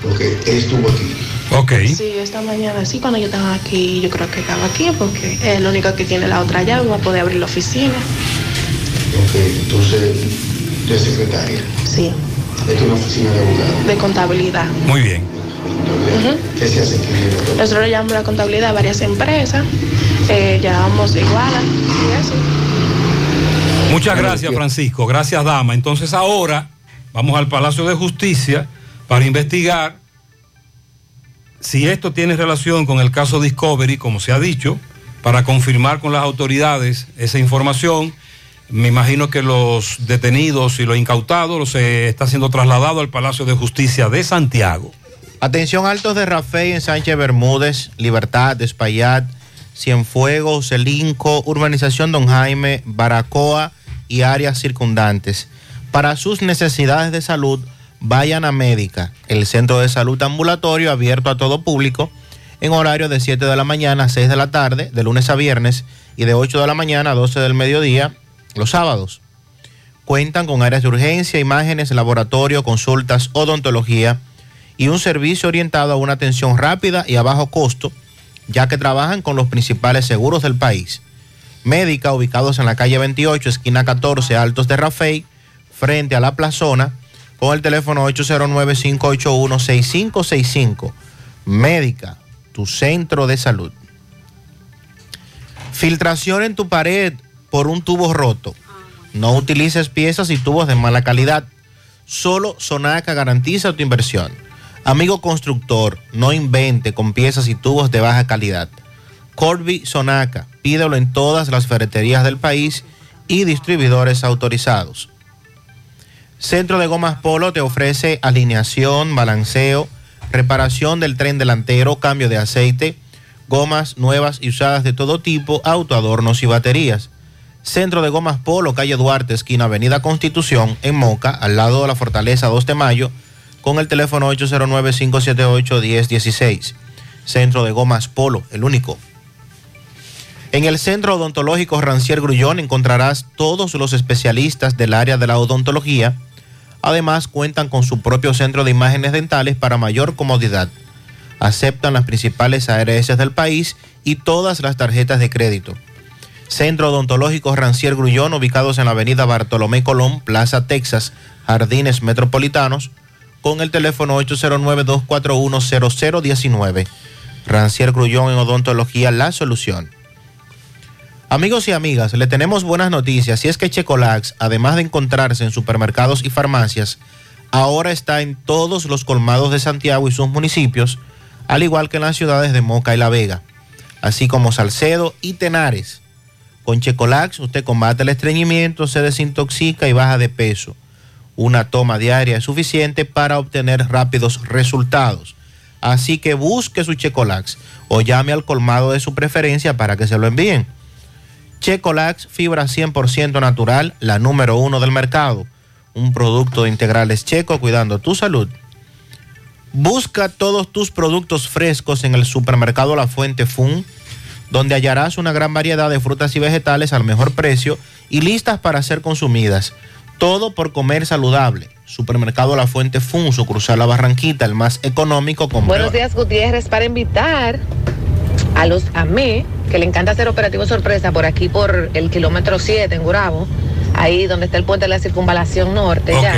Speaker 48: Porque él estuvo aquí.
Speaker 6: Ok.
Speaker 49: Sí, esta mañana sí, cuando yo estaba aquí, yo creo que estaba aquí porque es el único que tiene la otra llave, va a poder abrir la oficina.
Speaker 48: Ok, entonces, de secretaria.
Speaker 49: Sí,
Speaker 48: es una oficina de abogados.
Speaker 49: de contabilidad.
Speaker 6: Muy bien.
Speaker 48: ¿Qué se hace?
Speaker 49: Nosotros le llamamos la contabilidad a varias empresas, eh, llamamos igual y eso.
Speaker 6: Muchas gracias, Francisco. Gracias, dama. Entonces ahora vamos al Palacio de Justicia para investigar si esto tiene relación con el caso Discovery, como se ha dicho, para confirmar con las autoridades esa información. Me imagino que los detenidos y los incautados se está siendo trasladado al Palacio de Justicia de Santiago.
Speaker 17: Atención altos de Rafael en Sánchez Bermúdez, Libertad, Espaillat, Cienfuegos, Celinco, Urbanización Don Jaime, Baracoa y áreas circundantes. Para sus necesidades de salud, vayan a Médica, el centro de salud ambulatorio abierto a todo público, en horario de 7 de la mañana a 6 de la tarde, de lunes a viernes, y de 8 de la mañana a 12 del mediodía, los sábados. Cuentan con áreas de urgencia, imágenes, laboratorio, consultas, odontología y un servicio orientado a una atención rápida y a bajo costo, ya que trabajan con los principales seguros del país. Médica, ubicados en la calle 28, esquina 14, Altos de Rafey, frente a la plazona, con el teléfono 809-581-6565. Médica, tu centro de salud. Filtración en tu pared por un tubo roto. No utilices piezas y tubos de mala calidad. Solo Sonaca garantiza tu inversión. Amigo constructor, no invente con piezas y tubos de baja calidad. Corby Sonaca, pídelo en todas las ferreterías del país y distribuidores autorizados. Centro de Gomas Polo te ofrece alineación, balanceo, reparación del tren delantero, cambio de aceite, gomas nuevas y usadas de todo tipo, autoadornos y baterías. Centro de Gomas Polo, calle Duarte, esquina Avenida Constitución, en Moca, al lado de la Fortaleza 2 de Mayo, con el teléfono 809-578-1016. Centro de Gomas Polo, el único. En el Centro Odontológico Rancier Grullón encontrarás todos los especialistas del área de la odontología. Además, cuentan con su propio centro de imágenes dentales para mayor comodidad. Aceptan las principales ARS del país y todas las tarjetas de crédito. Centro Odontológico Rancier Grullón, ubicados en la avenida Bartolomé Colón, Plaza Texas, Jardines Metropolitanos, con el teléfono 809-241-0019. Rancier Grullón en Odontología, la solución. Amigos y amigas, le tenemos buenas noticias y es que Checolax, además de encontrarse en supermercados y farmacias, ahora está en todos los colmados de Santiago y sus municipios, al igual que en las ciudades de Moca y La Vega, así como Salcedo y Tenares. Con Checolax usted combate el estreñimiento, se desintoxica y baja de peso. Una toma diaria es suficiente para obtener rápidos resultados. Así que busque su Checolax o llame al colmado de su preferencia para que se lo envíen. Checolax, fibra 100% natural, la número uno del mercado. Un producto de integrales checo cuidando tu salud. Busca todos tus productos frescos en el supermercado La Fuente Fun, donde hallarás una gran variedad de frutas y vegetales al mejor precio y listas para ser consumidas. Todo por comer saludable. Supermercado La Fuente Fun, sucursal La Barranquita, el más económico con
Speaker 50: Buenos días, Gutiérrez, para invitar a los AME, que le encanta hacer operativo sorpresa por aquí, por el kilómetro 7 en Gurabo, ahí donde está el puente de la circunvalación norte. ya.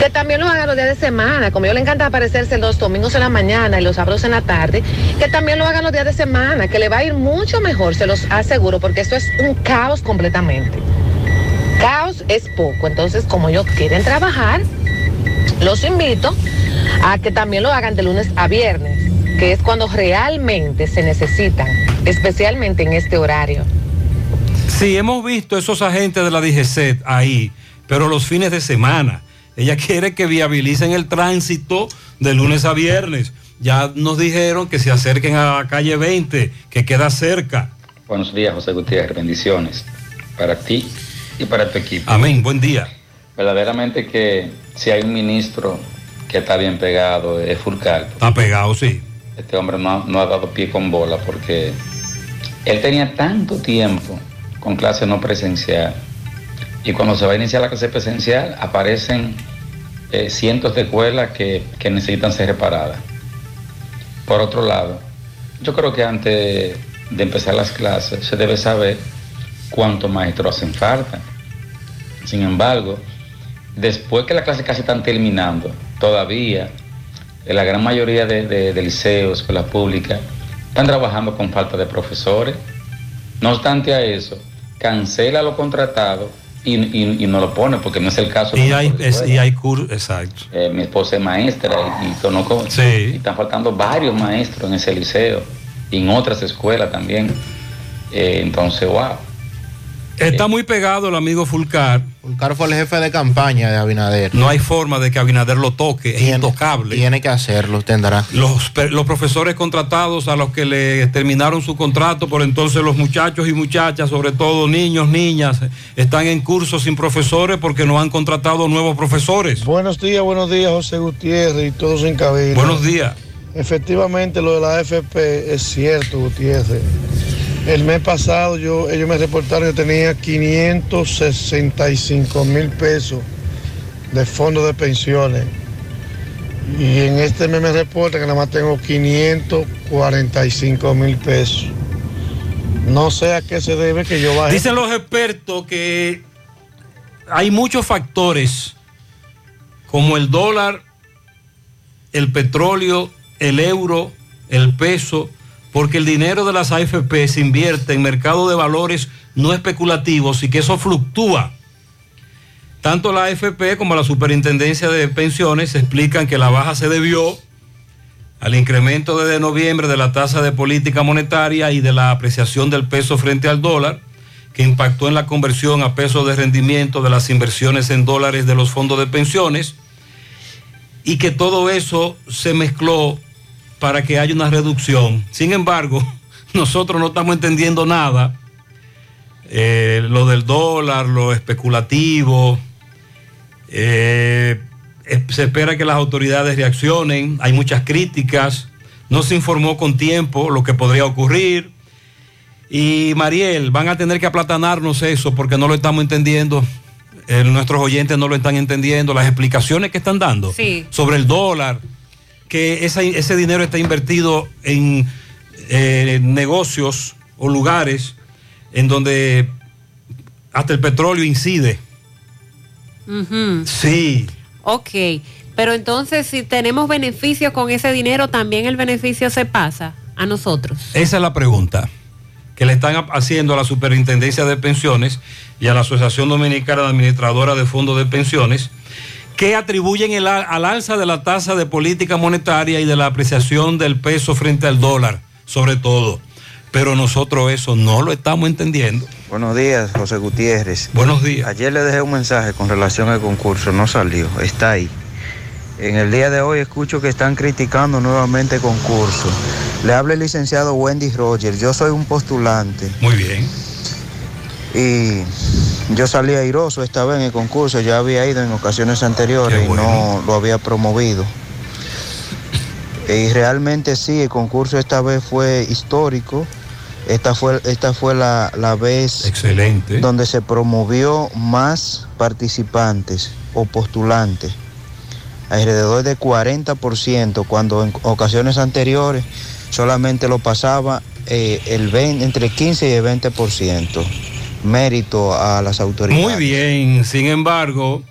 Speaker 50: Que también lo hagan los días de semana, como yo le encanta aparecerse los domingos en la mañana y los sábados en la tarde, que también lo hagan los días de semana, que le va a ir mucho mejor, se los aseguro, porque esto es un caos completamente. Caos es poco, entonces como ellos quieren trabajar, los invito a que también lo hagan de lunes a viernes, que es cuando realmente se necesitan, especialmente en este horario.
Speaker 6: Sí, hemos visto esos agentes de la DGCET ahí, pero los fines de semana. Ella quiere que viabilicen el tránsito de lunes a viernes. Ya nos dijeron que se acerquen a la calle 20, que queda cerca.
Speaker 51: Buenos días, José Gutiérrez. Bendiciones para ti y para tu equipo.
Speaker 6: Amén. Buen día.
Speaker 51: Verdaderamente que si hay un ministro que está bien pegado es Fulcar.
Speaker 6: Está pegado, sí.
Speaker 51: Este hombre no, ha- no ha dado pie con bola porque él tenía tanto tiempo con clase no presencial y cuando se va a iniciar la clase presencial aparecen eh, cientos de escuelas que, que necesitan ser reparadas. Por otro lado, yo creo que antes de empezar las clases se debe saber cuántos maestros hacen falta. Sin embargo, después que las clases casi están terminando, todavía en la gran mayoría de, de- de liceos, escuelas públicas, están trabajando con falta de profesores. No obstante a eso, cancela lo contratado y, y- y no lo pone, porque no es el caso.
Speaker 6: Y hay, es- y hay cursos, exacto.
Speaker 51: Eh, mi esposa es maestra y, y conozco, y están faltando varios maestros en ese liceo y en otras escuelas también. Eh, entonces, wow.
Speaker 6: Está muy pegado el amigo Fulcar.
Speaker 17: Fulcar fue el jefe de campaña de Abinader.
Speaker 6: No hay forma de que Abinader lo toque, es intocable.
Speaker 17: Tiene que hacerlo, tendrá.
Speaker 6: Los, los profesores contratados a los que le terminaron su contrato, por entonces los muchachos y muchachas, sobre todo niños, niñas, están en cursos sin profesores porque no han contratado nuevos profesores.
Speaker 42: Buenos días, buenos días, José Gutiérrez y todos en cabina.
Speaker 6: Buenos días.
Speaker 42: Efectivamente, lo de la AFP es cierto, Gutiérrez. El mes pasado yo, ellos me reportaron que tenía 565 mil pesos de fondo de pensiones. Y en este mes me reporta que nada más tengo 545 mil pesos. No sé a qué se debe que yo baje.
Speaker 6: Dicen los expertos que hay muchos factores como el dólar, el petróleo, el euro, el peso, porque el dinero de las AFP se invierte en mercado de valores no especulativos y que eso fluctúa. Tanto la AFP como la Superintendencia de Pensiones explican que la baja se debió al incremento desde noviembre de la tasa de política monetaria y de la apreciación del peso frente al dólar, que impactó en la conversión a peso de rendimiento de las inversiones en dólares de los fondos de pensiones y que todo eso se mezcló para que haya una reducción. Sin embargo, nosotros no estamos entendiendo nada. Eh, lo del dólar, lo especulativo. eh, se espera que las autoridades reaccionen. Hay muchas críticas. No se informó con tiempo lo que podría ocurrir. Y Mariel, van a tener que aplatanarnos eso porque no lo estamos entendiendo. Eh, nuestros oyentes no lo están entendiendo. Las explicaciones que están dando
Speaker 7: Sí.
Speaker 6: sobre el dólar, que esa- ese dinero está invertido en eh, negocios o lugares en donde hasta el petróleo incide. Sí.
Speaker 7: Ok, pero entonces si tenemos beneficios con ese dinero, también el beneficio se pasa a nosotros.
Speaker 6: Esa es la pregunta que le están haciendo a la Superintendencia de Pensiones y a la Asociación Dominicana de Administradora de Fondos de Pensiones, que atribuyen el al al alza de la tasa de política monetaria y de la apreciación del peso frente al dólar, sobre todo. Pero nosotros eso no lo estamos entendiendo.
Speaker 52: Buenos días, José Gutiérrez.
Speaker 6: Buenos días.
Speaker 52: Ayer le dejé un mensaje con relación al concurso, no salió, está ahí. En el día de hoy escucho que están criticando nuevamente el concurso. Le habla el licenciado Wendy Rogers, yo soy un postulante.
Speaker 6: Muy bien.
Speaker 52: Y yo salí airoso esta vez en el concurso, ya había ido en ocasiones anteriores y no lo había promovido. Y realmente sí, el concurso esta vez fue histórico. Esta fue, esta fue la, la vez
Speaker 6: Excelente.
Speaker 52: donde se promovió más participantes o postulantes, alrededor de 40%, cuando en ocasiones anteriores solamente lo pasaba eh, el 20, entre 15 y el 20%. Mérito a las autoridades.
Speaker 6: Muy bien, sin embargo,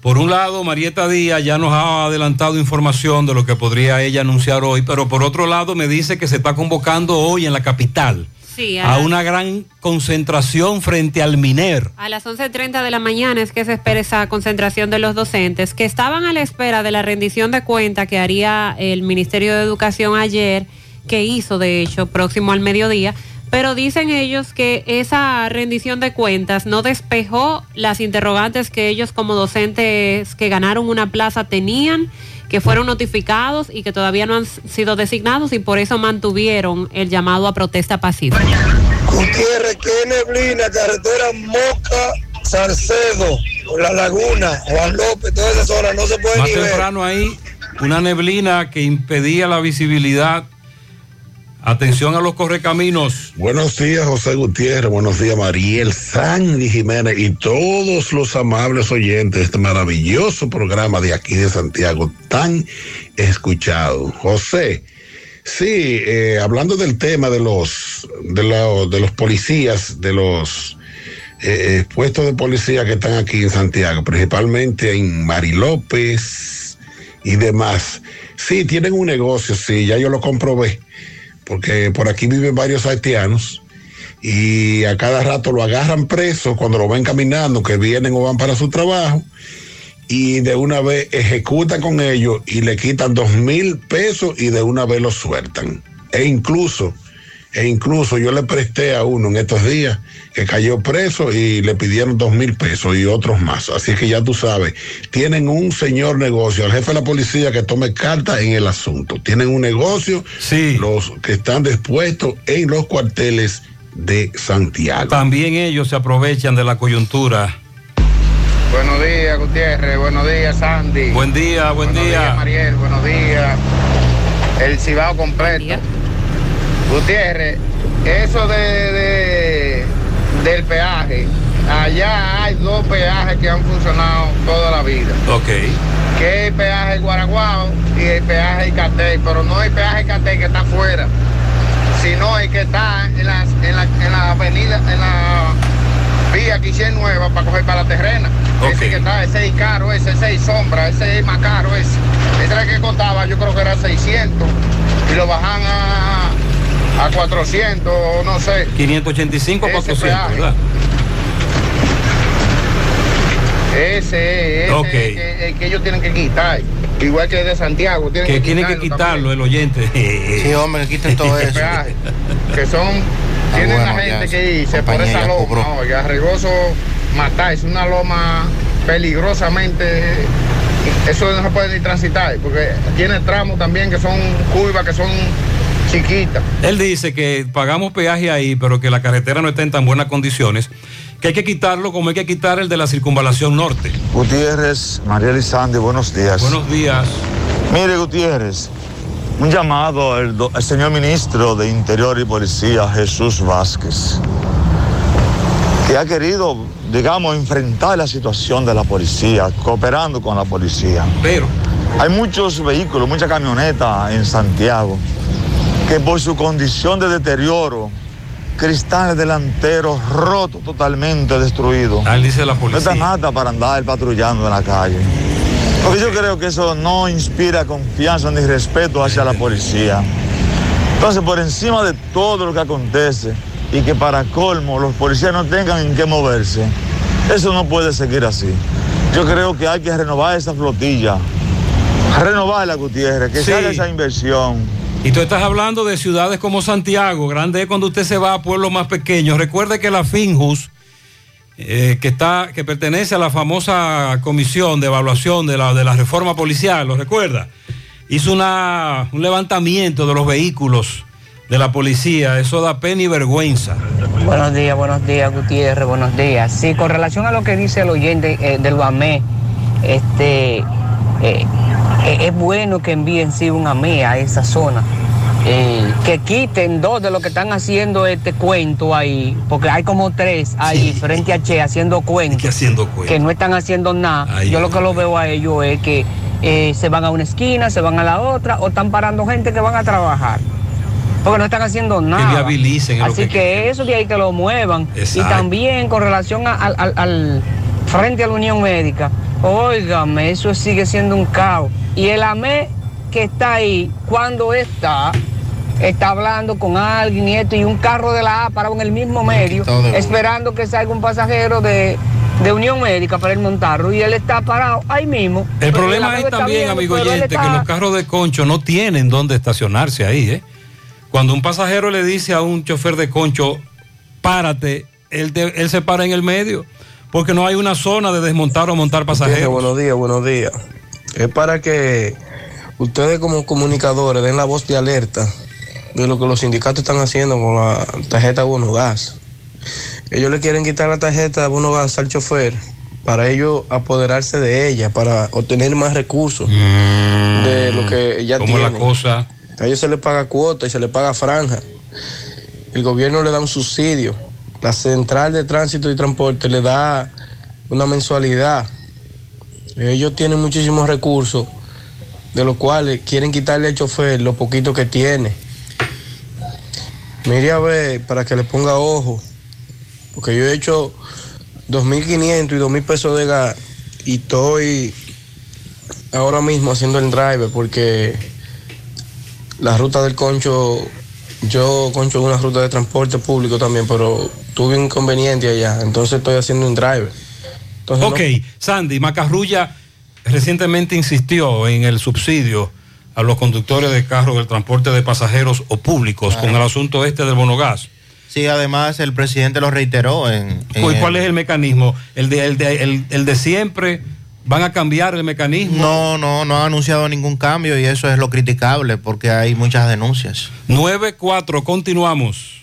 Speaker 6: por un lado, Marieta Díaz ya nos ha adelantado información de lo que podría ella anunciar hoy, pero por otro lado me dice que se está convocando hoy en la capital
Speaker 7: Sí,
Speaker 6: a
Speaker 7: a,
Speaker 6: una gran concentración frente al Miner.
Speaker 7: a las 11.30 de la mañana es que se espera esa concentración de los docentes que estaban a la espera de la rendición de cuenta que haría el Ministerio de Educación ayer, que hizo de hecho próximo al mediodía. Pero dicen ellos que esa rendición de cuentas no despejó las interrogantes que ellos como docentes que ganaron una plaza tenían, que fueron notificados y que todavía no han sido designados y por eso mantuvieron el llamado a protesta pacífica.
Speaker 53: Gutiérrez, ¿qué neblina? Carretera Moca, Salcedo, La Laguna, Juan López, toda esa zona no se puede
Speaker 6: Más
Speaker 53: ni ver.
Speaker 6: temprano ahí, una neblina que impedía la visibilidad. Atención a los correcaminos.
Speaker 54: Buenos días, José Gutiérrez. Buenos días, Mariel Sandy Jiménez y todos los amables oyentes de este maravilloso programa de aquí de Santiago, tan escuchado. José, sí, eh, hablando del tema de los, de, la- de los policías, de los eh, eh, puestos de policía que están aquí en Santiago, principalmente en Mari López y demás. Sí, tienen un negocio, sí, ya yo lo comprobé porque por aquí viven varios haitianos y a cada rato lo agarran preso cuando lo ven caminando, que vienen o van para su trabajo, y de una vez ejecutan con ellos y le quitan dos mil pesos y de una vez lo sueltan. E incluso, e incluso yo le presté a uno en estos días que cayó preso y le pidieron dos mil pesos y otros más. Así que ya tú sabes, tienen un señor negocio, el jefe de la policía que tome carta en el asunto. Tienen un negocio, los que están dispuestos en los cuarteles de Santiago.
Speaker 6: También ellos se aprovechan de la coyuntura.
Speaker 19: Buenos días, Gutiérrez. Buenos días, Sandy.
Speaker 6: Buen día, buen
Speaker 19: Buenos
Speaker 6: día.
Speaker 19: días, Mariel. Buenos días. El Cibao completo. Gutiérrez, eso de, de- del peaje, allá hay dos peajes que han funcionado toda la vida.
Speaker 6: Ok.
Speaker 19: Que es el peaje Guaraguao y el peaje Icatey, pero no el peaje Icatey que está afuera, sino el que está en la, en la, en la avenida, en la vía que hicieron nueva para coger para la terrena. Ese que está, ese es caro, ese, ese es sombra, ese es más caro, ese. Ese era el que costaba, yo creo que era 600 y lo bajan a, a 400, no sé.
Speaker 6: 585
Speaker 19: Ese
Speaker 6: 400,
Speaker 19: peaje.
Speaker 6: ¿verdad?
Speaker 19: Ese, es el que, el que ellos tienen que quitar. Igual que el de Santiago. Tienen
Speaker 6: Que
Speaker 19: que
Speaker 6: tienen que
Speaker 19: quitarlo
Speaker 6: el oyente.
Speaker 19: Sí,
Speaker 17: hombre, quiten todo eso.
Speaker 19: peaje, que son Tiene
Speaker 17: bueno,
Speaker 19: la gente que irse por esa loma. Regoso matar, es una loma peligrosamente. Eso no se puede ni transitar, porque tiene tramos también que son curvas, que son chiquitas.
Speaker 6: Él dice que pagamos peaje ahí, pero que la carretera no está en tan buenas condiciones, que hay que quitarlo como hay que quitar el de la circunvalación norte.
Speaker 55: Gutiérrez, María Elizande, buenos días.
Speaker 6: Buenos días.
Speaker 55: Mire, Gutiérrez, un llamado al, do- al señor ministro de Interior y Policía, Jesús Vázquez, que ha querido, digamos, enfrentar la situación de la policía, cooperando con la policía.
Speaker 6: Pero
Speaker 55: hay muchos vehículos, muchas camionetas en Santiago, que por su condición de deterioro, cristales delanteros rotos, totalmente destruidos.
Speaker 6: Ah, dice la
Speaker 55: No
Speaker 6: policía.
Speaker 55: están aptas para andar patrullando en la calle. Porque yo creo que eso no inspira confianza ni respeto hacia la policía. Entonces, por encima de todo lo que acontece y que para colmo los policías no tengan en qué moverse, eso no puede seguir así. Yo creo que hay que renovar esa flotilla, renovarla, Gutiérrez, que
Speaker 6: Sí.
Speaker 55: se haga esa inversión.
Speaker 6: Y tú estás hablando de ciudades como Santiago, grande cuando usted se va a pueblos más pequeños. Recuerde que la Finjus, eh, que, está, que pertenece a la famosa comisión de evaluación de la, de la reforma policial, ¿lo recuerda? Hizo una, un levantamiento de los vehículos de la policía. Eso da pena y vergüenza.
Speaker 56: Buenos días, buenos días, Gutiérrez, buenos días. Sí, con relación a lo que dice el oyente eh, del BAME, este, eh, eh, es bueno que envíen sí un AME a esa zona. Eh, que quiten dos de los que están haciendo este cuento ahí, porque hay como tres ahí frente a Che haciendo cuentos. Que
Speaker 6: haciendo cuentos.
Speaker 56: Que no están haciendo nada.
Speaker 6: Ay,
Speaker 56: Yo lo que lo veo a ellos es que eh, se van a una esquina, se van a la otra, o están parando gente que van a trabajar. Porque no están haciendo nada.
Speaker 6: lo
Speaker 56: Así
Speaker 6: que
Speaker 56: que, eso de ahí que lo muevan.
Speaker 6: Exacto.
Speaker 56: Y también con relación a- al, al- al frente a la Unión Médica, óigame, eso sigue siendo un caos. Y el AME que está ahí, cuando está, está hablando con alguien y esto, y un carro de la A parado en el mismo medio,
Speaker 17: Todo
Speaker 56: esperando que salga un pasajero de, de Unión Médica para él montarlo, y él está parado ahí mismo.
Speaker 6: El problema es también,
Speaker 56: viendo,
Speaker 6: amigo oyente, que los carros de concho no tienen dónde estacionarse ahí, ¿eh? Cuando un pasajero le dice a un chofer de concho, párate, él, te- él se para en el medio, porque no hay una zona de desmontar o montar pasajeros.
Speaker 57: buenos días, buenos días. Es para que ustedes como comunicadores den la voz de alerta de lo que los sindicatos están haciendo con la tarjeta bono gas. Ellos le quieren quitar la tarjeta bono gas al chofer para ellos apoderarse de ella, para obtener más recursos de lo que ya
Speaker 6: ¿Cómo
Speaker 57: tienen.
Speaker 6: la cosa?
Speaker 57: A ellos se les paga cuota y se les paga franja. El gobierno le da un subsidio. La central de tránsito y transporte le da una mensualidad. Ellos tienen muchísimos recursos, de los cuales quieren quitarle al chofer lo poquito que tiene. Mire a ver para que le ponga ojo, porque yo he hecho 2.500 y 2.000 pesos de gas y estoy ahora mismo haciendo el driver porque la ruta del concho, yo concho una ruta de transporte público también, pero tuve un inconveniente allá, entonces estoy haciendo un driver. Entonces,
Speaker 6: ok, Sandy, Macarrulla recientemente insistió en el subsidio a los conductores de carros del transporte de pasajeros o públicos con el asunto este del bonogas.
Speaker 17: Sí, además el presidente lo reiteró en... en
Speaker 6: ¿Y cuál es el mecanismo? ¿El de, el, de, el- el de siempre? ¿Van a cambiar el mecanismo?
Speaker 17: No, no, no ha anunciado ningún cambio y eso es lo criticable porque hay muchas denuncias.
Speaker 6: 9-4, continuamos.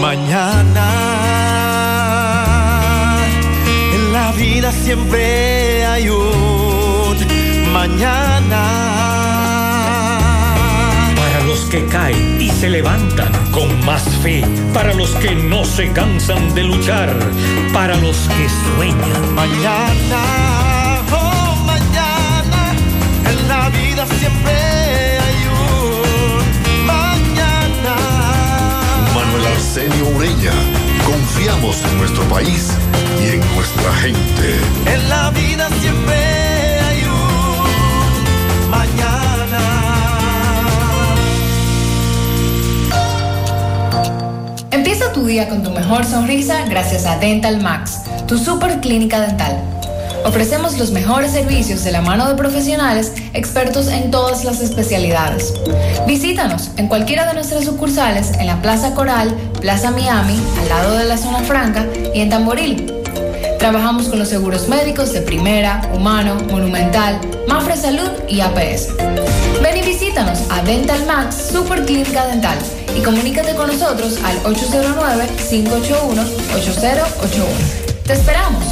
Speaker 20: Mañana en la vida siempre hay un mañana.
Speaker 58: Para los que caen y se levantan con más fe, para los que no se cansan de luchar, para los que sueñan.
Speaker 20: Mañana, oh mañana, en la vida siempre
Speaker 59: Arsenio Ureña. Confiamos en nuestro país y en nuestra gente.
Speaker 20: En la vida siempre hay un mañana.
Speaker 60: Empieza tu día con tu mejor sonrisa gracias a Dental Max, tu super clínica dental. Ofrecemos los mejores servicios de la mano de profesionales expertos en todas las especialidades. Visítanos en cualquiera de nuestras sucursales en la Plaza Coral, Plaza Miami, al lado de la Zona Franca y en Tamboril. Trabajamos con los seguros médicos de Primera, Humano, Monumental, Mafre Salud y APS. Ven y visítanos a Dental Max Super Clínica Dental y comunícate con nosotros al 809-581-8081. ¡Te esperamos!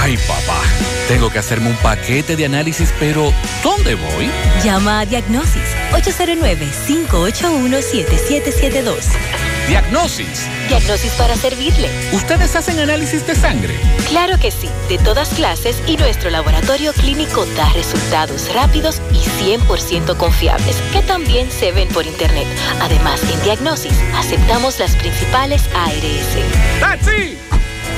Speaker 61: Ay, papá, tengo que hacerme un paquete de análisis, pero ¿dónde voy?
Speaker 3: Llama a Diagnosis 809-581-7772.
Speaker 61: Diagnosis.
Speaker 3: Diagnosis para servirle.
Speaker 61: ¿Ustedes hacen análisis de sangre?
Speaker 3: Claro que sí, de todas clases y nuestro laboratorio clínico da resultados rápidos y 100% confiables, que también se ven por internet. Además, en Diagnosis aceptamos las principales ARS.
Speaker 61: ¡Taxi!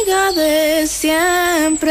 Speaker 25: Amiga de siempre.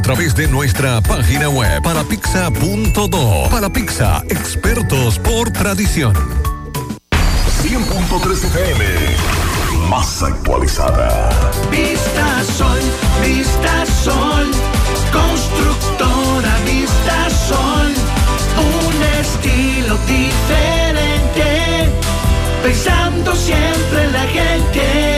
Speaker 9: través de nuestra página web parapizza.do. Para Pizza, expertos por tradición.
Speaker 62: 100.3 FM, más actualizada.
Speaker 25: Vista Sol, Vista Sol, constructora Vista Sol, un estilo diferente, pensando siempre en la gente,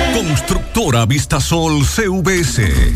Speaker 9: Constructora Vistasol CVS.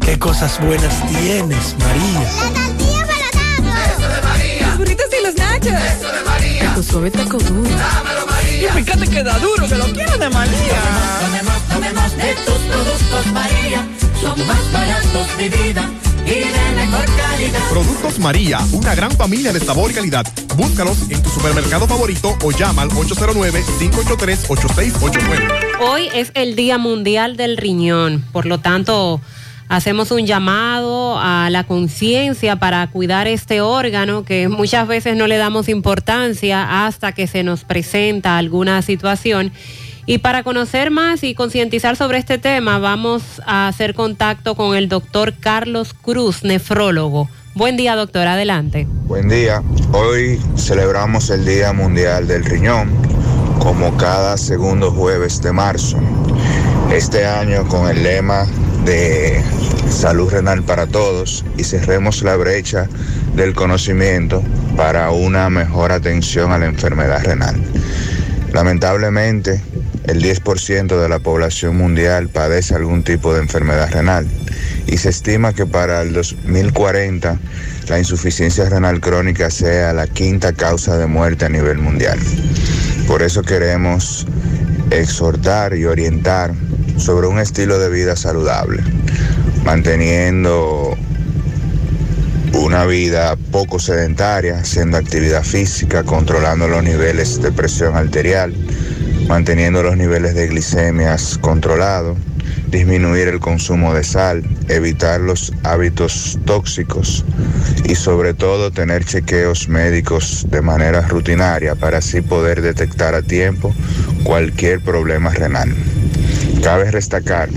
Speaker 25: qué cosas buenas tienes, María.
Speaker 20: La tortilla para Eso de María. Los burritos y los nachos. Eso de María. Tu suave taco duro. Dámelo, María. Y fíjate que da duro, que lo quiero de María.
Speaker 25: Tomemos, tomemos de tus productos, María. Son más baratos de vida y de mejor calidad.
Speaker 63: Productos María, una gran familia de sabor y calidad. Búscalos en tu supermercado favorito o llama al 809-583-8689.
Speaker 7: Hoy es el Día Mundial del Riñón, por lo tanto hacemos un llamado a la conciencia para cuidar este órgano que muchas veces no le damos importancia hasta que se nos presenta alguna situación. Y para conocer más y concientizar sobre este tema, vamos a hacer contacto con el doctor Carlos Cruz, nefrólogo. Buen día, doctor, adelante.
Speaker 64: Buen día. Hoy celebramos el Día Mundial del Riñón, como cada segundo jueves de marzo. Este año con el lema de salud renal para todos y cerremos la brecha del conocimiento para una mejor atención a la enfermedad renal. Lamentablemente, el 10% de la población mundial padece algún tipo de enfermedad renal y se estima que para el 2040 la insuficiencia renal crónica sea la quinta causa de muerte a nivel mundial. Por eso queremos exhortar y orientar sobre un estilo de vida saludable, manteniendo una vida poco sedentaria, haciendo actividad física, controlando los niveles de presión arterial, manteniendo los niveles de glicemias controlados, disminuir el consumo de sal, evitar los hábitos tóxicos y sobre todo tener chequeos médicos de manera rutinaria para así poder detectar a tiempo cualquier problema renal. Cabe destacar,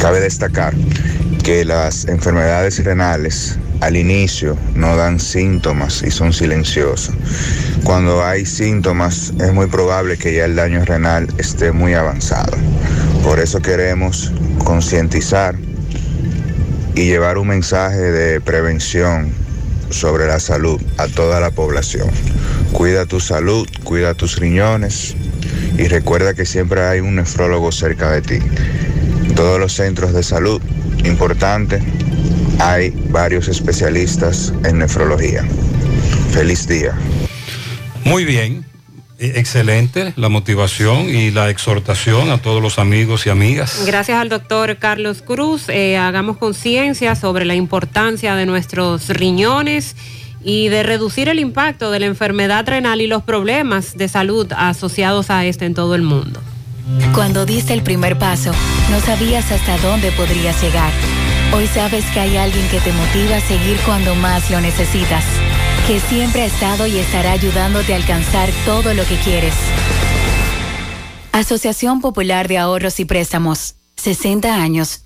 Speaker 64: cabe destacar que las enfermedades renales al inicio no dan síntomas y son silenciosas. Cuando hay síntomas es muy probable que ya el daño renal esté muy avanzado. Por eso queremos concientizar y llevar un mensaje de prevención sobre la salud a toda la población. Cuida tu salud, cuida tus riñones y recuerda que siempre hay un nefrólogo cerca de ti. Todos los centros de salud, importante hay varios especialistas en nefrología. Feliz día.
Speaker 6: Muy bien, eh, excelente la motivación y la exhortación a todos los amigos y amigas.
Speaker 7: Gracias al doctor Carlos Cruz. eh, hagamos conciencia sobre la importancia de nuestros riñones y de reducir el impacto de la enfermedad renal y los problemas de salud asociados a este en todo el mundo.
Speaker 65: Cuando diste el primer paso, no sabías hasta dónde podrías llegar. Hoy sabes que hay alguien que te motiva a seguir cuando más lo necesitas, que siempre ha estado y estará ayudándote a alcanzar todo lo que quieres. Asociación Popular de Ahorros y Préstamos, 60 años.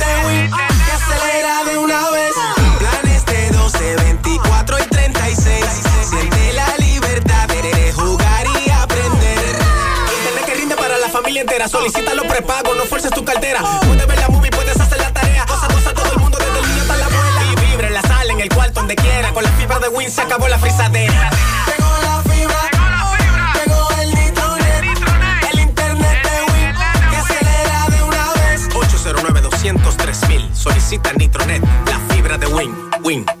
Speaker 25: Win, No fuerces tu cartera. Puedes ver la movie, puedes hacer la tarea. Cosa, cosa, todo el mundo, desde el niño hasta la abuela. Y vibra en la sala, en el cuarto, donde quiera. Con la fibra de Win se acabó la frisadera. Llegó la fibra, llegó el nitronet, el internet de Win, que acelera de una vez. 809 203 Solicita Nitronet, la fibra de Win. Win.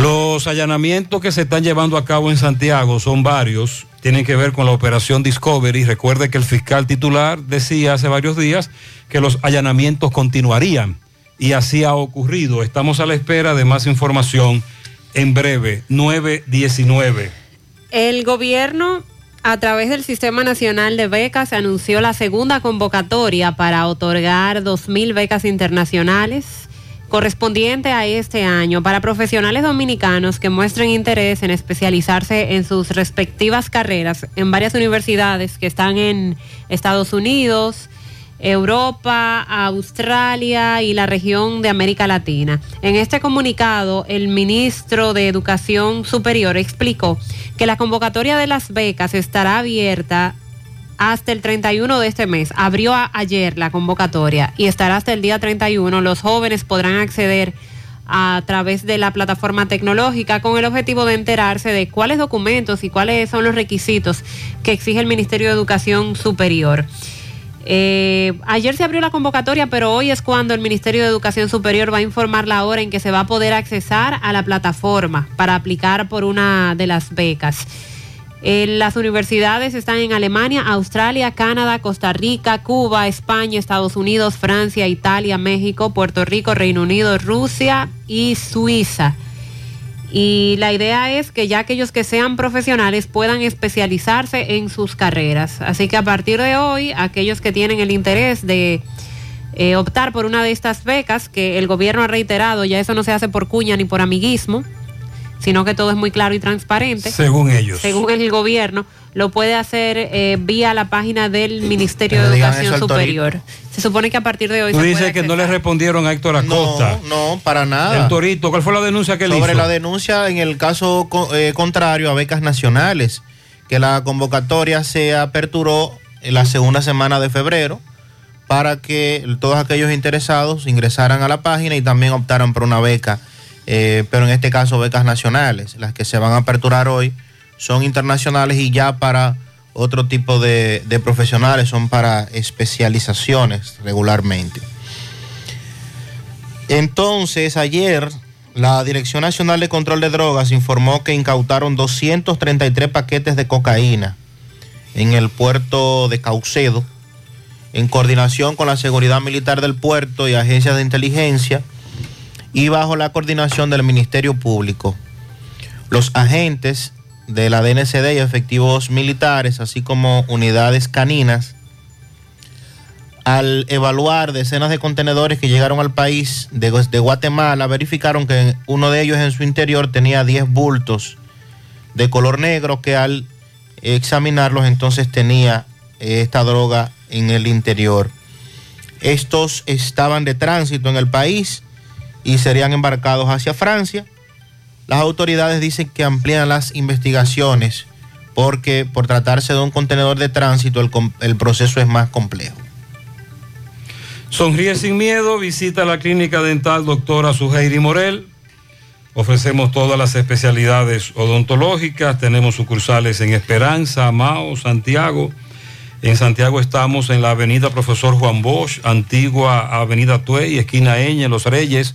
Speaker 6: Los allanamientos que se están llevando a cabo en Santiago son varios, tienen que ver con la operación Discovery. Recuerde que el fiscal titular decía hace varios días que los allanamientos continuarían y así ha ocurrido. Estamos a la espera de más información en breve, 919.
Speaker 7: El gobierno, a través del Sistema Nacional de Becas, anunció la segunda convocatoria para otorgar 2.000 becas internacionales correspondiente a este año para profesionales dominicanos que muestren interés en especializarse en sus respectivas carreras en varias universidades que están en Estados Unidos, Europa, Australia y la región de América Latina. En este comunicado, el ministro de Educación Superior explicó que la convocatoria de las becas estará abierta hasta el 31 de este mes. Abrió ayer la convocatoria y estará hasta el día 31. Los jóvenes podrán acceder a través de la plataforma tecnológica con el objetivo de enterarse de cuáles documentos y cuáles son los requisitos que exige el Ministerio de Educación Superior. Eh, ayer se abrió la convocatoria, pero hoy es cuando el Ministerio de Educación Superior va a informar la hora en que se va a poder accesar a la plataforma para aplicar por una de las becas. Eh, las universidades están en Alemania, Australia, Canadá, Costa Rica, Cuba, España, Estados Unidos, Francia, Italia, México, Puerto Rico, Reino Unido, Rusia y Suiza. Y la idea es que ya aquellos que sean profesionales puedan especializarse en sus carreras. Así que a partir de hoy, aquellos que tienen el interés de eh, optar por una de estas becas, que el gobierno ha reiterado, ya eso no se hace por cuña ni por amiguismo, sino que todo es muy claro y transparente.
Speaker 6: Según ellos.
Speaker 7: Según el gobierno, lo puede hacer eh, vía la página del Ministerio
Speaker 17: le
Speaker 7: de Educación Superior. Se supone que a partir de hoy
Speaker 6: Tú
Speaker 7: se
Speaker 6: dices
Speaker 7: puede
Speaker 6: que no le respondieron a Héctor Acosta.
Speaker 17: No, para nada.
Speaker 6: El Torito, ¿cuál fue la denuncia que
Speaker 17: Sobre
Speaker 6: hizo?
Speaker 17: la denuncia en el caso eh, contrario a becas nacionales, que la convocatoria se aperturó en la segunda semana de febrero para que todos aquellos interesados ingresaran a la página y también optaran por una beca, eh, pero en este caso becas nacionales. Las que se van a aperturar hoy son internacionales y ya para otro tipo de, de profesionales, son para especializaciones regularmente. Entonces, ayer la Dirección Nacional de Control de Drogas informó que incautaron 233 paquetes de cocaína en el puerto de Caucedo, en coordinación con la Seguridad Militar del puerto y agencias de inteligencia y bajo la coordinación del Ministerio Público. Los agentes de la DNCD y efectivos militares, así como unidades caninas, al evaluar decenas de contenedores que llegaron al país de, de Guatemala, verificaron que uno de ellos en su interior tenía 10 bultos de color negro que al examinarlos entonces tenía eh, esta droga en el interior. Estos estaban de tránsito en el país y serían embarcados hacia Francia. Las autoridades dicen que amplían las investigaciones porque por tratarse de un contenedor de tránsito el, el proceso es más complejo.
Speaker 6: Sonríe sin miedo, visita la clínica dental doctora Suheiri Morel. Ofrecemos todas las especialidades odontológicas, tenemos sucursales en Esperanza, Mao, Santiago. En Santiago estamos en la avenida Profesor Juan Bosch, antigua avenida Tuey, esquina Eñe, Los Reyes.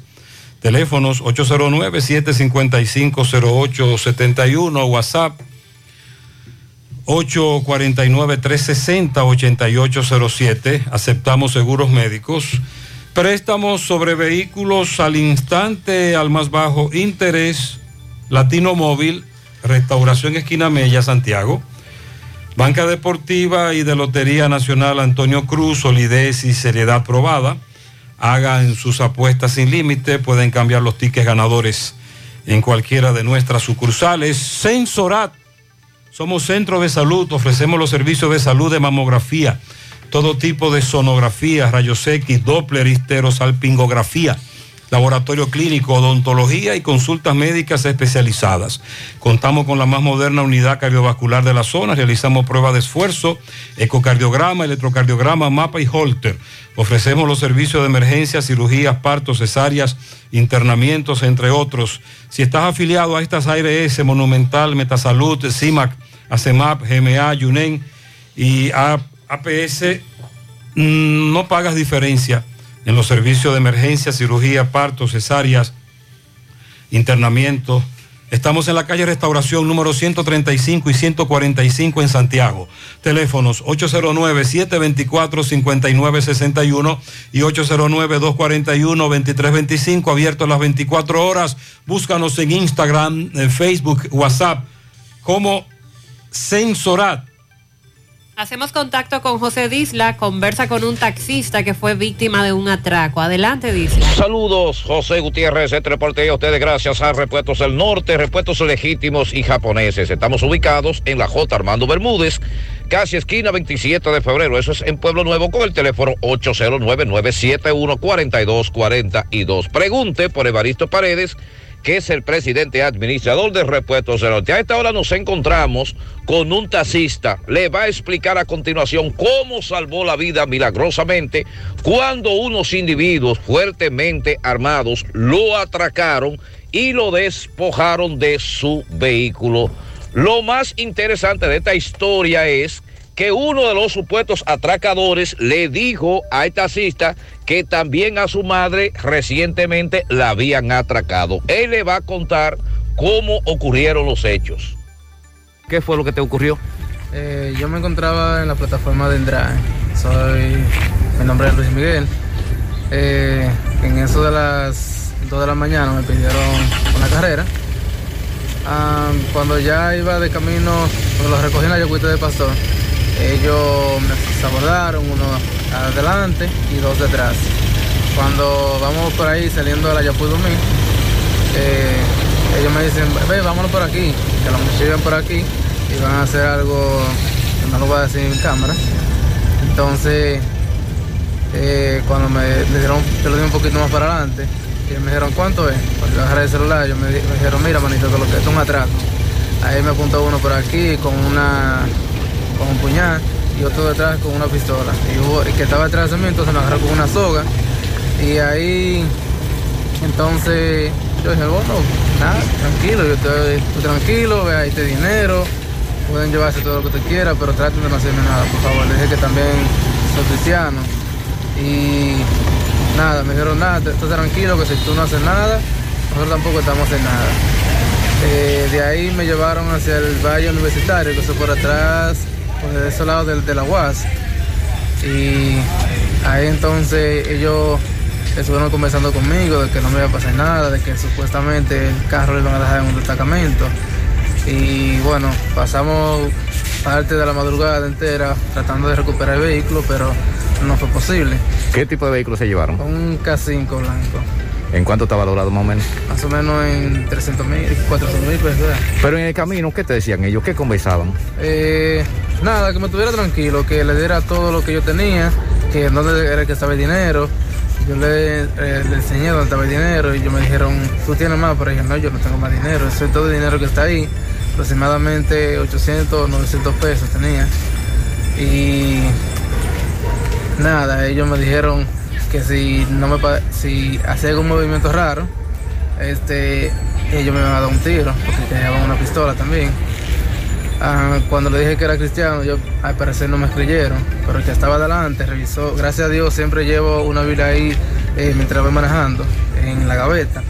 Speaker 6: Teléfonos 809-755-0871, WhatsApp 849-360-8807. Aceptamos seguros médicos. Préstamos sobre vehículos al instante, al más bajo interés. Latino Móvil, Restauración Esquina Mella, Santiago. Banca Deportiva y de Lotería Nacional Antonio Cruz, solidez y seriedad probada. Hagan sus apuestas sin límite, pueden cambiar los tickets ganadores en cualquiera de nuestras sucursales. Sensorat somos centro de salud, ofrecemos los servicios de salud de mamografía, todo tipo de sonografía, rayos X, Doppler, histerosalpingografía, laboratorio clínico, odontología y consultas médicas especializadas. Contamos con la más moderna unidad cardiovascular de la zona, realizamos pruebas de esfuerzo, ecocardiograma, electrocardiograma, mapa y holter. Ofrecemos los servicios de emergencia, cirugías, partos, cesáreas, internamientos, entre otros. Si estás afiliado a estas ARS, Monumental, Metasalud, CIMAC, ACEMAP, GMA, YUNEN y APS, mm, no pagas diferencia en los servicios de emergencia, cirugía, partos, cesáreas, internamiento. Estamos en la calle Restauración número 135 y 145 en Santiago. Teléfonos 809-724-5961 y 809-241-2325, abierto las 24 horas. Búscanos en Instagram, en Facebook, WhatsApp, como Sensorat.
Speaker 7: Hacemos contacto con José Disla, conversa con un taxista que fue víctima de un atraco. Adelante, Disla.
Speaker 66: Saludos, José Gutiérrez, este reporte a ustedes gracias a Repuestos del Norte, Repuestos Legítimos y Japoneses. Estamos ubicados en la J. Armando Bermúdez, casi esquina 27 de febrero, eso es en Pueblo Nuevo, con el teléfono 809-971-4242. Pregunte por Evaristo Paredes, que es el presidente administrador de Repuestos del Norte. A esta hora nos encontramos con un taxista. Le va a explicar a continuación cómo salvó la vida milagrosamente cuando unos individuos fuertemente armados lo atracaron y lo despojaron de su vehículo. Lo más interesante de esta historia es que uno de los supuestos atracadores le dijo al taxista que también a su madre recientemente la habían atracado. Él le va a contar cómo ocurrieron los hechos. ¿Qué fue lo que te ocurrió?
Speaker 58: Eh, yo me encontraba en la plataforma de Endrae. Soy, mi nombre es Luis Miguel. Eh, en eso de las 2 de la mañana me pidieron una carrera Ah, cuando ya iba de camino, cuando los recogí en la Yacuita de Pastor, ellos me abordaron, uno adelante y dos detrás. Cuando vamos por ahí saliendo de la Yapudumí, eh, ellos me dicen, ve, vámonos por aquí, que los muchachos por aquí y van a hacer algo que no lo voy a decir en cámara. Entonces, eh, cuando me, me dieron, yo lo di un poquito más para adelante, y me dijeron, ¿cuánto es? Yo agarré el celular, ellos me, me dijeron, mira, manito, que lo que es un atraco. Ahí me apuntó uno por aquí con una con un puñal y otro detrás con una pistola. Y que estaba detrás de mí entonces me agarró con una soga. Y ahí entonces yo dije, bueno, nada, tranquilo, yo estoy, estoy tranquilo, ve ahí este dinero, pueden llevarse todo lo que te quiera, pero traten de no hacerme nada, por favor. Le dije que también soy cristiano. Y nada, me dijeron nada, estás tranquilo, que si tú no haces nada, nosotros tampoco estamos en nada. Eh, de ahí me llevaron hacia el valle universitario, que es por atrás, por ese lado del, de la UAS. Y ahí entonces ellos estuvieron conversando conmigo de que no me iba a pasar nada, de que supuestamente el carro lo iban a dejar en un destacamento. Y bueno, pasamos parte de la madrugada entera tratando de recuperar el vehículo, pero no fue posible.
Speaker 67: ¿Qué tipo de vehículo se llevaron?
Speaker 58: Un K5 blanco,
Speaker 67: ¿En cuánto está valorado más o menos?
Speaker 58: más o menos en 300 mil, 400 mil pesos.
Speaker 67: Pero en el camino, ¿qué te decían ellos? ¿Qué conversaban?
Speaker 58: Eh, nada, que me tuviera tranquilo, que le diera todo lo que yo tenía, que dónde era que estaba el dinero. Yo le, eh, le enseñé dónde estaba el dinero y ellos me dijeron, tú tienes más, pero yo no, yo no tengo más dinero, eso es todo el dinero que está ahí, aproximadamente 800, 900 pesos tenía. Y nada, ellos me dijeron que si no me si hacía algún movimiento raro, este, ellos me iban a dar un tiro, porque llevaban una pistola también. Ah, cuando le dije que era cristiano, yo al parecer no me creyeron, pero el que estaba adelante revisó, gracias a Dios siempre llevo una Biblia ahí eh, mientras voy manejando, en la gaveta.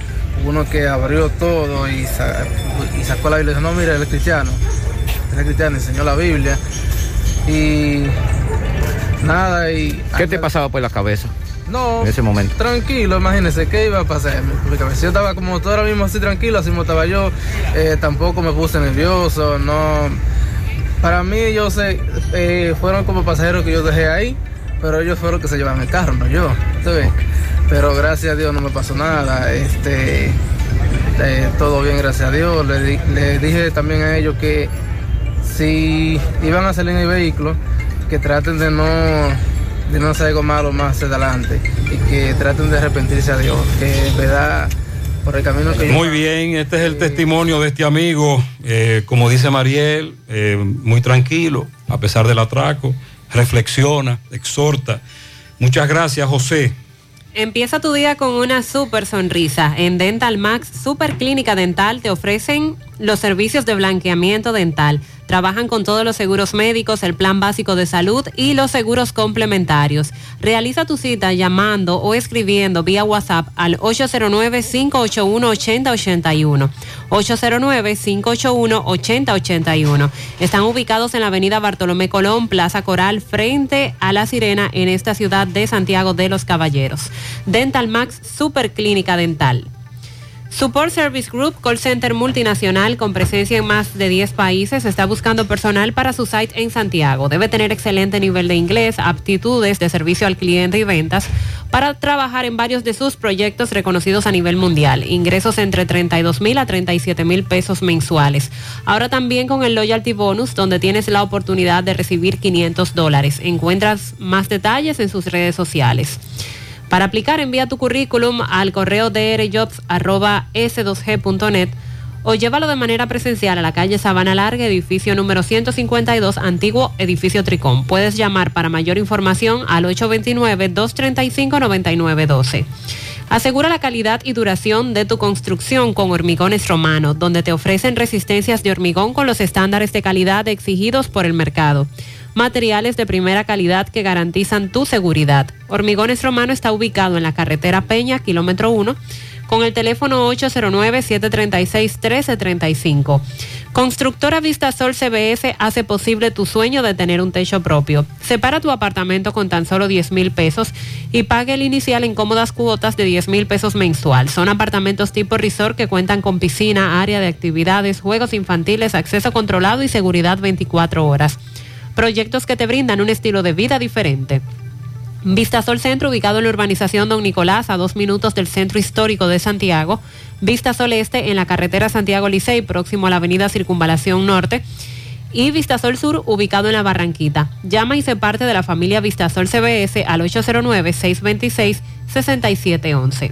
Speaker 58: Uno que abrió todo y, sa- y sacó la Biblia y dijo, no, mira, él es cristiano, él es cristiano, enseñó la Biblia. Y nada, y...
Speaker 67: ¿Qué te pasaba por la cabeza
Speaker 58: No,
Speaker 67: en ese momento?
Speaker 58: Tranquilo, imagínese qué iba a pasar. Yo estaba como todo ahora mismo así tranquilo, así como estaba yo. Eh, tampoco me puse nervioso, no. Para mí, yo sé, eh, fueron como pasajeros que yo dejé ahí, pero ellos fueron los que se llevaron el carro, no yo. Pero gracias a Dios no me pasó nada. Este, eh, todo bien, gracias a Dios. Le, le dije también a ellos que si iban a salir en el vehículo, que traten de no de no hacer algo malo más adelante y que traten de arrepentirse a Dios, que en verdad por el camino que yo
Speaker 6: Muy bien, este es el testimonio de este amigo, eh, como dice Mariel, eh, muy tranquilo, a pesar del atraco, reflexiona, exhorta. Muchas gracias, José.
Speaker 7: Empieza tu día con una super sonrisa. En Dental Max Super Clínica Dental te ofrecen los servicios de blanqueamiento dental. Trabajan con todos los seguros médicos, el plan básico de salud y los seguros complementarios. Realiza tu cita llamando o escribiendo vía WhatsApp al 809-581-8081. 809-581-8081. Están ubicados en la avenida Bartolomé Colón, Plaza Coral, frente a La Sirena, en esta ciudad de Santiago de los Caballeros. Dental Max Super Clínica Dental. Support Service Group, call center multinacional con presencia en más de 10 países, está buscando personal para su site en Santiago. Debe tener excelente nivel de inglés, aptitudes de servicio al cliente y ventas para trabajar en varios de sus proyectos reconocidos a nivel mundial. Ingresos entre 32 mil a 37 mil pesos mensuales. Ahora también con el Loyalty Bonus, donde tienes la oportunidad de recibir 500 dólares. Encuentras más detalles en sus redes sociales. Para aplicar, envía tu currículum al correo drjobs.s2g.net o llévalo de manera presencial a la calle Sabana Larga, edificio número 152, antiguo edificio Tricón. Puedes llamar para mayor información al 829-235-9912. Asegura la calidad y duración de tu construcción con Hormigones Romano, donde te ofrecen resistencias de hormigón con los estándares de calidad exigidos por el mercado. Materiales de primera calidad que garantizan tu seguridad. Hormigones Romano está ubicado en la carretera Peña, kilómetro 1, con el teléfono 809-736-1335. Constructora Vistasol CBS hace posible tu sueño de tener un techo propio. Separa tu apartamento con tan solo 10 mil pesos y pague el inicial en cómodas cuotas de 10 mil pesos mensual. Son apartamentos tipo resort que cuentan con piscina, área de actividades, juegos infantiles, acceso controlado y seguridad 24 horas. Proyectos que te brindan un estilo de vida diferente. Vistasol Centro, ubicado en la urbanización Don Nicolás, a dos minutos del centro histórico de Santiago. Vistasol Este, en la carretera Santiago Licey, próximo a la avenida Circunvalación Norte. Y Vistasol Sur, ubicado en la Barranquita. Llama y se parte de la familia Vistasol CBS al 809-626-6711.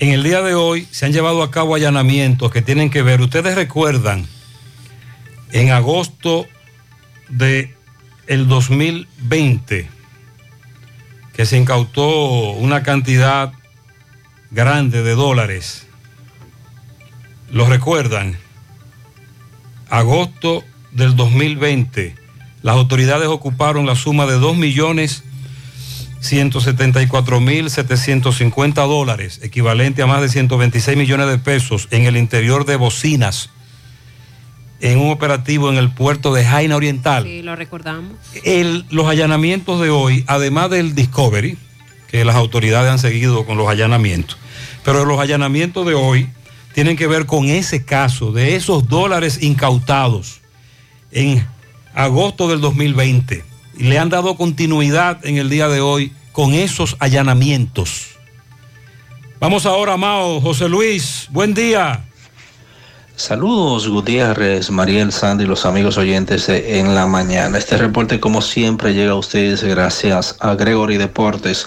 Speaker 6: en el día de hoy se han llevado a cabo allanamientos que tienen que ver, ustedes recuerdan, en agosto de el 2020 que se incautó una cantidad grande de dólares. ¿Lo recuerdan? Agosto del 2020, las autoridades ocuparon la suma de 2 millones 174.750 dólares, equivalente a más de 126 millones de pesos en el interior de Bocinas, en un operativo en el puerto de Jaina Oriental.
Speaker 7: Sí, lo recordamos.
Speaker 6: El- los allanamientos de hoy, además del Discovery, que las autoridades han seguido con los allanamientos, pero los allanamientos de hoy tienen que ver con ese caso de esos dólares incautados en agosto del 2020 y le han dado continuidad en el día de hoy con esos allanamientos. Vamos ahora, Mao, José Luis, buen día.
Speaker 68: Saludos Gutiérrez, Mariel Sandy y los amigos oyentes de En la Mañana. Este reporte como siempre llega a ustedes gracias a Gregory Deportes.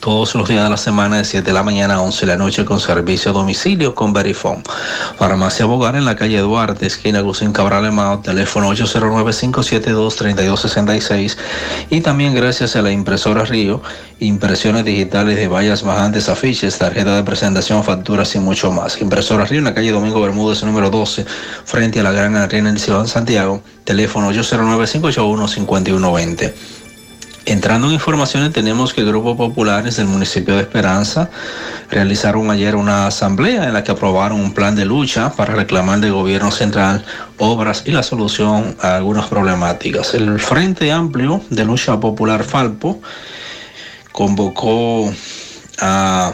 Speaker 68: todos los días de la semana de 7 de la mañana a 11 de la noche con servicio a domicilio con Verifone. Farmacia Bogar en la calle Duarte, esquina Gusín Cabral Emao, teléfono 809-572-3266 y también gracias a la impresora Río, impresiones digitales de vallas bajantes, afiches, tarjeta de presentación, facturas y mucho más. Impresora Río en la calle Domingo Bermúdez número 12, frente a la Gran Arena en Ciudad de Santiago, teléfono 809-581-5120. Entrando en informaciones, tenemos que grupos populares del municipio de Esperanza realizaron ayer una asamblea en la que aprobaron un plan de lucha para reclamar del gobierno central obras y la solución a algunas problemáticas. El Frente Amplio de Lucha Popular Falpo convocó a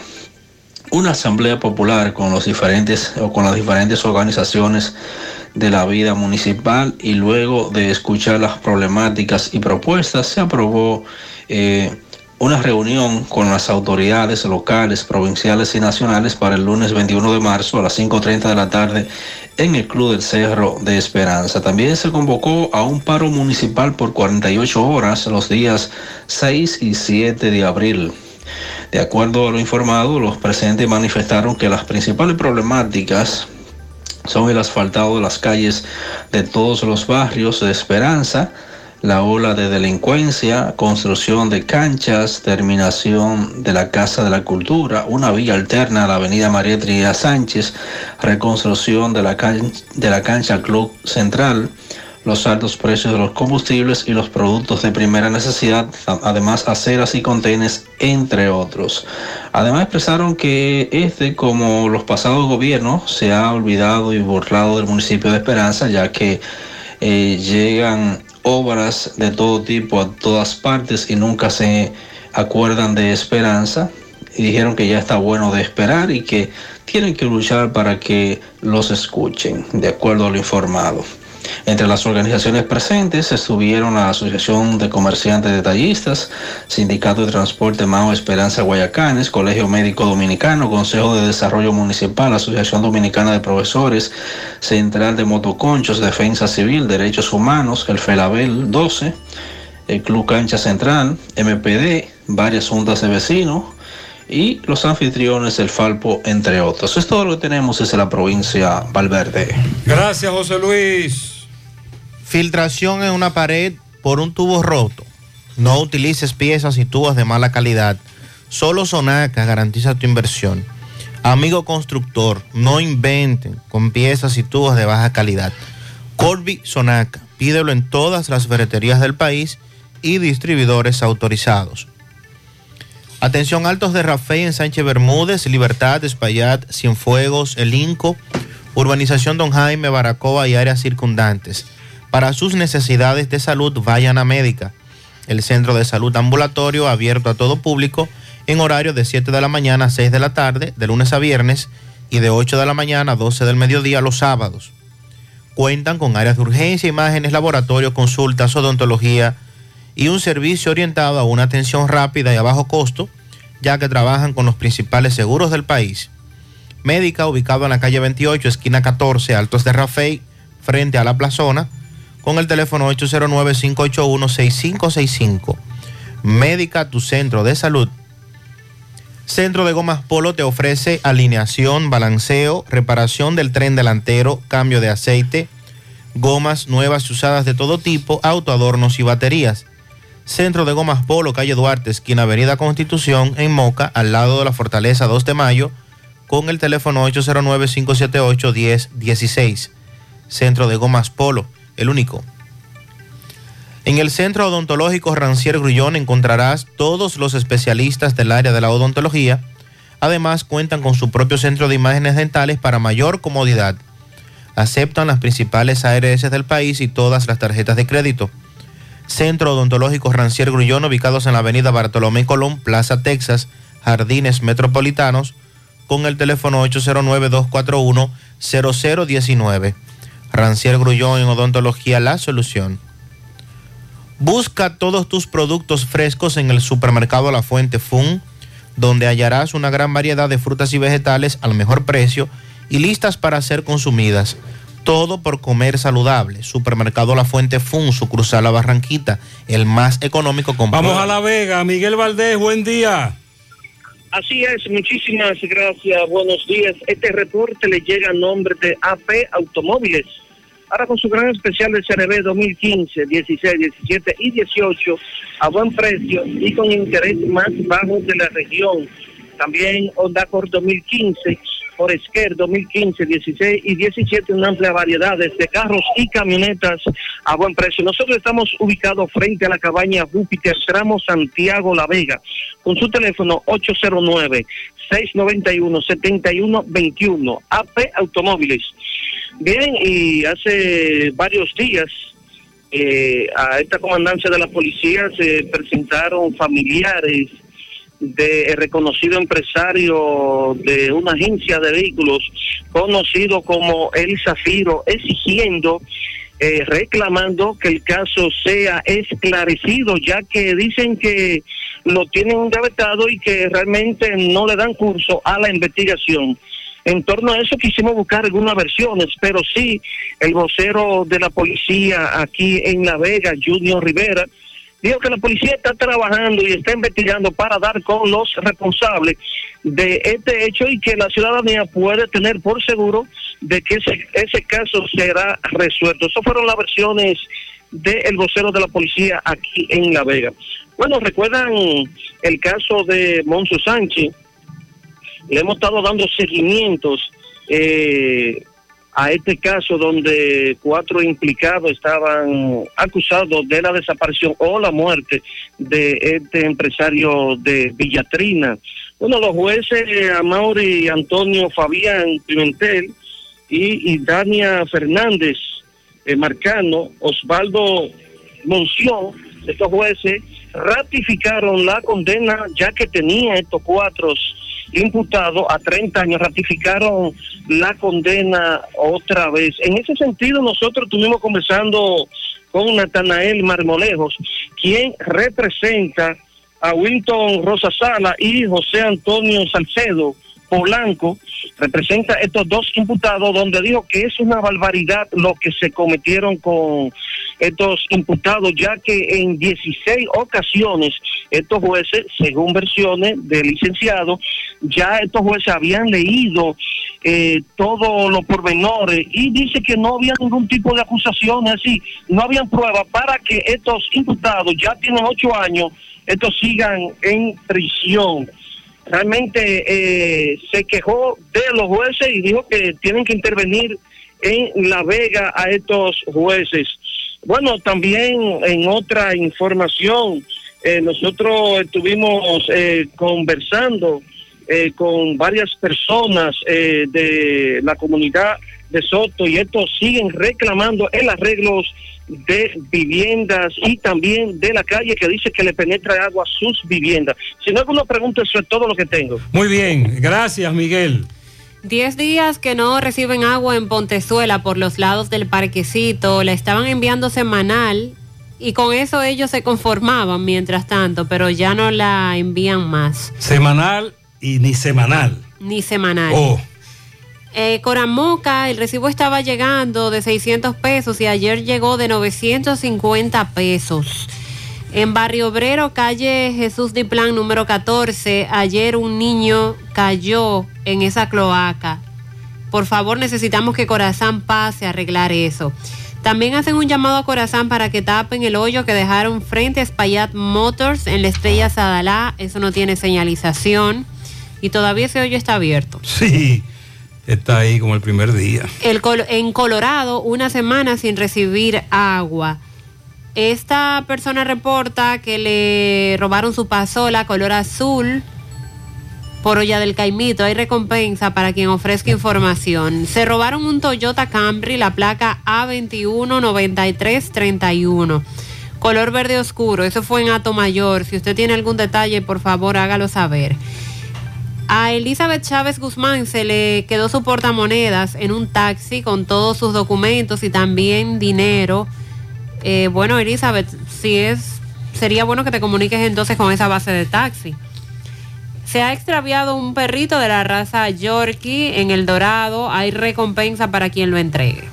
Speaker 68: una asamblea popular con los diferentes o con las diferentes organizaciones de la vida municipal y luego de escuchar las problemáticas y propuestas se aprobó eh, una reunión con las autoridades locales, provinciales y nacionales para el lunes 21 de marzo a las 5.30 de la tarde en el Club del Cerro de Esperanza. También se convocó a un paro municipal por 48 horas los días 6 y 7 de abril. De acuerdo a lo informado, los presentes manifestaron que las principales problemáticas son el asfaltado de las calles de todos los barrios de Esperanza, la ola de delincuencia, construcción de canchas, terminación de la Casa de la Cultura, una vía alterna a la Avenida María Trinidad Sánchez, reconstrucción de la, can- de la cancha Club Central, los altos precios de los combustibles y los productos de primera necesidad, además aceras y contenes, entre otros. Además expresaron que este, como los pasados gobiernos, se ha olvidado y burlado del municipio de Esperanza, ya que eh, llegan obras de todo tipo a todas partes y nunca se acuerdan de Esperanza. Y dijeron que ya está bueno de esperar y que tienen que luchar para que los escuchen, de acuerdo a lo informado. Entre las organizaciones presentes estuvieron la Asociación de Comerciantes Detallistas, Sindicato de Transporte Mao Esperanza Guayacanes, Colegio Médico Dominicano, Consejo de Desarrollo Municipal, Asociación Dominicana de Profesores, Central de Motoconchos, Defensa Civil, Derechos Humanos, el FELABEL 12, el Club Cancha Central, MPD, varias juntas de vecinos y los anfitriones del Falpo, entre otros. Es todo lo que tenemos desde la provincia Valverde.
Speaker 6: Gracias, José Luis.
Speaker 17: Filtración en una pared por un tubo roto. No utilices piezas y tubos de mala calidad. Solo Sonaca garantiza tu inversión. Amigo constructor, no inventen con piezas y tubos de baja calidad. Corby Sonaca, pídelo en todas las ferreterías del país y distribuidores autorizados. Atención altos de Rafael en Sánchez Bermúdez, Libertad, Espaillat, Cienfuegos, El Inco, Urbanización Don Jaime, Baracoa y áreas circundantes. Para sus necesidades de salud, vayan a Médica, el centro de salud ambulatorio abierto a todo público en horario de 7 de la mañana a 6 de la tarde, de lunes a viernes, y de 8 de la mañana a 12 del mediodía los sábados. Cuentan con áreas de urgencia, imágenes, laboratorio, consultas, odontología y un servicio orientado a una atención rápida y a bajo costo, ya que trabajan con los principales seguros del país. Médica, ubicado en la calle 28, esquina 14, Altos de Rafey, frente a la plazona, con el teléfono 809-581-6565. Médica, tu centro de salud. Centro de Gomas Polo te ofrece alineación, balanceo, reparación del tren delantero, cambio de aceite, gomas nuevas y usadas de todo tipo, autoadornos y baterías. Centro de Gomas Polo, calle Duarte, esquina Avenida Constitución, en Moca, al lado de la Fortaleza 2 de Mayo, con el teléfono 809-578-1016. Centro de Gomas Polo, el único. En el Centro Odontológico Rancier Grullón encontrarás todos los especialistas del área de la odontología. Además, cuentan con su propio centro de imágenes dentales para mayor comodidad. Aceptan las principales ARS del país y todas las tarjetas de crédito. Centro Odontológico Rancier Grullón, ubicados en la avenida Bartolomé Colón, Plaza Texas, Jardines Metropolitanos, con el teléfono 809-241-0019. Rancier Grullón en Odontología La Solución. Busca todos tus productos frescos en el supermercado La Fuente Fun, donde hallarás una gran variedad de frutas y vegetales al mejor precio y listas para ser consumidas. Todo por comer saludable. Supermercado La Fuente Fun, sucursal La Barranquita, el más económico. Con
Speaker 6: Vamos a La Vega. Miguel Valdés, buen día.
Speaker 69: Así es, muchísimas gracias, buenos días. Este reporte le llega a nombre de AP Automóviles. Ahora con su gran especial de CRB 2015, 16, 17 y 18 a buen precio y con interés más bajo de la región. También Honda Accord 2015, Foresker 2015, 16 y 17, una amplia variedad de carros y camionetas a buen precio. Nosotros estamos ubicados frente a la cabaña Júpiter, tramo Santiago La Vega, con su teléfono 809 691 7121 AP Automóviles. Bien, y hace varios días eh, a esta comandancia de la policía se presentaron familiares de reconocido empresario de una agencia de vehículos conocido como El Zafiro, exigiendo, eh, reclamando que el caso sea esclarecido, ya que dicen que lo tienen engavetado y que realmente no le dan curso a la investigación. En torno a eso quisimos buscar algunas versiones, pero sí, el vocero de la policía aquí en La Vega, Junior Rivera, dijo que la policía está trabajando y está investigando para dar con los responsables de este hecho y que la ciudadanía puede tener por seguro de que ese, ese caso será resuelto. Esas fueron las versiones del vocero de la policía aquí en La Vega. Bueno, recuerdan el caso de Monzo Sánchez, le hemos estado dando seguimientos eh, a este caso donde cuatro implicados estaban acusados de la desaparición o la muerte de este empresario de Villatrina. Bueno, los jueces Amaury Antonio Fabián Pimentel y, y Dania Fernández eh, Marcano, Osvaldo Monción, estos jueces ratificaron la condena ya que tenía estos cuatro imputados a 30 años ratificaron la condena otra vez. En ese sentido, nosotros estuvimos conversando con Natanael Marmolejos, quien representa a Winton Rosasala y José Antonio Salcedo Polanco, representa estos dos imputados, donde dijo que es una barbaridad lo que se cometieron con estos imputados, ya que en 16 ocasiones estos jueces, según versiones del licenciado, ya estos jueces habían leído eh, todos los pormenores y dice que no había ningún tipo de acusaciones así, no habían pruebas para que estos imputados ya tienen ocho años, estos sigan en prisión realmente eh, se quejó de los jueces y dijo que tienen que intervenir en La Vega a estos jueces. Bueno, también en otra información, eh, nosotros estuvimos eh, conversando eh, con varias personas eh, de la comunidad de Soto y estos siguen reclamando el arreglo de viviendas y también de la calle que dice que le penetra agua a sus viviendas. Si no hay alguna pregunta, eso es todo lo que tengo.
Speaker 6: Muy bien, gracias Miguel.
Speaker 7: Diez días que no reciben agua en Pontezuela por los lados del parquecito, la estaban enviando semanal y con eso ellos se conformaban mientras tanto, pero ya no la envían más,
Speaker 6: Semanal y ni semanal.
Speaker 7: ni semanal.
Speaker 6: Oh,
Speaker 7: Eh, Coramoca, el recibo estaba llegando de 600 pesos y ayer llegó de 950 pesos. En Barrio Obrero, calle Jesús Diplán número 14, ayer un niño cayó en esa cloaca. Por favor, necesitamos que Corazán pase a arreglar eso. También hacen un llamado a Corazán para que tapen el hoyo que dejaron frente a Espaillat Motors en la estrella Sadalá. Eso no tiene señalización y todavía ese hoyo está abierto.
Speaker 6: sí, está ahí como el primer día.
Speaker 7: El col- en Colorado, una semana sin recibir agua. Esta persona reporta que le robaron su pasola color azul por olla del Caimito. Hay recompensa para quien ofrezca información. Se robaron un Toyota Camry, la placa A219331. Color verde oscuro. Eso fue en Ato Mayor. Si usted tiene algún detalle, por favor, hágalo saber. A Elizabeth Chávez Guzmán se le quedó su portamonedas en un taxi con todos sus documentos y también dinero. Eh, bueno, Elizabeth, si es, sería bueno que te comuniques entonces con esa base de taxi. Se ha extraviado un perrito de la raza Yorkie en El Dorado. Hay recompensa para quien lo entregue.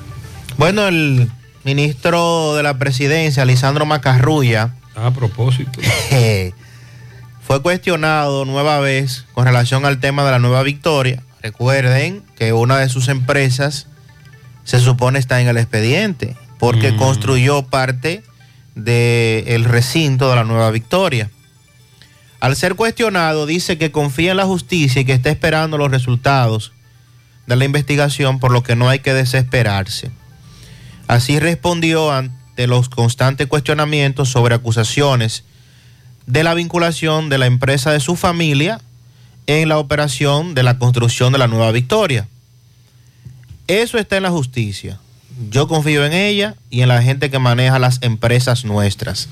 Speaker 17: Bueno, el ministro de la presidencia, Lisandro Macarrulla,
Speaker 6: A propósito.
Speaker 17: fue cuestionado nueva vez con relación al tema de la nueva victoria. Recuerden que una de sus empresas se supone está en el expediente porque construyó parte del recinto de la nueva victoria. Al ser cuestionado, dice que confía en la justicia y que está esperando los resultados de la investigación, por lo que no hay que desesperarse. Así respondió ante los constantes cuestionamientos sobre acusaciones de la vinculación de la empresa de su familia en la operación de la construcción de la nueva victoria. Eso está en la justicia. Yo confío en ella y en la gente que maneja las empresas nuestras.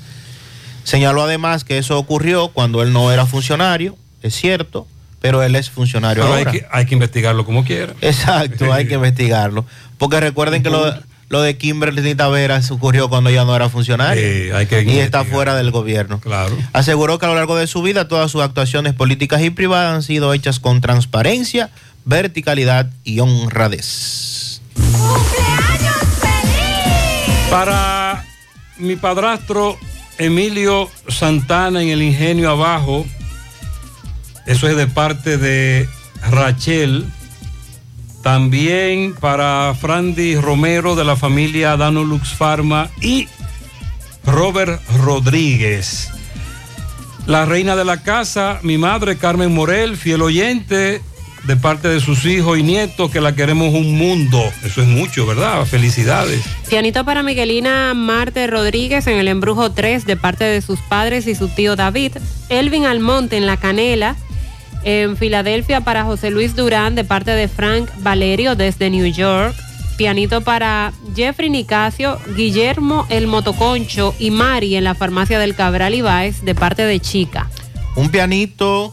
Speaker 17: Señaló además que eso ocurrió cuando él no era funcionario, es cierto, pero él es funcionario
Speaker 6: Pero hay
Speaker 17: ahora.
Speaker 6: que, hay que investigarlo como quiera.
Speaker 17: Exacto, hay que investigarlo. Porque recuerden que lo, lo de Kimberly Taveras ocurrió cuando ella no era funcionaria.
Speaker 6: Eh, hay que
Speaker 17: y está fuera del gobierno.
Speaker 6: Claro.
Speaker 17: Aseguró que a lo largo de su vida todas sus actuaciones políticas y privadas han sido hechas con transparencia, verticalidad y honradez.
Speaker 6: Para mi padrastro Emilio Santana en el Ingenio Abajo, eso es de parte de Rachel. También para Frandy Romero de la familia Danolux Pharma y Robert Rodríguez. La reina de la casa, mi madre Carmen Morel, fiel oyente de parte de sus hijos y nietos, que la queremos un mundo. Eso es mucho, ¿verdad? Felicidades.
Speaker 7: Pianito para Miguelina Marte Rodríguez en el Embrujo 3 de parte de sus padres y su tío David. Elvin Almonte en La Canela. En Filadelfia para José Luis Durán de parte de Frank Valerio desde New York. Pianito para Jeffrey Nicasio, Guillermo El Motoconcho y Mari en la farmacia del Cabral Ibáez de parte de Chica.
Speaker 17: Un pianito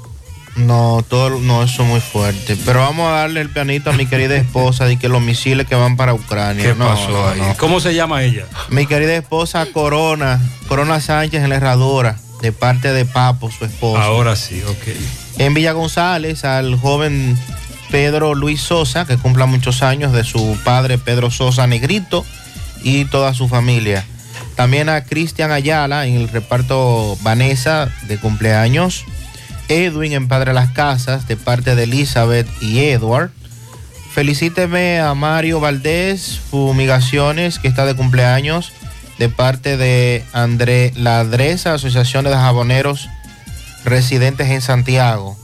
Speaker 17: No, todo, no, eso es muy fuerte. Pero vamos a darle el pianito a mi querida esposa de que los misiles que van para Ucrania.
Speaker 6: ¿Qué
Speaker 17: No,
Speaker 6: pasó
Speaker 17: no,
Speaker 6: ahí?
Speaker 17: no.
Speaker 6: ¿Cómo se llama ella?
Speaker 17: Mi querida esposa Corona, Corona Sánchez en la herradora, de parte de Papo, su esposo.
Speaker 6: Ahora sí, ok.
Speaker 17: En Villa González, al joven Pedro Luis Sosa, que cumpla muchos años, de su padre Pedro Sosa Negrito y toda su familia. También a Cristian Ayala en el reparto Vanessa de cumpleaños. Edwin en Padre Las Casas de parte de Elizabeth y Edward. Felicíteme a Mario Valdés Fumigaciones que está de cumpleaños de parte de André Ladresa, Asociación de Jaboneros residentes en Santiago.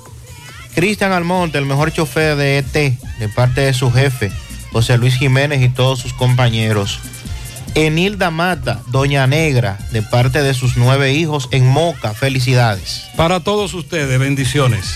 Speaker 17: Cristian Almonte, el mejor chofer de ET, de parte de su jefe, José Luis Jiménez y todos sus compañeros. Enilda Mata, Doña Negra, de parte de sus nueve hijos en Moca. Felicidades.
Speaker 6: Para todos ustedes, bendiciones.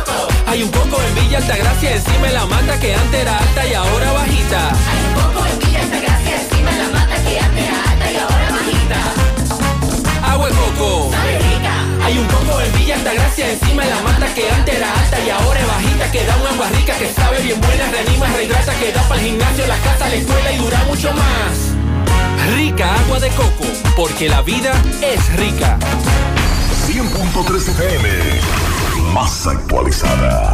Speaker 24: Hay un coco en Villa Altagracia, encima de la mata que antes era alta y ahora bajita. Hay un coco en Villa Altagracia, encima de la mata que antes era alta y ahora bajita. Agua de coco. Hay un coco en Villa Altagracia, encima de la mata que antes era alta y ahora es bajita. Que da un agua rica, que sabe bien buena, reanima, rehidrata, que da para el gimnasio, la casa, la escuela y dura mucho más. Rica agua de coco, porque la vida es rica.
Speaker 9: 100.3 FM. Más actualizada.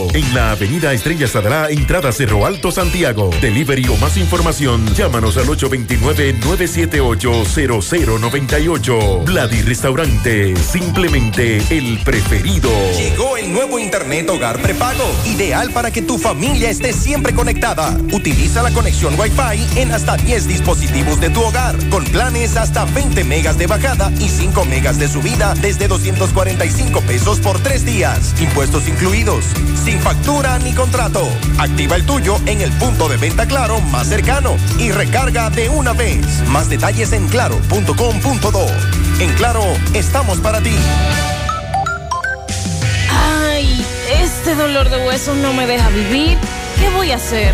Speaker 20: En la avenida Estrella Sadra, entrada Cerro Alto, Santiago. Delivery o más información, llámanos al 829-978-0098. Vladi Restaurante, simplemente el preferido.
Speaker 70: Llegó el nuevo Internet Hogar Prepago, ideal para que tu familia esté siempre conectada. Utiliza la conexión Wi-Fi en hasta 10 dispositivos de tu hogar, con planes hasta 20 megas de bajada y 5 megas de subida desde 245 pesos por 3 días. Impuestos incluidos, sin factura ni contrato. Activa el tuyo en el punto de venta Claro más cercano y recarga de una vez. Más detalles en claro.com.do. En Claro, estamos para ti.
Speaker 71: Ay, este dolor de huesos no me deja vivir. ¿Qué voy a hacer?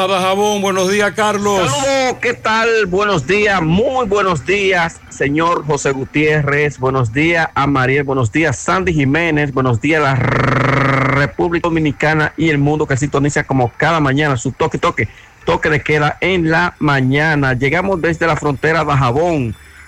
Speaker 6: a Dajabón. Buenos días, Carlos.
Speaker 72: ¿qué tal? Buenos días, muy buenos días, señor José Gutiérrez. Buenos días a Mariel, buenos días, Sandy Jiménez. Buenos días, la República Dominicana y el mundo que sintoniza como cada mañana su toque, toque, toque de queda en la mañana. Llegamos desde la frontera de Jabón,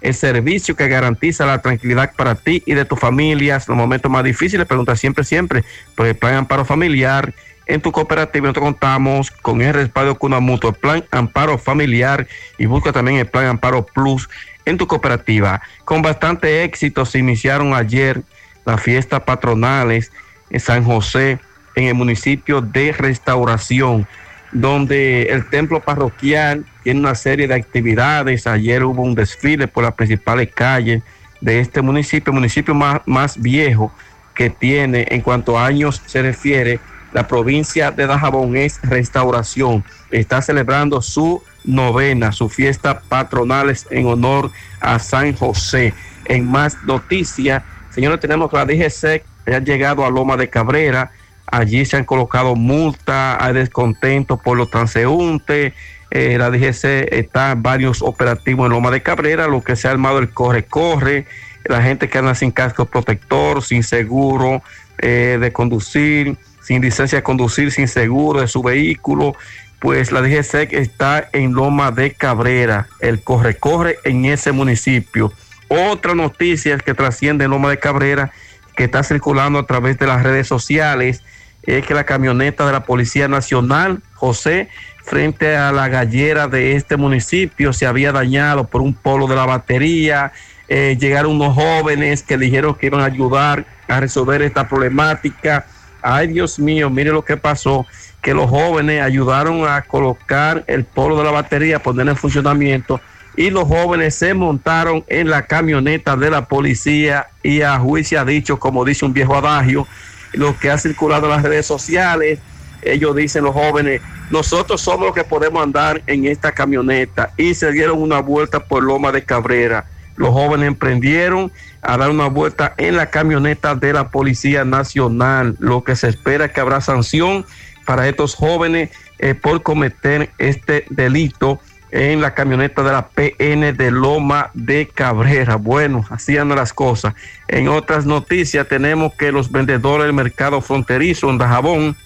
Speaker 72: el servicio que garantiza la tranquilidad para ti y de tu familia en los momentos más difíciles. Pregunta siempre, siempre por el plan amparo familiar. En tu cooperativa nosotros contamos con el respaldo con una mutua, el plan amparo familiar y busca también el plan amparo plus en tu cooperativa. Con bastante éxito se iniciaron ayer las fiestas patronales en San José, en el municipio de Restauración, donde el templo parroquial tiene una serie de actividades. Ayer hubo un desfile por las principales calles de este municipio, municipio más, más viejo que tiene en cuanto a años se refiere. La provincia de Dajabón es Restauración. Está celebrando su novena, su fiesta patronales en honor a San José. En más noticias, señores, tenemos que la DGC ha llegado a Loma de Cabrera. Allí se han colocado multas, hay descontento por los transeúntes. Eh, la DGC está en varios operativos en Loma de Cabrera, lo que se ha armado el corre-corre, la gente que anda sin casco protector, sin seguro eh, de conducir, sin licencia de conducir, sin seguro de su vehículo, pues la DGC está en Loma de Cabrera, el corre-corre en ese municipio. Otra noticia que trasciende en Loma de Cabrera, que está circulando a través de las redes sociales, es que la camioneta de la Policía Nacional, José, frente a la gallera de este municipio, se había dañado por un polo de la batería. Eh, llegaron unos jóvenes que dijeron que iban a ayudar a resolver esta problemática. Ay, Dios mío, mire lo que pasó, que los jóvenes ayudaron a colocar el polo de la batería, poner en funcionamiento, y los jóvenes se montaron en la camioneta de la policía y a juicio ha dicho, como dice un viejo adagio, lo que ha circulado en las redes sociales. Ellos dicen los jóvenes, nosotros somos los que podemos andar en esta camioneta y se dieron una vuelta por Loma de Cabrera. Los jóvenes emprendieron a dar una vuelta en la camioneta de la Policía Nacional. Lo que se espera es que habrá sanción para estos jóvenes eh, por cometer este delito en la camioneta de la PN de Loma de Cabrera. Bueno, andan las cosas. En otras noticias tenemos que los vendedores del mercado fronterizo en Dajabón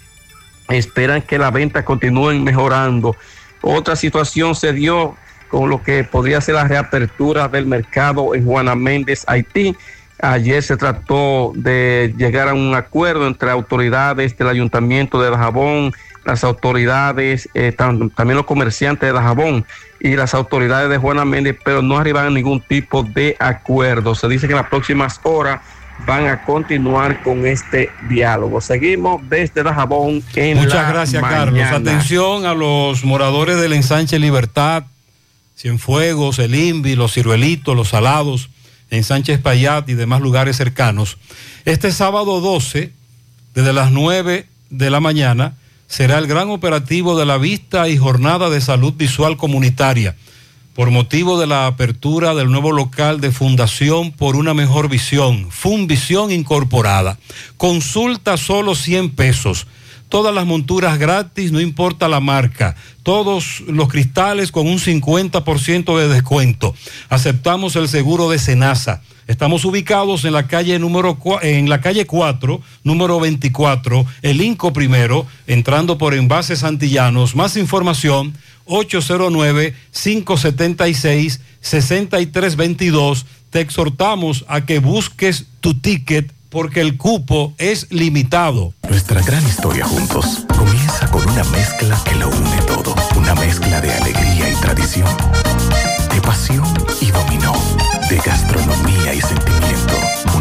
Speaker 72: esperan que la venta continúen mejorando. Otra situación se dio con lo que podría ser la reapertura del mercado en Juana Méndez, Haití. Ayer se trató de llegar a un acuerdo entre autoridades del ayuntamiento de Dajabón, las autoridades, eh, tam- también los comerciantes de Dajabón y las autoridades de Juana Méndez, pero no arriban a ningún tipo de acuerdo. Se dice que en las próximas horas van a continuar con este diálogo. Seguimos desde Dajabón en
Speaker 6: Muchas
Speaker 72: la
Speaker 6: gracias,
Speaker 72: mañana.
Speaker 6: Carlos. Atención a los moradores del ensanche Libertad, Cienfuegos, El Invi, Los Ciruelitos, Los Salados, Ensanche Espaillat y demás lugares cercanos. Este sábado 12, desde las 9 de la mañana, será el gran operativo de la vista y jornada de salud visual comunitaria por motivo de la apertura del nuevo local de Fundación por una mejor visión, Funvisión Incorporada. Consulta solo 100 pesos. Todas las monturas gratis, no importa la marca. Todos los cristales con un 50% de descuento. Aceptamos el seguro de Senasa. Estamos ubicados en la calle número en la calle 4, número 24, el Inco primero, entrando por Envases Antillanos. Más información 809-576-6322. Te exhortamos a que busques tu ticket porque el cupo es limitado.
Speaker 34: Nuestra gran historia juntos comienza con una mezcla que lo une todo. Una mezcla de alegría y tradición, de pasión y dominó, de gastronomía y sentimiento.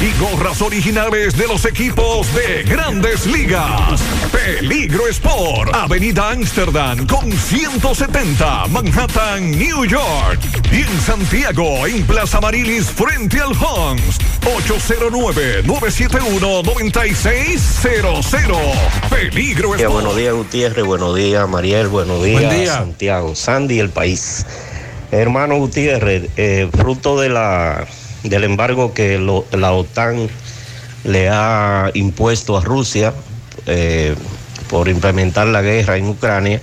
Speaker 9: y gorras originales de los equipos de grandes ligas. Peligro Sport, Avenida Amsterdam con 170, Manhattan, New York. Y en Santiago, en Plaza Marilis, frente al Hans, 809-971-9600. Peligro Sport.
Speaker 73: buenos días, Gutiérrez. Buenos días, Mariel. Buenos días,
Speaker 9: Buen día.
Speaker 73: Santiago. Sandy, el país. Hermano Gutiérrez, eh, fruto de la, del embargo que lo- la OTAN le ha impuesto a Rusia eh, por implementar la guerra en Ucrania,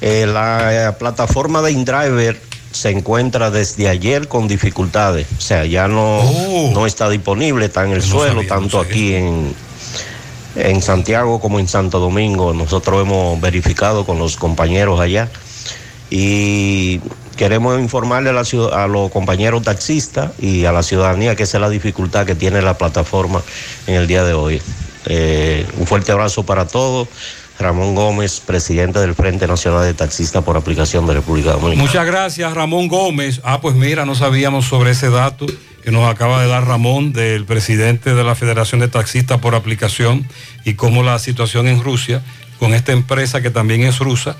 Speaker 73: eh, la, eh, plataforma de InDriver se encuentra desde ayer con dificultades. O sea, ya no, no está disponible, está en el suelo, tanto aquí en, en Santiago como en Santo Domingo. Nosotros hemos verificado con los compañeros allá y queremos informarle a, los compañeros taxistas y a la ciudadanía que esa es la dificultad que tiene la plataforma en el día de hoy. Eh, un fuerte abrazo para todos. Ramón Gómez, presidente del Frente Nacional de Taxistas por aplicación de República Dominicana.
Speaker 6: Muchas gracias, Ramón Gómez. Ah, pues mira, no sabíamos sobre ese dato que nos acaba de dar Ramón, del presidente de la Federación de Taxistas por aplicación, y cómo la situación en Rusia, con esta empresa que también es rusa,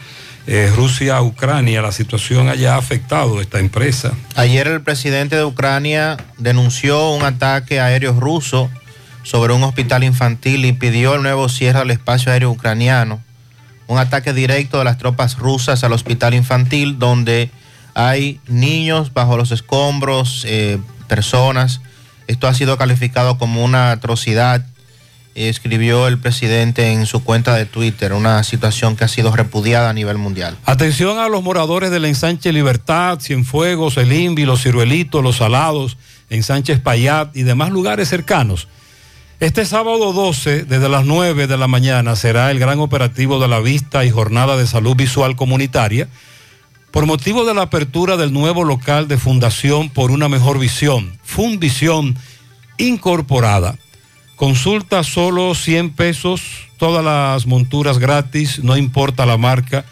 Speaker 6: eh, Rusia-Ucrania, la situación allá ha afectado a esta empresa.
Speaker 17: Ayer el presidente de Ucrania denunció un ataque aéreo ruso sobre un hospital infantil y pidió el nuevo cierre al espacio aéreo ucraniano. Un ataque directo de las tropas rusas al hospital infantil donde hay niños bajo los escombros, eh, personas. Esto ha sido calificado como una atrocidad, escribió el presidente en su cuenta de Twitter, una situación que ha sido repudiada a nivel mundial.
Speaker 6: Atención a los moradores del ensanche Libertad, Cienfuegos, El Invi, Los Ciruelitos, Los Salados, ensanche Espaillat y demás lugares cercanos. Este sábado 12, desde las 9 de la mañana, será el gran operativo de la vista y jornada de salud visual comunitaria por motivo de la apertura del nuevo local de Fundación por una Mejor Visión, Fundvisión Incorporada. Consulta solo 100 pesos, todas las monturas gratis, no importa la marca,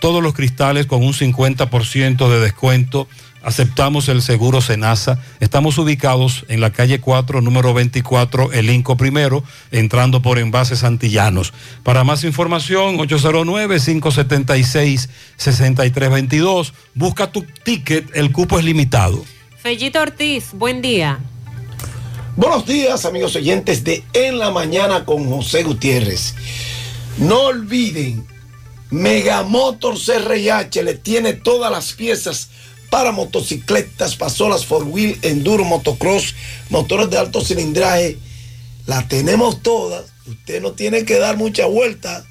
Speaker 6: todos los cristales con un 50% de descuento. Aceptamos el seguro Senasa. Estamos ubicados en la calle 4, número 24, El Inco Primero, entrando por envases antillanos. Para más información, 809-576-6322. Busca tu ticket, el cupo es limitado.
Speaker 7: Fellito Ortiz, buen día.
Speaker 74: Buenos días, amigos oyentes de En la Mañana con José Gutiérrez. No olviden, Megamotor CRIH le tiene todas las piezas para motocicletas, pasolas, four wheel, enduro, motocross, motores de alto cilindraje. La tenemos todas. Usted no tiene que dar mucha vuelta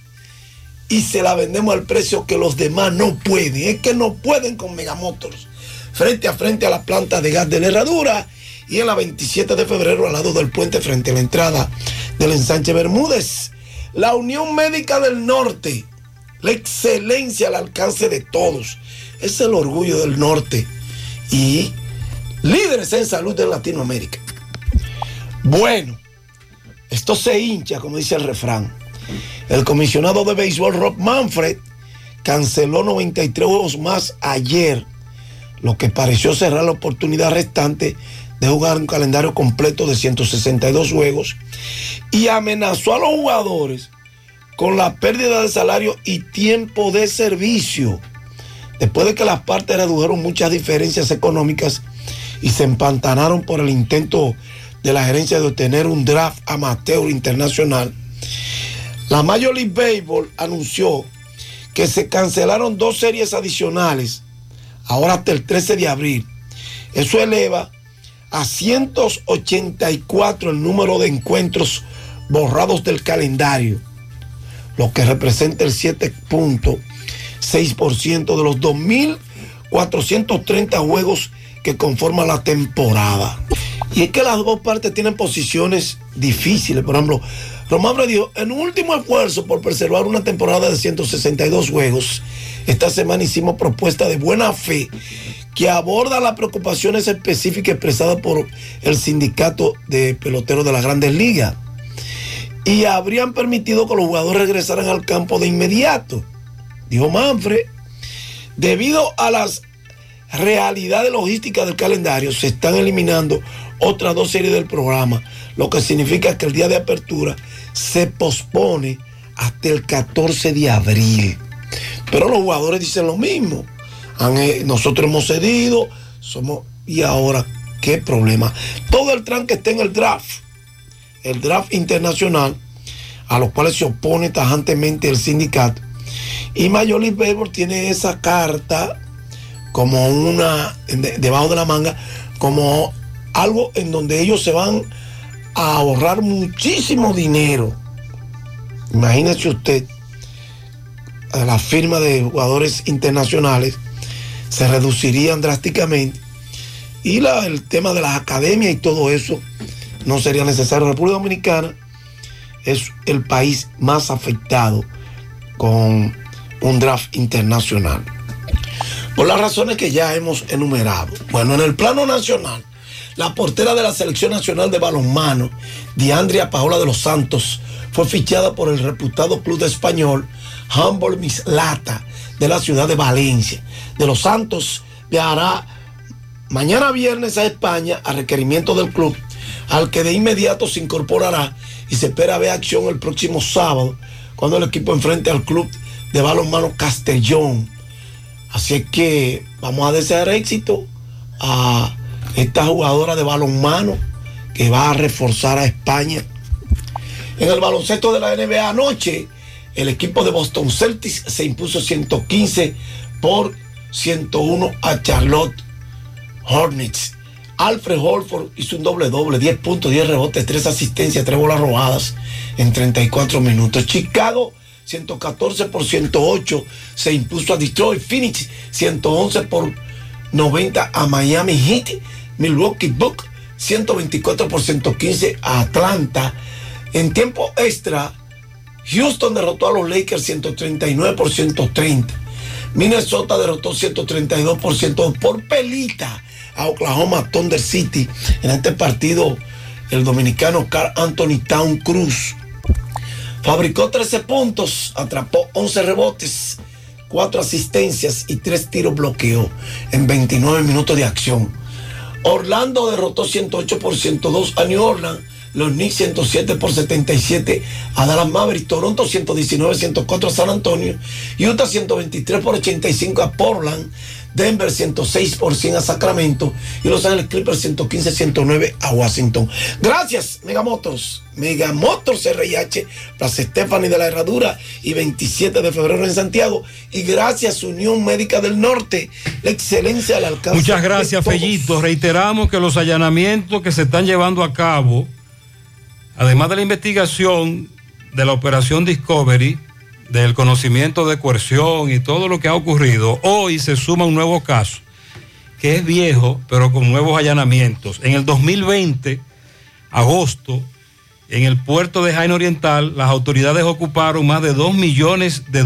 Speaker 74: y se la vendemos al precio que los demás no pueden. Es que no pueden con Megamotors. Frente a frente a la planta de gas de la herradura y en la 27 de febrero al lado del puente frente a la entrada del ensanche Bermúdez. La Unión Médica del Norte, la excelencia al alcance de todos. Es el orgullo del norte y líderes en salud de Latinoamérica. Bueno, esto se hincha, como dice el refrán. El comisionado de béisbol Rob Manfred canceló 93 juegos más ayer, lo que pareció cerrar la oportunidad restante de jugar un calendario completo de 162 juegos y amenazó a los jugadores con la pérdida de salario y tiempo de servicio. Después de que las partes redujeron muchas diferencias económicas y se empantanaron por el intento de la gerencia de obtener un draft amateur internacional, la Major League Baseball anunció que se cancelaron dos series adicionales, ahora hasta el 13 de abril. Eso eleva a 184 el número de encuentros borrados del calendario, lo que representa el 7.6% de los 2.430 juegos que conforman la temporada. Y es que las dos partes tienen posiciones difíciles. Por ejemplo, Román dijo, en un último esfuerzo por preservar una temporada de 162 juegos, esta semana hicimos propuesta de buena fe que aborda las preocupaciones específicas expresadas por el sindicato de peloteros de las grandes ligas y habrían permitido que los jugadores regresaran al campo de inmediato. Dijo Manfred, debido a las realidades logísticas del calendario, se están eliminando otras dos series del programa, lo que significa que el día de apertura se pospone hasta el 14 de abril. Pero los jugadores dicen lo mismo. Eh, nosotros hemos cedido, somos. Y ahora, ¿qué problema? Todo el tranque está en el draft. El draft internacional, a los cuales se opone tajantemente el sindicato. Y Major League Baseball tiene esa carta como una, de- debajo de la manga, como algo en donde ellos se van a ahorrar muchísimo dinero. Imagínese usted, a la firma de jugadores internacionales se reducirían drásticamente y el tema de las academias y todo eso no sería necesario. República Dominicana es el país más afectado con un draft internacional. Por las razones que ya hemos enumerado. Bueno, en el plano nacional, la portera de la Selección Nacional de Balonmano, Diandria Paola de los Santos, fue fichada por el reputado club de español Humboldt Mislata de la ciudad de Valencia. De los Santos viajará mañana viernes a España a requerimiento del club, al que de inmediato se incorporará y se espera ver acción el próximo sábado, cuando el equipo enfrente al club de balonmano Castellón. Así es que vamos a desear éxito a esta jugadora de balonmano que va a reforzar a España. En el baloncesto de la NBA anoche, el equipo de Boston Celtics se impuso 115 por 101 a Charlotte Hornets. Alfred Holford hizo un doble doble, 10 puntos, 10 rebotes, 3 asistencias, 3 bolas robadas en 34 minutos. Chicago 114 por 108 se impuso a Detroit. Phoenix 111 por 90 a Miami Heat. Milwaukee Bucks 124 por 115 a Atlanta. En tiempo extra, Houston derrotó a los Lakers 139 por 130. Minnesota derrotó 132 por 102 por pelita a Oklahoma Thunder City. En este partido, el dominicano Carl Anthony Town Cruz fabricó 13 puntos, atrapó 11 rebotes, 4 asistencias y 3 tiros bloqueo en 29 minutos de acción. Orlando derrotó 108 por 102 a New Orleans. Los Knicks 107 por 77 a Dallas Mavericks. Toronto 119 104 a San Antonio. Utah 123 por 85 a Portland. Denver 106 por 100 a Sacramento y Los Ángeles Clippers 115-109 a Washington. Gracias, Megamotors. Megamotors RIH, Plaza Stephanie de la Herradura y 27 de febrero en Santiago. Y gracias, Unión Médica del Norte, la excelencia al alcance.
Speaker 6: Muchas gracias. Fellito. Reiteramos que los allanamientos que se están llevando a cabo, además de la investigación de la operación Discovery, del conocimiento de coerción y todo lo que ha ocurrido, hoy se suma un nuevo caso, que es viejo, pero con nuevos allanamientos. En el 2020, agosto, en el puerto de Jaén Oriental, las autoridades ocuparon más de 2 millones de